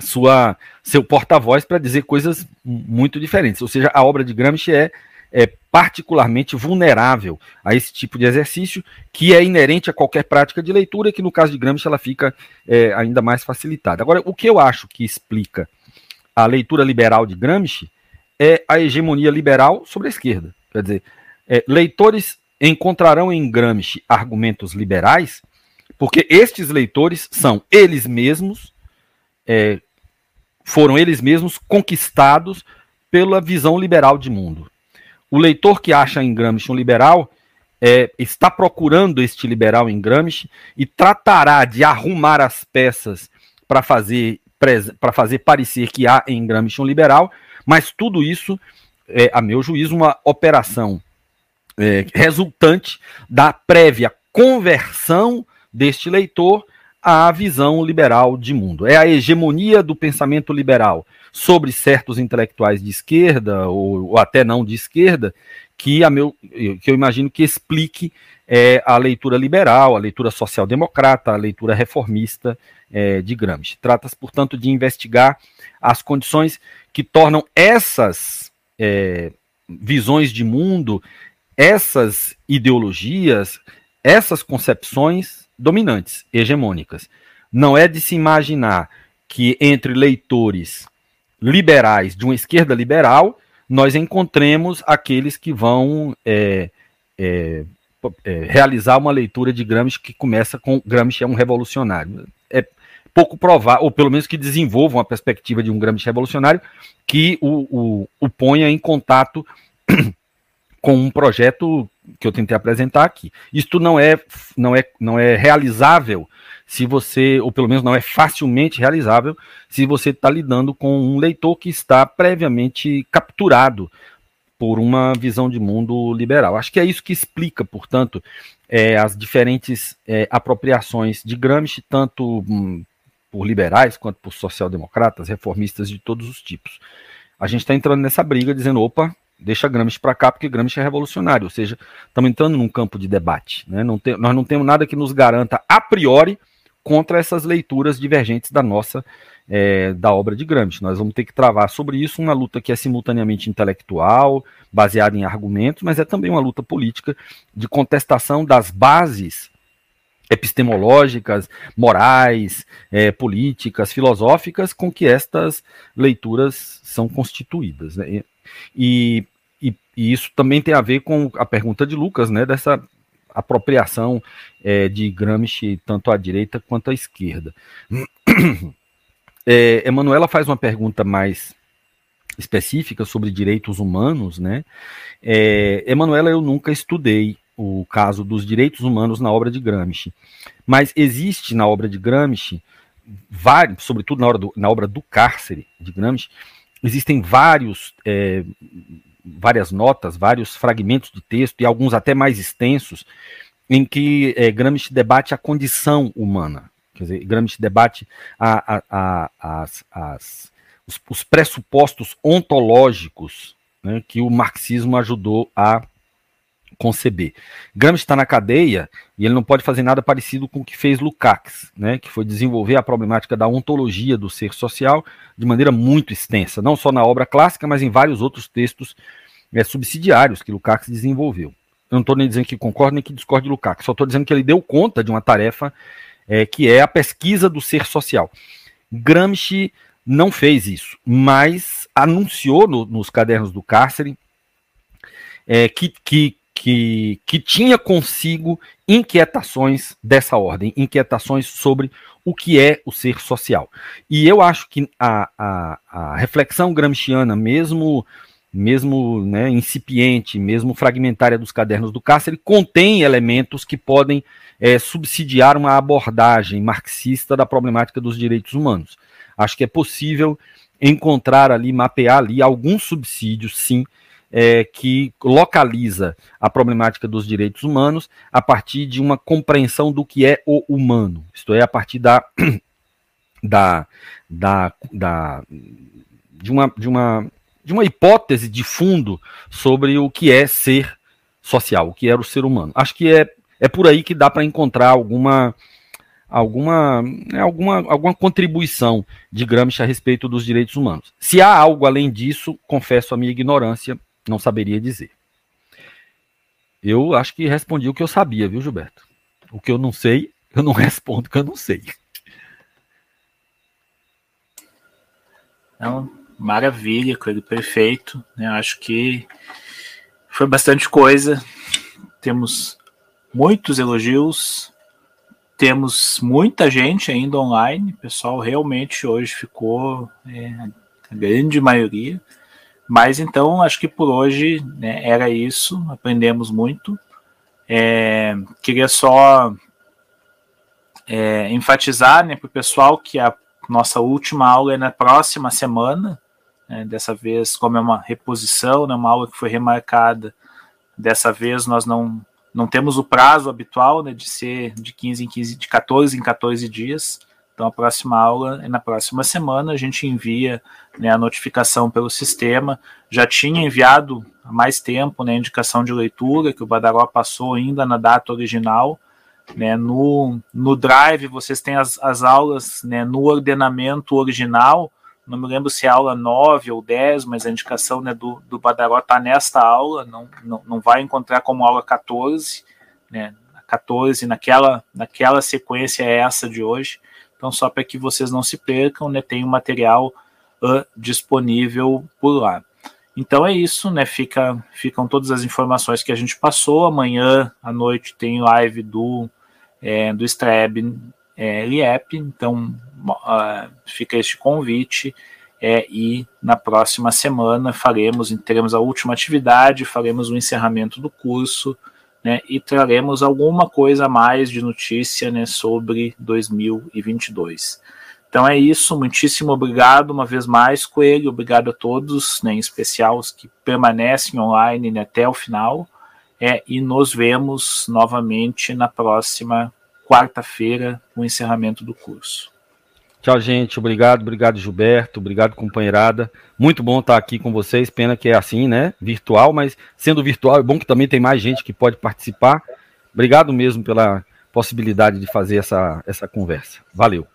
[SPEAKER 2] sua seu porta-voz para dizer coisas muito diferentes. Ou seja, a obra de Gramsci é, é particularmente vulnerável a esse tipo de exercício que é inerente a qualquer prática de leitura, que no caso de Gramsci ela fica é, ainda mais facilitada. Agora, o que eu acho que explica a leitura liberal de Gramsci é a hegemonia liberal sobre a esquerda. Quer dizer, é, leitores encontrarão em Gramsci argumentos liberais, porque estes leitores são eles mesmos é, foram eles mesmos conquistados pela visão liberal de mundo. O leitor que acha em Gramsci um liberal é, está procurando este liberal em Gramsci e tratará de arrumar as peças para fazer para fazer parecer que há em Gramsci um liberal, mas tudo isso é, a meu juízo, uma operação é, resultante da prévia conversão deste leitor à visão liberal de mundo. É a hegemonia do pensamento liberal sobre certos intelectuais de esquerda, ou, ou até não de esquerda, que, a meu, que eu imagino que explique é, a leitura liberal, a leitura social-democrata, a leitura reformista é, de Gramsci. Trata-se, portanto, de investigar as condições que tornam essas é, visões de mundo, essas ideologias, essas concepções dominantes, hegemônicas. Não é de se imaginar que entre leitores liberais de uma esquerda liberal nós encontremos aqueles que vão é, é, é, realizar uma leitura de Gramsci que começa com Gramsci é um revolucionário. É pouco provável, ou pelo menos que desenvolvam a perspectiva de um Gramsci revolucionário que o, o, o ponha em contato *clears throat* com um projeto que eu tentei apresentar aqui. Isto não é, não é, não é realizável se você, ou pelo menos não é facilmente realizável, se você está lidando com um leitor que está previamente capturado por uma visão de mundo liberal. Acho que é isso que explica, portanto, é, as diferentes é, apropriações de Gramsci, tanto hum, por liberais quanto por social-democratas, reformistas de todos os tipos. A gente está entrando nessa briga dizendo, opa, deixa Gramsci para cá porque Gramsci é revolucionário, ou seja, estamos entrando num campo de debate. Né? Não tem, nós não temos nada que nos garanta a priori contra essas leituras divergentes da nossa é, da obra de Gramsci. Nós vamos ter que travar sobre isso uma luta que é simultaneamente intelectual, baseada em argumentos, mas é também uma luta política de contestação das bases epistemológicas, morais, é, políticas, filosóficas com que estas leituras são constituídas. Né? E, e, e, isso também tem a ver com a pergunta de Lucas, né, dessa apropriação é, de Gramsci tanto à direita quanto à esquerda. *clears throat* É, Emanuela faz uma pergunta mais específica sobre direitos humanos, né? É, Emanuela, eu nunca estudei o caso dos direitos humanos na obra de Gramsci, mas existe na obra de Gramsci, vários, sobretudo na, do, na obra do cárcere de Gramsci, existem vários, é, várias notas, vários fragmentos de texto, e alguns até mais extensos, em que é, Gramsci debate a condição humana. Quer dizer, Gramsci debate a, a, a, as, as, os, os, pressupostos ontológicos né, que o marxismo ajudou a conceber. Gramsci está na cadeia e ele não pode fazer nada parecido com o que fez Lukács, né, que foi desenvolver a problemática da ontologia do ser social de maneira muito extensa, não só na obra clássica, mas em vários outros textos é, subsidiários que Lukács desenvolveu. Eu não estou nem dizendo que concordo nem que discordo de Lukács, só estou dizendo que ele deu conta de uma tarefa é, que é a pesquisa do ser social. Gramsci não fez isso, mas anunciou no, nos cadernos do cárcere é, que, que que, que tinha consigo inquietações dessa ordem, inquietações sobre o que é o ser social. E eu acho que a, a, a reflexão gramsciana, mesmo mesmo né, incipiente, mesmo fragmentária dos cadernos do Cárcere, contém elementos que podem é, subsidiar uma abordagem marxista da problemática dos direitos humanos. Acho que é possível encontrar ali, mapear ali alguns subsídios, sim, é, que localiza a problemática dos direitos humanos a partir de uma compreensão do que é o humano, isto é, a partir da, *clears throat* da, da, da de, uma, de, uma, de uma hipótese de fundo sobre o que é ser social, o que era o ser humano. Acho que é, é por aí que dá para encontrar alguma alguma, né, alguma, alguma contribuição de Gramsci a respeito dos direitos humanos. Se há algo além disso, confesso a minha ignorância, não saberia dizer. Eu acho que respondi o que eu sabia, viu, Gilberto? O que eu não sei, eu não *laughs* respondo que eu não sei.
[SPEAKER 3] Não, maravilha, coisa perfeito. Né? Acho que foi bastante coisa. Temos muitos elogios, temos muita gente ainda online. O pessoal realmente hoje ficou é, a grande maioria. Mas então, acho que por hoje né, era isso. Aprendemos muito. É, queria só é, enfatizar né, para o pessoal que a nossa última aula é na próxima semana. Né, dessa vez, como é uma reposição, né, uma aula que foi remarcada, dessa vez nós não, não temos o prazo habitual né, de ser de 15 em 15, de 14 em 14 dias. Então, a próxima aula é na próxima semana. A gente envia né, a notificação pelo sistema. Já tinha enviado há mais tempo né, a indicação de leitura, que o Badaró passou ainda na data original. Né, no, no Drive, vocês têm as, as aulas né, no ordenamento original. Não me lembro se é aula 9 ou 10, mas a indicação né, do, do Badaró está nesta aula. Não, não, não vai encontrar como aula 14. Né, 14 naquela, naquela sequência é essa de hoje. Então, só para que vocês não se percam, né, tem o um material uh, disponível por lá. Então é isso, né? Fica, ficam todas as informações que a gente passou. Amanhã à noite tem live do, é, do Streb é, LIEP, então uh, fica este convite. É, e na próxima semana faremos, teremos a última atividade, faremos o encerramento do curso né, e traremos alguma coisa a mais de notícia né, sobre 2022. Então é isso, muitíssimo obrigado uma vez mais, Coelho, obrigado a todos, né, em especial os que permanecem online né, até o final, é, e nos vemos novamente na próxima quarta-feira, com o encerramento do curso.
[SPEAKER 2] Tchau, gente. Obrigado, obrigado, Gilberto. Obrigado, companheirada. Muito bom estar aqui com vocês. Pena que é assim, né? Virtual, mas sendo virtual, é bom que também tem mais gente que pode participar. Obrigado mesmo pela possibilidade de fazer essa, essa conversa. Valeu.